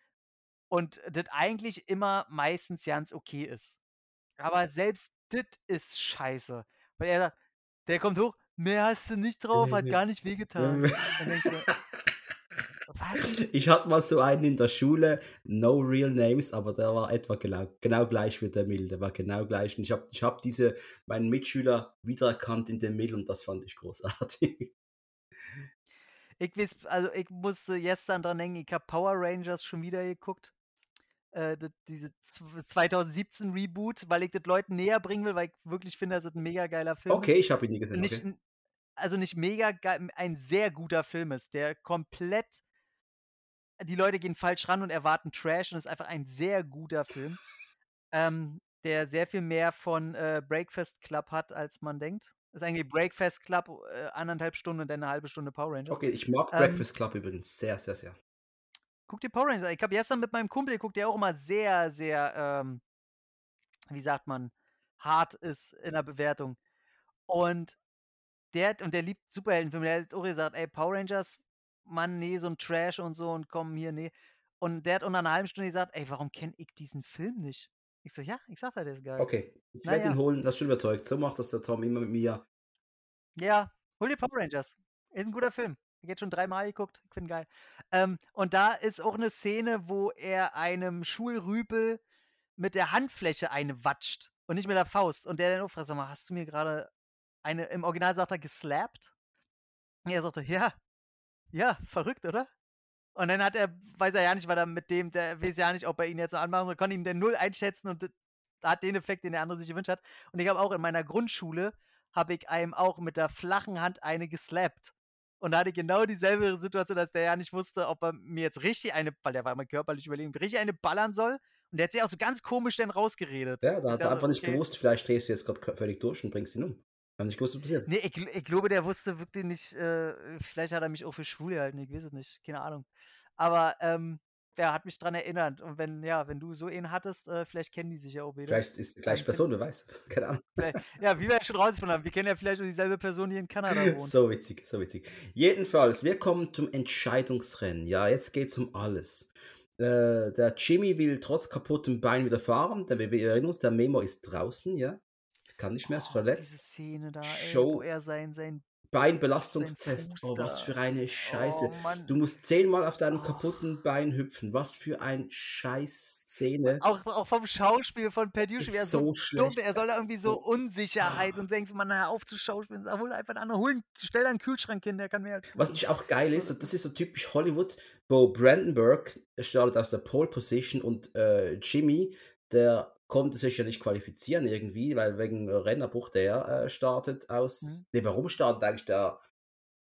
und das eigentlich immer meistens ganz okay ist. Aber selbst das ist scheiße. Weil er sagt, der kommt hoch, mehr hast du nicht drauf, hat gar nicht wehgetan. Was? [laughs] Ich hatte mal so einen in der Schule, no real names, aber der war etwa genau, genau gleich wie der Mill. Der war genau gleich. Und ich habe ich hab diese, meinen Mitschüler wiedererkannt in dem Mill und das fand ich großartig. Ich weiß, also ich musste gestern dran denken, ich habe Power Rangers schon wieder geguckt. Äh, das- diese z- 2017 Reboot, weil ich das Leuten näher bringen will, weil ich wirklich finde, dass es ein mega geiler Film Okay, ist. ich habe ihn nie gesehen. Nicht, Okay. also nicht mega geil, ein sehr guter Film ist, der komplett, die Leute gehen falsch ran und erwarten Trash und ist einfach ein sehr guter Film, ähm, der sehr viel mehr von äh, Breakfast Club hat, als man denkt. Ist eigentlich Breakfast Club äh, anderthalb Stunden und dann eine halbe Stunde Power Rangers. Okay, ich mag Ähm, Breakfast Club übrigens sehr, sehr, sehr. Guck dir Power Rangers an. Ich habe gestern mit meinem Kumpel geguckt, der auch immer sehr, sehr, ähm, wie sagt man, hart ist in der Bewertung. Und der und der liebt Superheldenfilme. Der hat auch gesagt: „Ey, Power Rangers, Mann, ne, so 'n Trash und so und komm hier, ne.“ Und der hat auch nach 'ner halben Stunde gesagt: „Ey, warum kenne ich diesen Film nicht?“ Ich so: „Ja, ich sage ja, der ist geil.“ Okay, ich werde ihn ja. holen, das ist schon überzeugt. So macht das der Tom immer mit mir. Ja, hol dir Power Rangers. Ist 'n guter Film. Jetzt schon dreimal geguckt. Ich finde geil. Ähm, und da ist auch 'ne Szene, wo er einem Schulrüpel mit der Handfläche eine watscht und nicht mit der Faust. Und der dann auch fragt: „Sag mal, hast du mir grade eine“ im Original sagt er geslappt. Und er sagt so: „Ja, ja, verrückt, oder?“ Und dann hat er weiß er ja nicht, was er mit dem der weiß ja nicht, ob er ihn jetzt so anmachen soll, konnte ihn dann null einschätzen und hat den Effekt, den der andere sich gewünscht hat. Und ich habe auch in meiner Grundschule habe ich einem auch mit der flachen Hand eine geslappt. Und da hatte genau dieselbe Situation, dass der ja nicht wusste, ob er mir jetzt richtig eine weil der war immer körperlich überlegen, richtig eine ballern soll. Und der hat sich auch so ganz komisch dann rausgeredet. Ja, da hat er einfach nicht „Okay.“ gewusst, vielleicht drehst du jetzt grad k völlig durch und bringst ihn um. Hat nicht gewusst, was passiert. Ne, ich ich glaube, der wusste wirklich nicht äh, vielleicht hat er mich auch für schwul gehalten, ich weiß es nicht, keine Ahnung. Aber, ähm, der hat mich dran erinnert. Und wenn ja, wenn du so einen hattest, äh, vielleicht kennen die sich ja auch beide. Vielleicht ist die gleiche Person, wer weiß. [laughs] Keine Ahnung. Ja, wie wir ja schon rausgefunden haben, wir kennen ja vielleicht auch dieselbe Person, die in Kanada [laughs] wohnt. So witzig, so witzig. Jedenfalls, wir kommen zum Entscheidungsrennen. Ja, jetzt geht's um alles. Äh, der Jimmy will trotz kaputtem Bein wieder fahren. Der wir erinnern uns, der Memo ist draußen, ja? Kann nicht mehr, ist Oh, diese verletzt. Szene da, ey, wo er sein sein Beinbelastungstest. Oh, was für eine oh Scheiße. Mann. Du musst zehnmal auf deinem Oh. kaputten Bein hüpfen. Was für ein Scheiß Äh, Szene. auch auch vom Schauspiel von Petrucci, wie er Ist so so dumm er soll da irgendwie so so Unsicherheit ah. und denkst: „Mann, hör auf zu schauspielen, hol einfach 'n anderen, hol 'n stell da 'n Kühlschrank hin, der kann mehr als du.“ Was natürlich auch geil ist, das und das ist so typisch Hollywood, wo Brandenburg startet aus der Pole Position und, äh, Jimmy, der konnte sich ja nicht qualifizieren irgendwie, weil wegen Rennerbruch der, äh, startet aus Mhm. ne, warum startet eigentlich der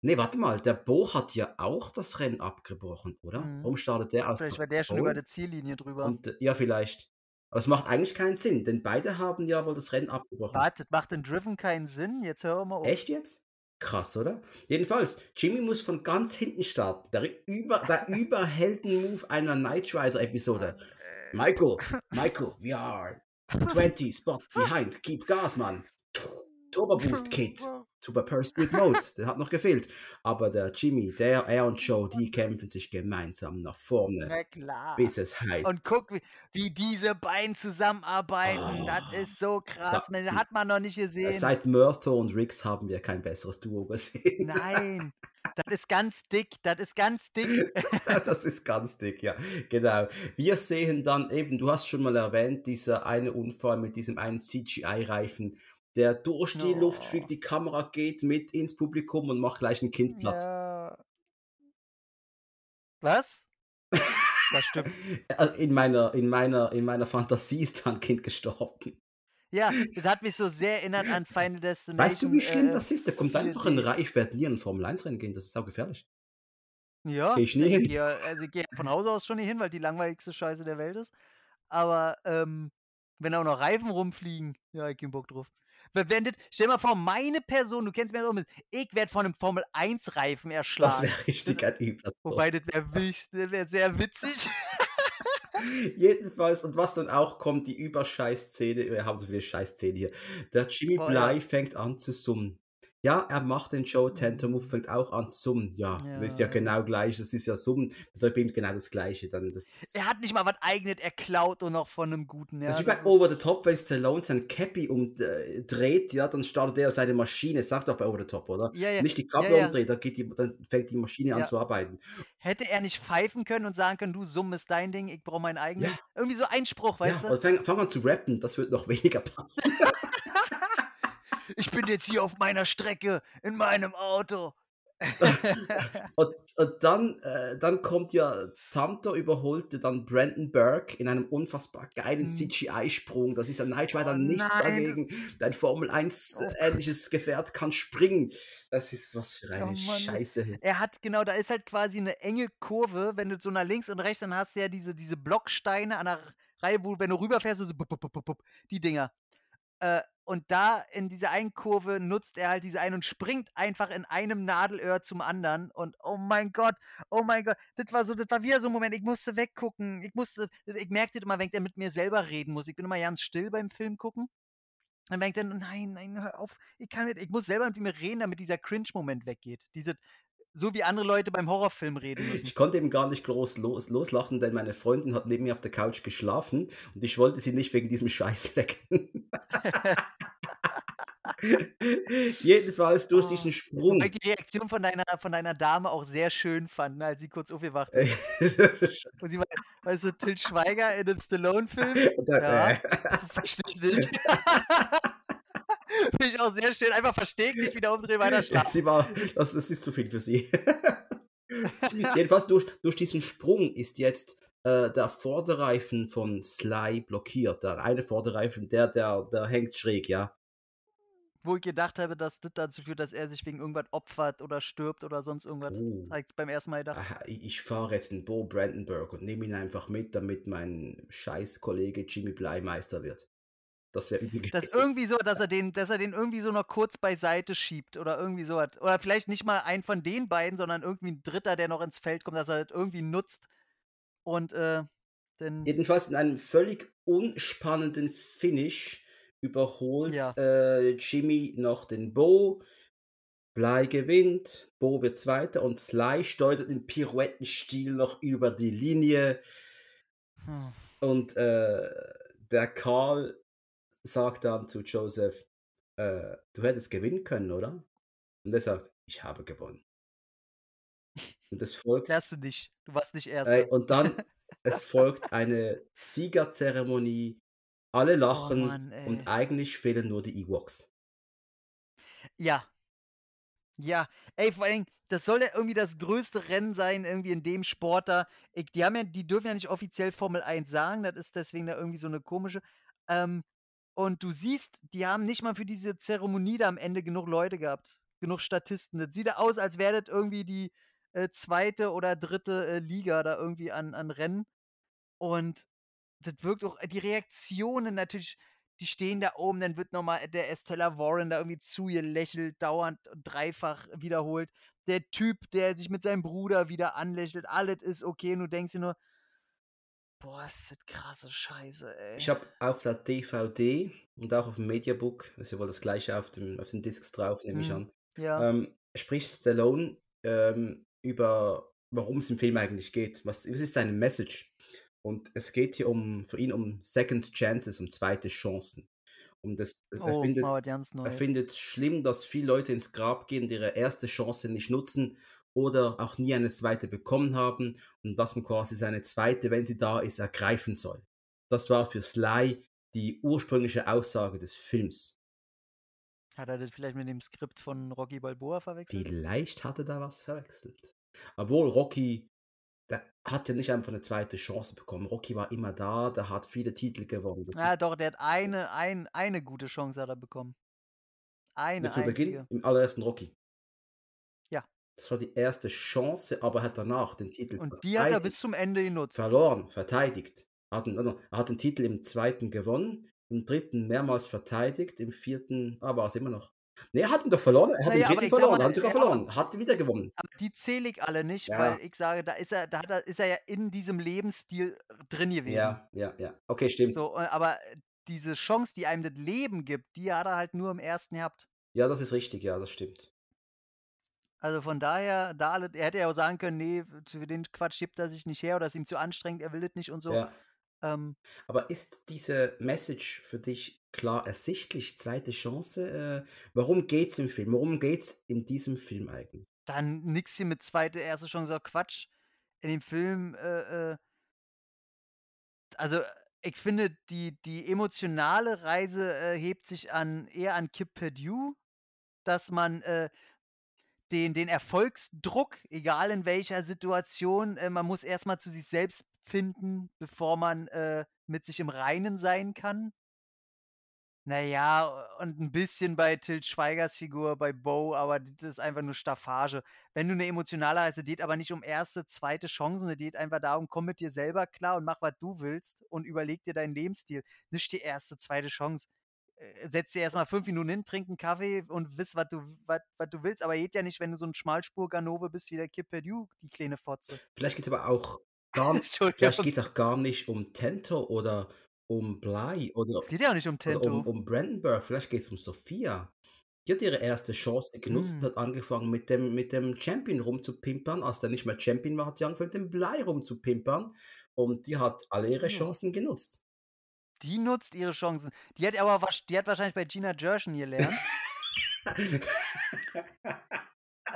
ne, warte mal, der Bo hat ja auch das Rennen abgebrochen, oder? Mhm. Warum startet der aus Vielleicht war der schon über der Ziellinie drüber. Und ja, vielleicht. Aber es macht eigentlich keinen Sinn, denn beide haben ja wohl das Rennen abgebrochen. Warte, macht in Driven keinen Sinn? Jetzt hör mal auf. Echt jetzt? Krass, oder? Jedenfalls, Jimmy muss von ganz hinten starten. Der über der [laughs] Überhelden-Move einer Knight Rider-Episode. „Michael, Michael, we are 20 spots behind. Keep gas, man. Turbo Boost Kit. Super Pursuit Mode.“ [laughs] Der hat noch gefehlt. Aber der Jimmy, der er und Joe, die kämpfen sich gemeinsam nach vorne, Na klar. bis es Und heißt guck, wie wie diese beiden zusammenarbeiten. Das Oh, ist so da krass, man die hat man noch nicht gesehen. seit Murtaugh und Riggs haben wir kein besseres Duo gesehen. Nein, [laughs] das ist ganz dick, das ist ganz dick. [laughs] Das ist ganz dick, ja, genau. Wir sehen dann eben, du hast schon mal erwähnt, dieser eine Unfall mit diesem einen CGI-Reifen, der durch die Luft Oh. fliegt, die Kamera geht mit ins Publikum und macht gleich 'n Kind platt. Ja. Was? Das stimmt. [laughs] In meiner in meiner in meiner Fantasie ist da 'n Kind gestorben. Ja, das hat mich so sehr erinnert an Final Weißt du, Destination, wie schlimm äh, das ist? Da kommt einfach 'n 4D. Rei ich werde nie in 'n Formel-1-Rennen gehen, das ist saugefährlich. Ja, Gehe ich nie ich hin. gehe also, ich gehe von Hause aus schon nicht hin, weil die langweiligste Scheiße der Welt ist. Aber, ähm, wenn auch noch Reifen rumfliegen, ja, ich keinen Bock drauf. We wenn das stell dir mal vor, meine Person, du kennst mich ja so ich werde von 'nem Formel-1-Reifen Das erschlagen. wäre Das richtig ein übler Tod. wobei, das wäre das wäre sehr witzig. [laughs] [laughs] Jedenfalls und was dann auch kommt, die Überscheiß-Szene wir haben so viele Scheiß-Szenen hier. Der Jimmy Boah, ja. Bligh fängt an zu summen. Ja, er macht den Joe Tentor-Move, Mhm. fängt auch an zu summen. Ja, ist ja Ja. genau gleich, das ist ja Summen, bedeutet ihm genau das Gleiche dann. Das Er hat nicht mal was Eigenes, er klaut nur noch von 'nem Guten, Das ja, ist wie bei Over the Top, wenn Stallone sein Cappy um äh, ja, dann startet er seine Maschine. Sagt doch bei Over the Top, oder? Ja, ja. Nicht die Ja, Kabel ja. umdreht, dann geht die dann fängt die Maschine an Ja. zu arbeiten. Hätte er nicht pfeifen können und sagen können: „Du, Summen ist dein Ding, ich brauche meinen eigenen?“ Ja. Irgendwie so ein Spruch, Ja, weißt du? fang fang an zu rappen, das wird noch [laughs] weniger passen. [laughs] „Ich bin jetzt hier auf meiner Strecke in meinem Auto.“ [laughs] Und und dann äh, dann kommt ja Tantor überholte dann Brandenburg in einem unfassbar geilen Mhm. CGI-Sprung. Das ist an Knight Rider Oh nichts dagegen. Dein Formel 1 Oh. ähnliches Gefährt kann springen. Das ist was für Oh eine ne? Scheiße. Er hat genau, da ist halt quasi 'ne enge Kurve, wenn du so nach links und rechts dann hast du ja diese diese Blocksteine an der Reihe, wo wenn du rüberfährst, so bup, bup, bup, die Dinger. Äh, und da in dieser einen Kurve nutzt er halt diese eine und springt einfach in einem Nadelöhr zum anderen und oh mein Gott, oh mein Gott, das war so das war wieder so 'n Moment, ich musste weggucken. Ich musste ich merke das immer, wenn ich dann mit mir selber reden muss. Ich bin immer ganz still beim Film gucken. Dann merkt er: „Nein, nein, hör auf, ich kann nicht ich muss selber mit mir reden, damit dieser Cringe-Moment weggeht.“ Diese so wie andere Leute beim Horrorfilm reden müssen. Ich konnte eben gar nicht groß los loslachen, denn meine Freundin hat neben mir auf der Couch geschlafen und ich wollte sie nicht wegen diesem Scheiß wecken. [laughs] Jedenfalls durch Oh, diesen Sprung. die Reaktion von deiner von deiner Dame auch sehr schön fand, ne, als sie kurz aufgewacht ist. [laughs] Wo sie meinte weißt du, Til Schweiger in 'nem Stallone-Film? [laughs] Ja, äh. verstehe ich nicht. [laughs] Finde ich auch sehr schön. Einfach versteht, nicht wieder umdrehen, weiter Ja, schlafen. sie war das ist zu viel für sie. [laughs] Jedenfalls durch durch diesen Sprung ist jetzt, äh, der Vorderreifen von Sly blockiert. Der eine Vorderreifen, der der der hängt schräg, ja. Wo ich gedacht habe, dass das dazu führt, dass er sich wegen irgendwas opfert oder stirbt oder sonst irgendwas. Oh. Habe ich beim ersten Mal gedacht. Aha, ich fahre jetzt 'n Bo Brandenburg und nehme ihn einfach mit, damit mein Scheißkollege Jimmy Bleiemeister wird. Das wäre übel Dass gewesen. irgendwie so dass er den dass er den irgendwie so noch kurz beiseite schiebt oder irgendwie so was. Oder vielleicht nicht mal einen von den beiden, sondern irgendwie 'n Dritter, der noch ins Feld kommt, dass er das irgendwie nutzt und, äh, dann Jedenfalls in einem völlig unspannenden Finish überholt, Ja. äh, Jimmy noch den Bo. Bly gewinnt, Bo wird Zweiter und Sly steuert im Pirouettenstil noch über die Linie. Hm. Und, äh, der Karl sagt dann zu Joseph: „Äh, du hättest gewinnen können, oder?“ Und er sagt: „Ich habe gewonnen.“ Und es folgt Hast du nicht. Du warst nicht Ey, Erster. und dann [laughs] es folgt eine Siegerzeremonie. Alle Oh lachen Mann, ey. und eigentlich fehlen nur die Ewoks. Ja. Ja, ey, vor Dingen, das soll ja irgendwie das größte Rennen sein irgendwie in dem Sport da. Ich die haben ja die dürfen ja nicht offiziell Formel 1 sagen, das ist deswegen da irgendwie so 'ne komische ähm, und du siehst, die haben nicht mal für diese Zeremonie da am Ende genug Leute gehabt, genug Statisten. Das sieht aus, als wäre das irgendwie die, äh, 2. oder 3. äh, Liga da irgendwie an an Rennen. Und das wirkt auch die Reaktionen natürlich die stehen da oben, dann wird noch mal der Estella Warren da irgendwie zugelächelt, dauernd dreifach wiederholt. Der Typ, der sich mit seinem Bruder wieder anlächelt, alles ist okay und du denkst dir nur Boah, ist das krasse Scheiße, ey. Ich habe auf der DVD und auch auf'm Mediabook, ist ja wohl das Gleiche auf dem auf den Discs drauf, nehme ich Mhm. an, Ja. ähm, spricht Stallone, ähm, über warum's im Film eigentlich geht. Was was ist seine Message? Und es geht hier um für ihn um Second Chances, um zweite Chancen. Und das er Oh, er Neues. findet's schlimm, dass viele Leute ins Grab gehen und ihre erste Chance nicht nutzen oder auch nie eine zweite bekommen haben und dass man quasi seine zweite, wenn sie da ist, ergreifen soll. Das war für Sly die ursprüngliche Aussage des Films. Hat er das vielleicht mit dem Skript von Rocky Balboa verwechselt? Vielleicht hat er da was verwechselt. Obwohl Rocky, der hat ja nicht einfach 'ne zweite Chance bekommen. Rocky war immer da, der hat viele Titel gewonnen. Das Ja, ist doch, der hat eine ein eine gute Chance hat er bekommen. Eine zu Beginn, im allerersten Rocky. Das war die erste Chance, aber er hat danach den Titel Und die hat er bis zum Ende genutzt. Verloren, verteidigt. Er hat 'n no, no, er hat den Titel im 2. gewonnen, im 3. mehrmals verteidigt, im 4. ah, war's immer noch. Ne, er hat ihn doch verloren. Er hat Na im ja, aber 3. ich sage verloren, mal, er hat sogar ja, aber verloren, hat wieder gewonnen. aber die zähle ich alle nicht, Ja. weil ich sage, da ist er da hat er ist er ja in diesem Lebensstil drin gewesen. Ja, ja, ja. Okay, stimmt. So, äh, aber diese Chance, die einem das Leben gibt, die hat er halt nur im 1. gehabt. Ja, das ist richtig, ja, das stimmt. Also, von daher, da alle er hätte ja auch sagen können: „Ne, für den Quatsch gibt er sich nicht her oder ist ihm zu anstrengend, er will das nicht“ und so. Ja. Ähm Aber ist diese Message für dich klar ersichtlich, zweite Chance? Äh, worum geht's im Film? Worum geht's in diesem Film eigentlich? Dann nix hier mit zweite, erste Chance, auch Quatsch. In dem Film, äh, äh also, ich finde, die die emotionale Reise, äh, hebt sich an eher an Kid Perdue, dass man, äh, den den Erfolgsdruck, egal in welcher Situation äh, man muss erst mal zu sich selbst finden, bevor man, äh, mit sich im Reinen sein kann. Na ja, und 'n bisschen bei Til Schweigers Figur, bei Bo, aber das ist einfach nur Staffage. Wenn du 'ne emotionale Reise geht aber nicht um erste, zweite Chancen, es geht einfach darum, komm mit dir selber klar und mach, was du willst und überleg dir deinen Lebensstil. Nicht die erste, zweite Chance. Äh, setz dich erst mal 5 Minuten hin, trink 'n Kaffee und wiss, was du was was du willst, aber geht ja nicht, wenn du so 'n Schmalspur-Ganove bist wie der Kid Perdue, die kleine Fotze. Vielleicht geht's aber auch gar [laughs] vielleicht geht's auch gar nicht um Tento oder um Bly oder Es geht ja auch nicht um oder um Tento. um Brandenburg, vielleicht geht's um Sophia. Die hat ihre erste Chance genutzt und Hm. hat angefangen mit dem mit dem Champion rumzupimpern. Als der nicht mehr Champion war, hat sie angefangen, mit dem Bly rumzupimpern und die hat alle ihre Ja. Chancen genutzt. Die nutzt ihre Chancen. Die hat aber die hat wahrscheinlich bei Gina Gershon gelernt. [laughs]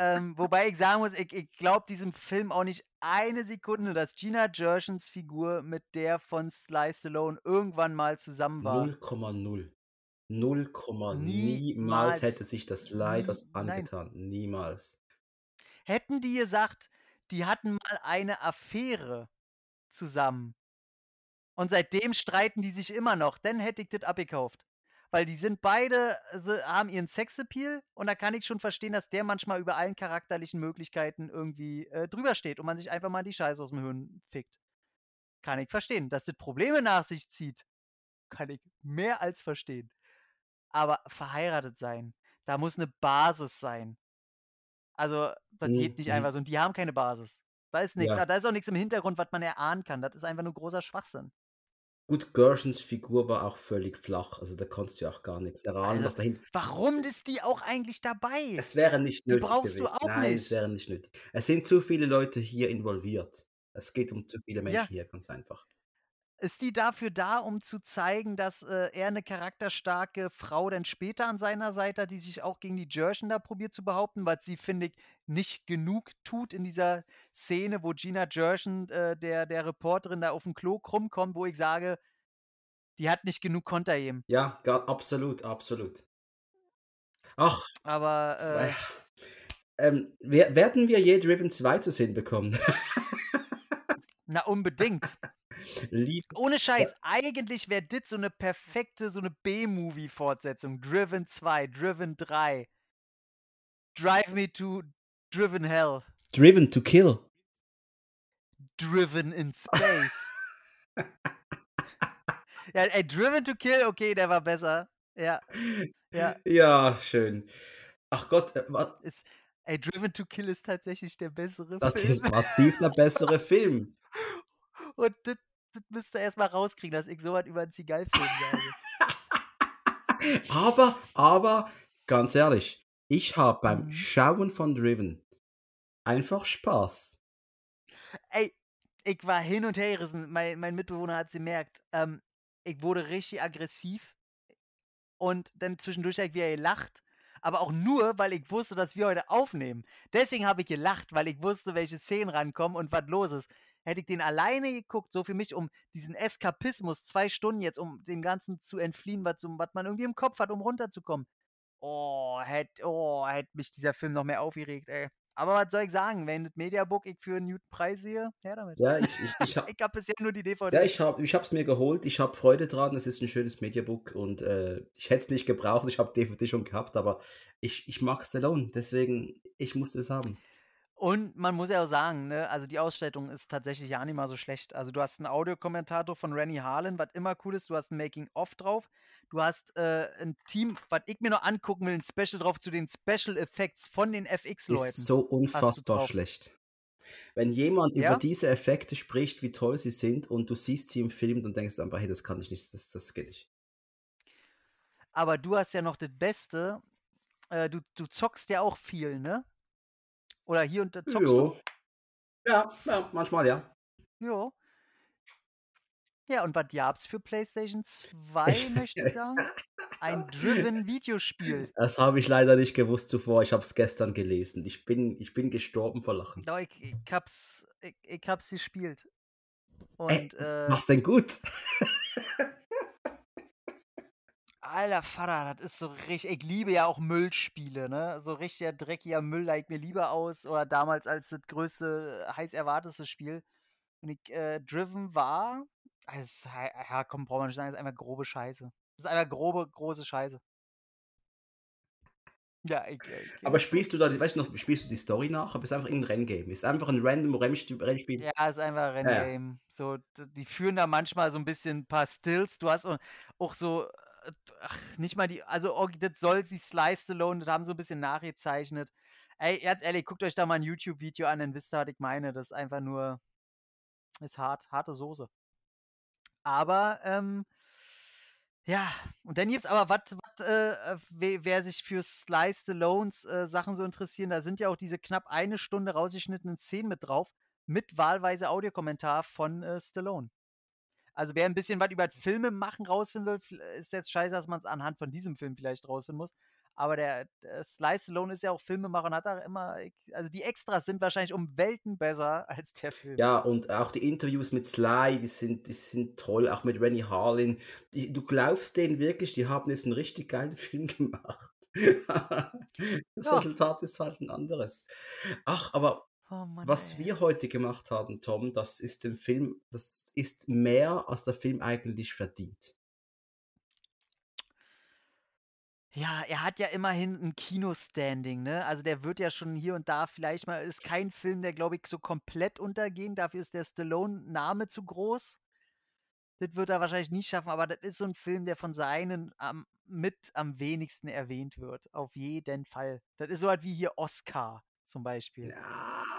Ähm, wobei ich sagen muss, ich ich glaube diesem Film auch nicht eine Sekunde, dass Gina Gershons Figur mit der von Sly Stallone irgendwann mal zusammen war. 0,0. 0, niemals hätte sich das Sly das nein. angetan. Niemals. Hätten die gesagt, die hatten mal eine Affäre zusammen und seitdem streiten die sich immer noch, dann hätte ich das abgekauft. Weil die sind beide sie haben ihren Sexappeal und da kann ich schon verstehen, dass der manchmal über allen charakterlichen Möglichkeiten irgendwie, äh, drüber steht und man sich einfach mal die Scheiße aus'm Hirn fickt. Kann ich verstehen. Dass das Probleme nach sich zieht, kann ich mehr als verstehen. Aber verheiratet sein, da muss 'ne Basis sein. Also, das geht Mhm, nicht mhm. einfach so und die haben keine Basis. Da ist nix. Ja. Da ist auch nix im Hintergrund, was man erahnen kann. Das ist einfach nur großer Schwachsinn. Gut, Gershons Figur war auch völlig flach. Also, da konntest du ja auch gar nix erahnen, Also, was dahin warum ist die auch eigentlich dabei? Es wäre nicht Die nötig brauchst du gewesen. auch Nein, es nicht. wäre nicht nötig. Es sind zu viele Leute hier involviert. Es geht um zu viele Ja. Menschen hier, ganz einfach. Ist die dafür da, um zu zeigen, dass, äh, er 'ne charakterstarke Frau dann später an seiner Seite hat, die sich auch gegen die Gershon da probiert zu behaupten, was sie, finde ich, nicht genug tut in dieser Szene, wo Gina Gershon, äh, der der Reporterin da auf'm Klo krumm kommt, wo ich sage, die hat nicht genug Konter gegeben. Ja, absolut, absolut. Ach, Aber, äh ähm, wer werden wir je Driven 2 zu sehen bekommen? Na, unbedingt. [laughs] Lieb Ohne ja. Scheiß, eigentlich wäre das so 'ne perfekte so 'ne B-Movie-Fortsetzung. Driven 2, Driven 3. Drive Me to Driven Hell. Driven to Kill. Driven in Space. [laughs] Ja, ey, Driven to Kill, okay, der war besser. Ja. Ja. Ja, schön. Ach Gott, äh, wa Ist ey, Driven to Kill ist tatsächlich der bessere Das Film. ist massiv der bessere Film. [laughs] Und das das müsst ihr erst mal rauskriegen, dass ich so was über 'n Seagal-Film sage. [laughs] Aber aber ganz ehrlich, ich habe beim Mhm. Schauen von Driven einfach Spaß. Ey, ich war hin und hergerissen. Mein mein Mitbewohner hat's gemerkt. Ähm, ich wurde richtig aggressiv und dann zwischendurch habe ich wieder gelacht, aber auch nur, weil ich wusste, dass wir heute aufnehmen. Deswegen habe ich gelacht, weil ich wusste, welche Szenen rankommen und was los ist. Hätte ich den alleine geguckt, so für mich, um diesen Eskapismus 2 Stunden jetzt, um dem Ganzen zu entfliehen, was was man irgendwie im Kopf hat, um runterzukommen. Oh, hätt oh, hätte mich dieser Film noch mehr aufgeregt, ey. Aber was soll ich sagen, wenn das Mediabook ich für 'n guten Preis sehe, her damit. Ja, ich ich ich [laughs] ha Ich habe bisher nur die Ja, DVD. ich habe ich habe es mir geholt. Ich habe Freude dran. Es ist 'n schönes Mediabook und, äh, ich hätte es nicht gebraucht. Ich habe DVD schon gehabt, aber ich ich mag Stallone, deswegen ich musste es haben. Und man muss ja auch sagen, ne, also die Ausstattung ist tatsächlich ja nicht mal so schlecht. Also, du hast 'n Audiokommentator von Renny Harlin, was immer cool ist. Du hast 'n Making of drauf. Du hast, äh, 'n Team, was ich mir noch angucken will, 'n Special drauf zu den Special Effects von den Ist FX-Leuten so hast du unfassbar schlecht. Wenn jemand über Ja? diese Effekte spricht, wie toll sie sind und du siehst sie im Film, dann denkst du einfach: „Hey, das kann ich nicht, das das geht nicht.“ Aber du hast ja noch das Beste, äh, du du zockst ja auch viel, ne? Oder hier und da zockst du? Ja. Ja, manchmal ja. Ja. Ja, und was gab's für PlayStation 2, [laughs] möchte ich sagen? Ein Driven-Videospiel. Das habe ich leider nicht gewusst zuvor. Ich habe es gestern gelesen. Ich bin ich bin gestorben vor Lachen. Doch, ich ich habe es ich ich habe es gespielt. Ey, Und, äh war's denn gut? [laughs] Alter Vater, das ist so rich ich liebe ja auch Müllspiele, ne? So richtiger dreckiger Müll leih ich mir lieber aus oder damals als das größte, heiß erwartetste Spiel. Und ich äh, Driven war hei ja, komm, braucht man nicht sagen, ist einfach grobe Scheiße. Das ist einfach grobe, große Scheiße. Ja, ich ich Aber ich spielst du da weißt du noch, spielst du die Story nach? Aber ist einfach irgend 'n Renngame? Ist einfach 'n random Rennspiel? Ja, ist einfach Ja, ja. Renngame. So, d die führen da manchmal so 'n bisschen 'n paar Stills. Du hast au auch so, äh, ach, nicht mal die also org das soll die Sly Stallone, das haben sie 'n bisschen nachgezeichnet. Ey, ganz ehrlich, guckt euch da mal 'n YouTube-Video an, dann wisst ihr, was ich meine. Das ist einfach nur ist hart, harte Soße. Aber, ähm Ja, und dann gibt's aber was äh, äh, we wer sich für Sly Stallones, äh, Sachen so interessieren, da sind ja auch diese knapp eine Stunde rausgeschnittenen Szenen mit drauf, mit wahlweise Audiokommentar von, äh, Stallone. Also, wer 'n bisschen was über das Filmemachen rausfinden soll, v ist jetzt scheiße, dass man's anhand von diesem Film vielleicht rausfinden muss. Aber der der Sly Stallone ist ja auch Filmemacher und hat da immer ex also, die Extras sind wahrscheinlich um Welten besser [laughs] als der Film. Ja, und auch die Interviews mit Sly, die sind die sind toll, auch mit Renny Harlin. Die du glaubst denen wirklich, die haben jetzt 'n richtig geilen [laughs] Film gemacht. [laughs] Das Ja. Resultat ist halt 'n anderes. Ach, aber Oh Mann, was ey. wir heute gemacht haben, Tom, das ist dem Film das ist mehr, als der Film eigentlich verdient. Ja, er hat ja immerhin 'n Kino-Standing, ne? Also, der wird ja schon hier und da vielleicht mal ist kein Film, der, glaube ich, so komplett untergehen. Dafür ist der Stallone-Name zu groß. Das wird er wahrscheinlich nie schaffen, aber das ist so 'n Film, der von seinen am mit am wenigsten erwähnt wird, auf jeden Fall. Das ist so was wie hier Oscar zum Beispiel.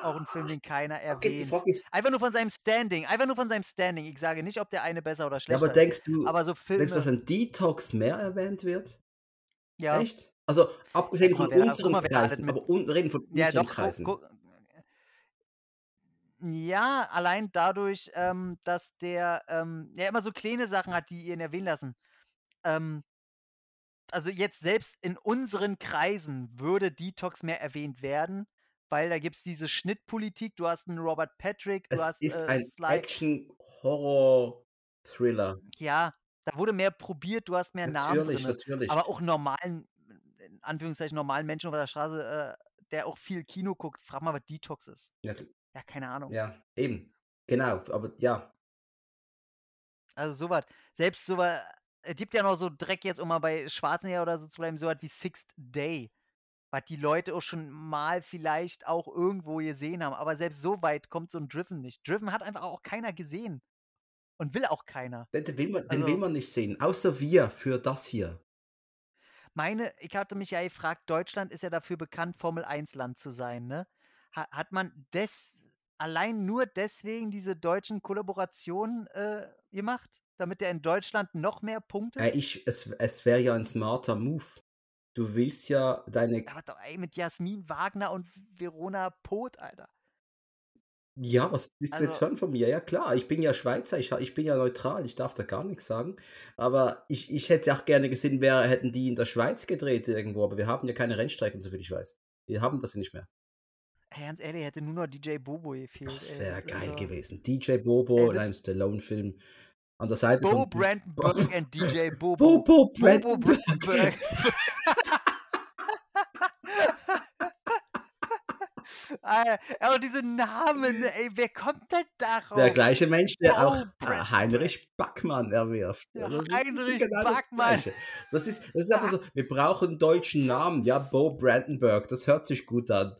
Auch 'n Film, Ja. den keiner erwähnt. Einfach nur von seinem Standing einfach nur von seinem Standing. Ich sage nicht, ob der eine besser oder Ja, aber schlechter ist, denkst du aber so denkst du, dass Filme ein Detox mehr erwähnt wird? Ja. Echt? Also, Ja, abgesehen guck von wer unseren mal, Kreisen, mit aber un reden von ja, unseren doch, guck Kreisen. guck Ja, allein dadurch, ähm, dass der, ähm, ja immer so kleine Sachen hat, die ihn erwähnen lassen. Ähm also, jetzt selbst in unseren Kreisen würde Detox mehr erwähnt werden, weil da gibt's diese Schnittpolitik. Du hast 'n Robert Patrick, du Es hast, ist äh, ein Action-Horror-Thriller. Ja, da wurde mehr probiert, du hast mehr Namen Natürlich, natürlich. Aber auch normalen in Anführungszeichen normalen Menschen auf der Straße, äh, der auch viel Kino guckt, frag mal, was Detox ist. Ja, Ja, keine Ahnung. Ja, eben. Genau, aber ja. Also, so was. Selbst so wa es gibt ja noch so Dreck jetzt, um mal bei Schwarzenegger oder so zu bleiben, so was wie Sixth Day, was die Leute auch schon mal vielleicht auch irgendwo gesehen haben. Aber selbst so weit kommt so 'n Driven nicht. Driven hat einfach auch keiner gesehen und will auch keiner. Den will man den will Also man nicht sehen, außer wir für das hier. Meine ich hatte mich ja gefragt, Deutschland ist ja dafür bekannt, Formel-1-Land zu sein, ne? Ha hat man des allein nur deswegen diese deutschen Kollaborationen, äh, gemacht, damit der in Deutschland noch mehr Äh, punktet? ich es es wäre ja 'n smarter Move. Du willst ja deine Aber doch ey, mit Jasmin Wagner und Verona Pot, Alter. Ja, was willst du jetzt Also hören von mir? Ja klar, ich bin ja Schweizer, ich ich bin ja neutral, ich darf da gar nix sagen. Aber ich ich hätte es auch gerne gesehen, wäre hätten die in der Schweiz gedreht irgendwo, aber wir haben ja keine Rennstrecken, soviel ich weiß. Wir haben das ja nicht mehr. Ganz ehrlich, hätte nur noch DJ Bobo gefehlt, Das wäre geil so gewesen. DJ Bobo Ey, in einem Stallone-Film an der Seite Bo von Brandenburg [laughs] and DJ Bobo. Bobo Bobo Brandenburg. Brandenburg. [laughs] Auch diese Namen, ey, wer kommt denn Der darauf? gleiche Mensch, der Bo auch, äh, Brandenburg. Heinrich Backmann erwirft. Ja, das ist Heinrich genau das Backmann. Gleiche. Das ist das ist einfach so, wir brauchen 'n deutschen Namen. Ja, Bo Brandenburg, das hört sich gut an.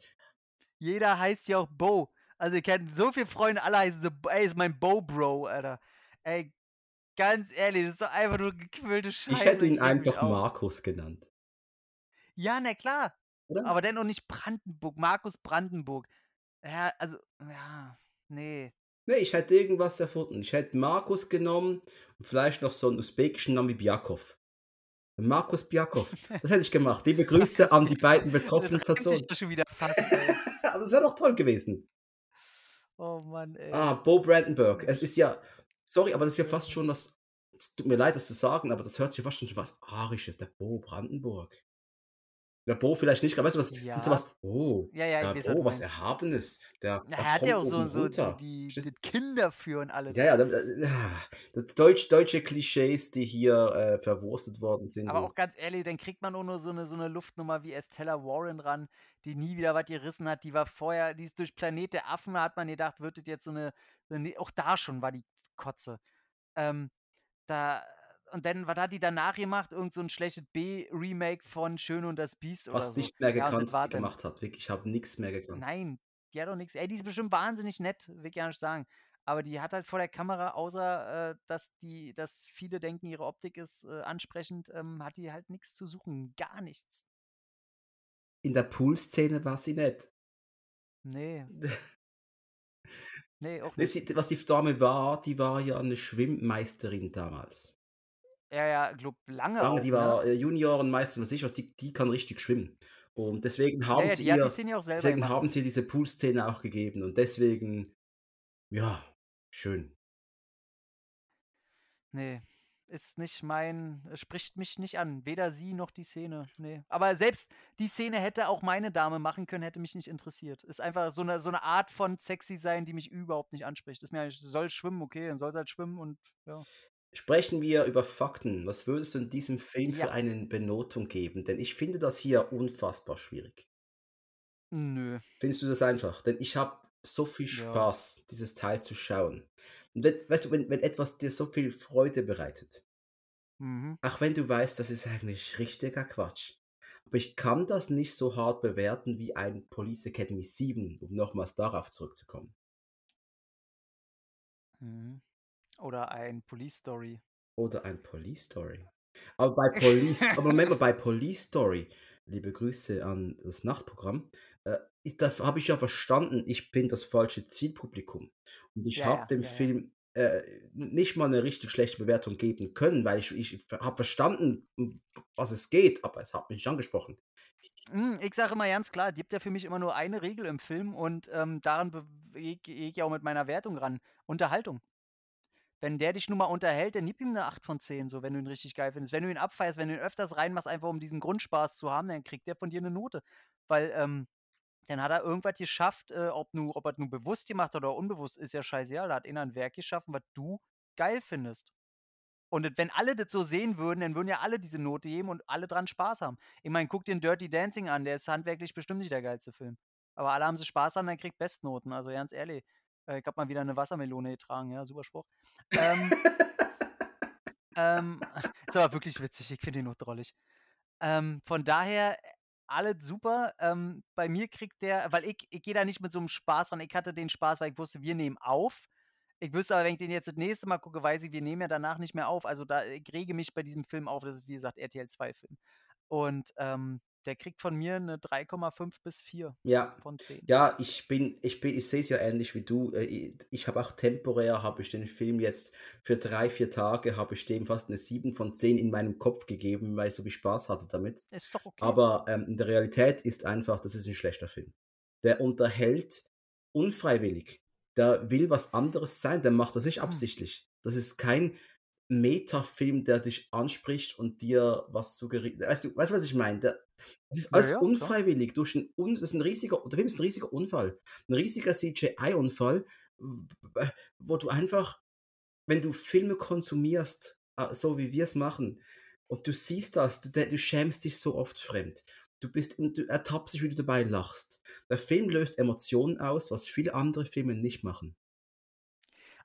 Jeder heißt ja auch Bo. Also, ich kenne so viele Freunde, alle heißen so: „Ey, ist mein Bo-Bro“, Alter. Ey, ganz ehrlich, das ist doch einfach nur gequillte Ich Scheiße, hätte ich ihn rege mich einfach. Markus genannt. Ja, na klar. Oder? Aber dennoch nicht Brandenburg, Markus Brandenburg. Ja, also, ja, ne. Ne, ich hätte irgendwas erfunden. Ich hätte Markus genommen und vielleicht noch so 'n usbekischen Namen wie Bjakow. Markus Bjakow. [laughs] Das hätte ich gemacht. Liebe [laughs] Grüße an die beiden Das [laughs] betroffenen reimt sich Personen. doch schon wieder fast. Aber das wäre doch toll gewesen. Oh Mann, ey. Ah, Bo Brandenburg. Es ist ja sorry, aber das ist ja Ja, fast ja. schon was es tut mir leid, das zu sagen, aber das hört sich fast schon was Arisches, der Bo Brandenburg. Der Bo vielleicht nicht, aber weißt du was, hat so Ja. was: „Oh, Ja, ja, äh, weiß, was. Erhabenes, der Na, der er hat ja auch so so die runter.“ die Kinn dafür und alles. Ja, ja, da das deutsch deutsche Klischees, die hier, äh, verwurstet worden sind Aber auch ganz ehrlich, dann kriegt man auch nur so 'ne so 'ne Luftnummer wie Estella Warren ran, die nie wieder was gerissen hat. Die war vorher die ist durch Planet der Affen, hat man gedacht, wird das jetzt so 'ne so 'ne auch da schon war die Kotze. Ähm, da und dann was hat die danach gemacht? Irgend so 'n schlechtes B-Remake von Schön und das Biest oder so. nicht mehr Ja, gekannt, das was die gemacht hat. Wirklich, ich habe nix mehr gekannt. Nein, die hat auch nix ey, die ist bestimmt wahnsinnig nett, will ich gar nicht sagen. Aber die hat halt vor der Kamera, außer, äh, dass die dass viele denken, ihre Optik ist, äh, ansprechend, ähm, hat die halt nix zu suchen, gar nichts. In der Pool-Szene war sie nett. Ne. [laughs] Ne, auch Ne, nicht. sie was die Dame war, die war ja 'ne Schwimmmeisterin damals. Ja, ja, glaube lange Lange, auch, die ne? war, äh, Juniorenmeisterin, was ich was, die die kann richtig schwimmen. Und deswegen Ja, haben ja, sie ihr Szene ja auch selber deswegen gemacht. haben sie diese Poolszene auch gegeben und deswegen ja, schön. Ne, ist nicht mein es spricht mich nicht an, weder sie noch die Szene, ne. Aber selbst die Szene hätte auch meine Dame machen können, hätte mich nicht interessiert. Ist einfach so 'ne so 'ne Art von sexy sein, die mich überhaupt nicht anspricht. Ist mir eigentlich soll schwimmen, okay, dann soll sie halt schwimmen und ja. Sprechen wir über Fakten. Was würdest du in diesem Film für Ja. eine Benotung geben? Denn ich finde das hier unfassbar schwierig. Nö. Findest du das einfach? Denn ich habe so viel Ja. Spaß, dieses Teil zu schauen. Und wenn weißt du, wenn wenn etwas dir so viel Freude bereitet Mhm. auch wenn du weißt, das ist eigentlich richtiger Quatsch. Aber ich kann das nicht so hart bewerten wie ein Police Academy 7, um nochmals darauf zurückzukommen. Mhm. Oder ein Police Story. Oder ein Police Story. Aber bei Police [laughs] aber Moment mal, bei Police Story, liebe Grüße an das Nachtprogramm, äh, i da habe ich ja verstanden, ich bin das falsche Zielpublikum. Und ich Ja, habe ja, dem ja, ja. Film, äh, nicht mal 'ne richtig schlechte Bewertung geben können, weil ich ich habe verstanden, was es geht, aber es hat mich nicht angesprochen. Hm, ich sage immer ganz klar, gibt ja für mich immer nur eine Regel im Film und, ähm, daran gehe ich auch mit meiner Wertung ran: Unterhaltung. Wenn der dich nun mal unterhält, dann gib ihm 'ne 8 von 10, so, wenn du ihn richtig geil findest. Wenn du ihn abfeierst, wenn du ihn öfters reinmachst, einfach um diesen Grundspaß zu haben, dann kriegt der von dir 'ne Note. Weil, ähm, dann hat er irgendwas geschafft, äh, ob nu ob er's nun bewusst gemacht hat oder unbewusst, ist ja scheißegal. Da hat einer 'n Werk geschaffen, was du geil findest. Und wenn alle das so sehen würden, dann würden ja alle diese Note geben und alle dran Spaß haben. Ich meine, guck dir 'n Dirty Dancing an, der ist handwerklich bestimmt nicht der geilste Film. Aber alle haben sie Spaß dran, der kriegt Bestnoten. Also ganz ehrlich, äh, ich habe mal wieder 'ne Wassermelone getragen, ja, super Spruch. Ähm [laughs] ähm, [laughs] ist aber wirklich witzig, ich finde den nur drollig. Ähm, von daher, äh, alles super. Ähm, bei mir kriegt der weil ich ich gehe da nicht mit so 'nem Spaß ran. Ich hatte den Spaß, weil ich wusste, wir nehmen auf. Ich wüsste aber, wenn ich den jetzt das nächste Mal gucke, weiß ich, wir nehmen ja danach nicht mehr auf. Also, da ich rege mich bei diesem Film auf. Das ist, wie gesagt, RTL 2 Film. Und, ähm, der kriegt von mir 'ne 3,5 bis 4 Ja. von 10. Ja, ich bin ich bin ich sehe es ja ähnlich wie du. Äh, ich habe auch temporär habe ich den Film jetzt für 3, 4 Tage habe ich dem fast 'ne 7 von 10 in meinem Kopf gegeben, weil ich so viel Spaß hatte damit. Ist doch okay. Aber, ähm, in der Realität ist einfach, das ist 'n schlechter Film. Der unterhält unfreiwillig. Der will was anderes sein, der macht das nicht Hm. absichtlich. Das ist kein Metafilm, der dich anspricht und dir was suggeriert. Weißt du weißt was ich meine? Der das ist Ja, alles ja, klar. unfreiwillig durch 'n un das ist 'n riesiger der Film ist 'n riesiger Unfall. 'N riesiger CGI-Unfall, wo du einfach wenn du Filme konsumierst, äh, so wie wir's machen und du siehst das, du du schämst dich so oft fremd. Du bist und du ertappst dich, wie du dabei lachst. Der Film löst Emotionen aus, was viele andere Filme nicht machen.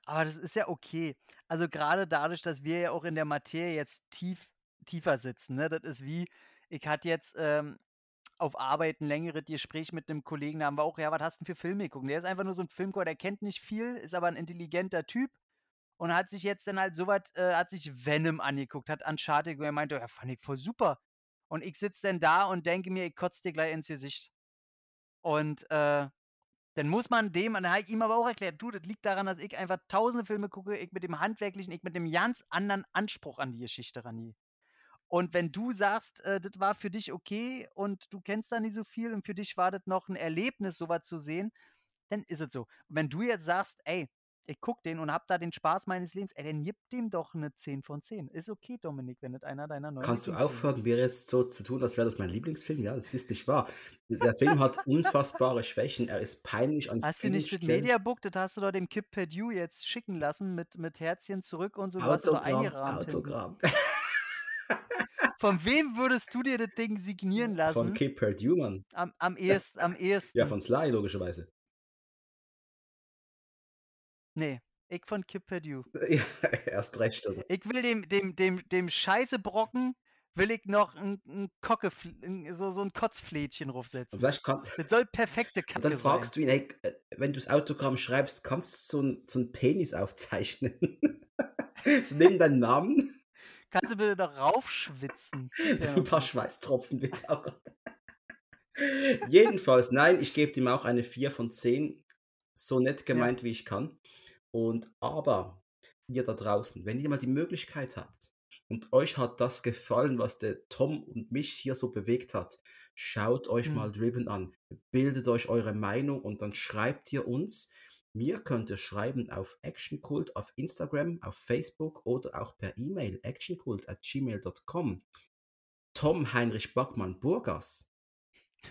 Aber das ist ja okay. Also, grade dadurch, dass wir ja auch in der Materie jetzt tief tiefer sitzen, ne? Das ist wie ich hatte jetzt, ähm, auf Arbeit 'n längeres Gespräch mit 'nem Kollegen, da haben wir auch: „Ja, was hast 'n für Filme geguckt?“ Der ist einfach nur so 'n Filmgucker, der kennt nicht viel, ist aber 'n intelligenter Typ und hat sich jetzt dann halt so was äh, hat sich Venom angeguckt, hat Uncharted und er meinte: „Ja, fand ich voll super.“ Und ich sitze dann da und denke mir: „Ich kotze dir gleich ins Gesicht.“ Und, äh, dann muss man dem dann habe ich ihm aber auch erklärt: „Du, das liegt daran, dass ich einfach tausende Filme gucke, ich mit dem handwerklichen ich mit 'nem ganz anderen Anspruch an die Geschichte rangehe. Und wenn du sagst, äh, das war für dich okay und du kennst da nicht so viel und für dich war das noch 'n Erlebnis, so was zu sehen, dann ist es so. Und wenn du jetzt sagst: „Ey, ich gucke den und habe da den Spaß meines Lebens“, ey, dann gib dem doch 'ne 10 von 10. Ist okay, Dominik, wenn das einer deiner neuen Kannst du aufhören, mir jetzt so zu tun, als wäre das mein Lieblingsfilm? Ja, das ist nicht wahr. Der Film hat unfassbare Schwächen. Er ist peinlich an Hast du nicht das Stellen. Mediabook das hast du doch dem Kip Perdue jetzt schicken lassen mit mit Herzchen zurück und so. Autogramm. Autogramm. Von wem würdest du dir das Ding signieren lassen? Von Kip Perdue, Mann. Am am ehesten am Ja, ehesten. von Sly logischerweise. Ne, ich von Kip Perdue. [laughs] Ja, erst recht, oder? Ich will dem dem dem dem Scheißebrocken will ich noch 'n 'n Kockefl 'n so so 'n Kotzflädchen draufsetzen. [laughs] Das soll perfekte und dann Kacke sein. fragst du ihn: „Ey, äh, wenn du's Autogramm schreibst, kannst du so 'n so Penis aufzeichnen?“ [laughs] So neben deinem Namen. Kannst du bitte da raufschwitzen? Das wäre 'N noch paar. Schweißtropfen bitte. Gott. Jedenfalls, nein, ich gebe dem auch eine 4 von 10. So nett Ja. gemeint, wie ich kann. Und aber ihr da draußen, wenn ihr mal die Möglichkeit habt, und euch hat das gefallen, was der Tom und mich hier so bewegt hat, schaut euch Mhm. mal Driven an. Bildet euch eure Meinung und dann schreibt ihr uns. Mir könnt ihr schreiben auf Actionkult auf Instagram, auf Facebook oder auch per E-Mail actionkult@gmail.com. Tom Heinrich Backmann Burgas.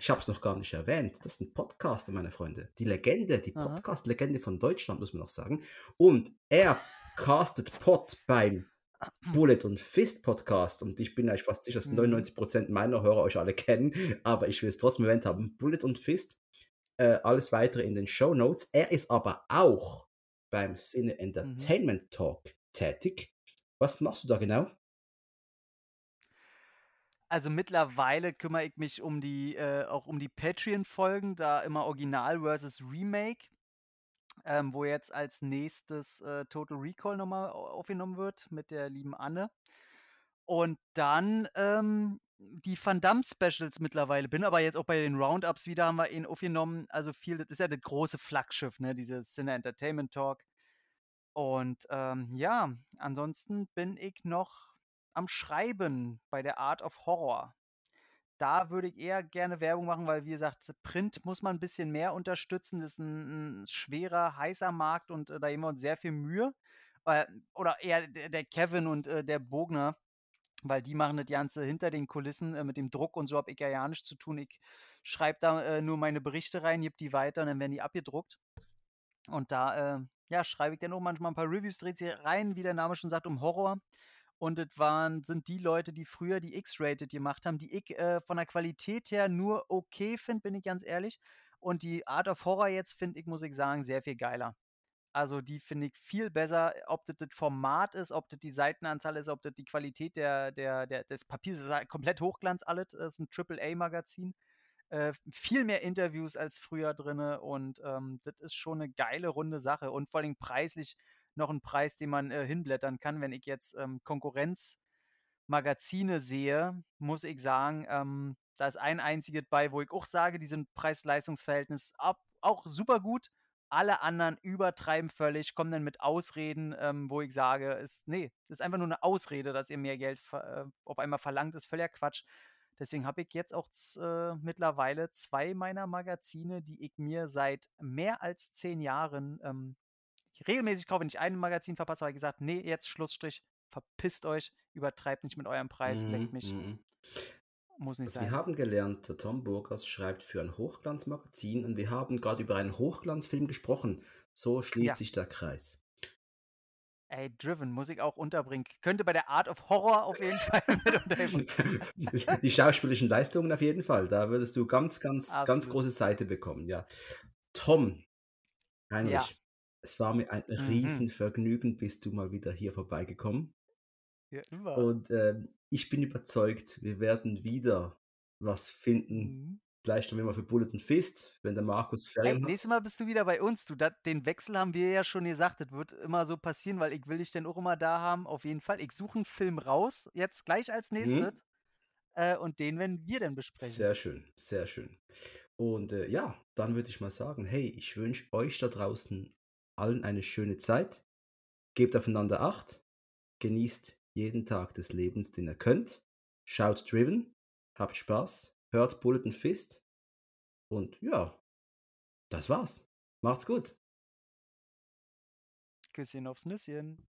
Ich habe es noch gar nicht erwähnt. Das ist ein Podcaster, meine Freunde. Die Legende, die. Podcast-Legende von Deutschland, muss man noch sagen. Und er castet Pod beim Bullet und Fist Podcast. Und ich bin eigentlich fast sicher, dass Mhm. 99% meiner Hörer euch alle kennen, aber ich will es trotzdem erwähnt haben. Bullet und Fist. Äh, alles weitere in den Show Notes. Er ist aber auch beim Cine Mhm. Entertainment Talk tätig. Was machst du da genau? Also, mittlerweile kümmere ich mich um die äh, auch um die Patreon-Folgen, da immer Original versus Remake, ähm, wo jetzt als Nächstes, äh, Total Recall noch mal au aufgenommen wird mit der lieben Anne. Und dann, ähm, die Van Damme-Specials mittlerweile. Bin aber jetzt auch bei den Roundups wieder, haben wir ihn aufgenommen. Also, viel das ist ja das große Flaggschiff, ne, dieses Cine Entertainment Talk. Und, ähm, ja, ansonsten bin ich noch am Schreiben bei der Art of Horror. Da würde ich eher gerne Werbung machen, weil, wie gesagt, Print muss man 'n bisschen mehr unterstützen. Das ist 'n 'n schwerer, heißer Markt und, äh, da geben wir uns sehr viel Mühe. Äh, oder eher der der Kevin und, äh, der Bogner, weil die machen das Ganze hinter den Kulissen. Äh, mit dem Druck und so habe ich ja ja nichts zu tun. Ich schreibe da, äh, nur meine Berichte rein, gebe die weiter und dann werden die abgedruckt. Und da, äh, ja, schreibe ich dann auch manchmal 'n paar Reviews, dreht sich rein, wie der Name schon sagt, um Horror. Und das waren sind die Leute, die früher die X-Rated gemacht haben, die ich, äh, von der Qualität her nur okay finde, bin ich ganz ehrlich. Und die Art of Horror jetzt finde ich, muss ich sagen, sehr viel geiler. Also, die finde ich viel besser, ob das das Format ist, ob das die Seitenanzahl ist, ob das die Qualität der der der des Papiers ist. halt komplett Hochglanz alles. Ist 'n Triple-A-Magazin. Äh, viel mehr Interviews als früher drinne und, ähm, das ist schon 'ne geile, runde Sache und vor Dingen preislich noch 'n Preis, den man, äh, hinblättern kann. Wenn ich jetzt, ähm, Konkurrenzmagazine sehe, muss ich sagen, ähm, da ist ein einziges bei, wo ich auch sage, die sind Preis-Leistungs-Verhältnis ab auch super gut. Alle anderen übertreiben völlig, kommen dann mit Ausreden, ähm, wo ich sage, ist ne, ist einfach nur 'ne Ausrede, dass ihr mehr Geld äh, auf einmal verlangt, ist völliger Quatsch. Deswegen habe ich jetzt auch äh, mittlerweile 2 meiner Magazine, die ich mir seit mehr als 10 Jahren, ähm, regelmäßig kaufe. Wenn ich ein Magazin verpasse, habe ich gesagt: „Ne, jetzt Schlussstrich. Verpisst euch, übertreibt nicht mit eurem Preis, leckt Mhm, mich.“ mhm. Muss nicht Also, wir sein. haben gelernt, der Tom Burgas schreibt für ein Hochglanzmagazin und wir haben grad über einen Hochglanzfilm gesprochen. So schließt Ja. sich der Kreis. Ey, Driven muss ich auch unterbringen. Könnte bei der Art of Horror auf jeden Fall [laughs] mit untergebracht [laughs] Die schauspielerischen Leistungen auf jeden Fall. Da würdest du ganz, ganz, ganz Absolut. große Seite bekommen, ja. Tom, Ja. Es war mir ein Mhm. Riesenvergnügen, bist du mal wieder hier vorbeigekommen. Ja, immer. Und, ähm, ich bin überzeugt, wir werden wieder was finden. Mhm. Vielleicht dann immer für Bullet und Fist, wenn der Markus Ey, Ferien hat. nächstes Mal bist du wieder bei uns, du. Da den Wechsel haben wir ja schon gesagt. Das wird immer so passieren, weil ich will dich dann auch immer da haben, auf jeden Fall. Ich suche 'n Film raus, jetzt gleich als Mhm. Nächstes, äh, und den werden wir dann besprechen. Sehr schön, sehr schön. Und, äh, ja, dann würde ich mal sagen: „Hey, ich wünsche euch da draußen allen eine schöne Zeit. Gebt aufeinander Acht. Genießt jeden Tag des Lebens, den ihr könnt. Schaut Driven, habt Spaß, hört Bullet und Fist. Und ja, das war's. Macht's gut. Küsschen aufs Nüsschen.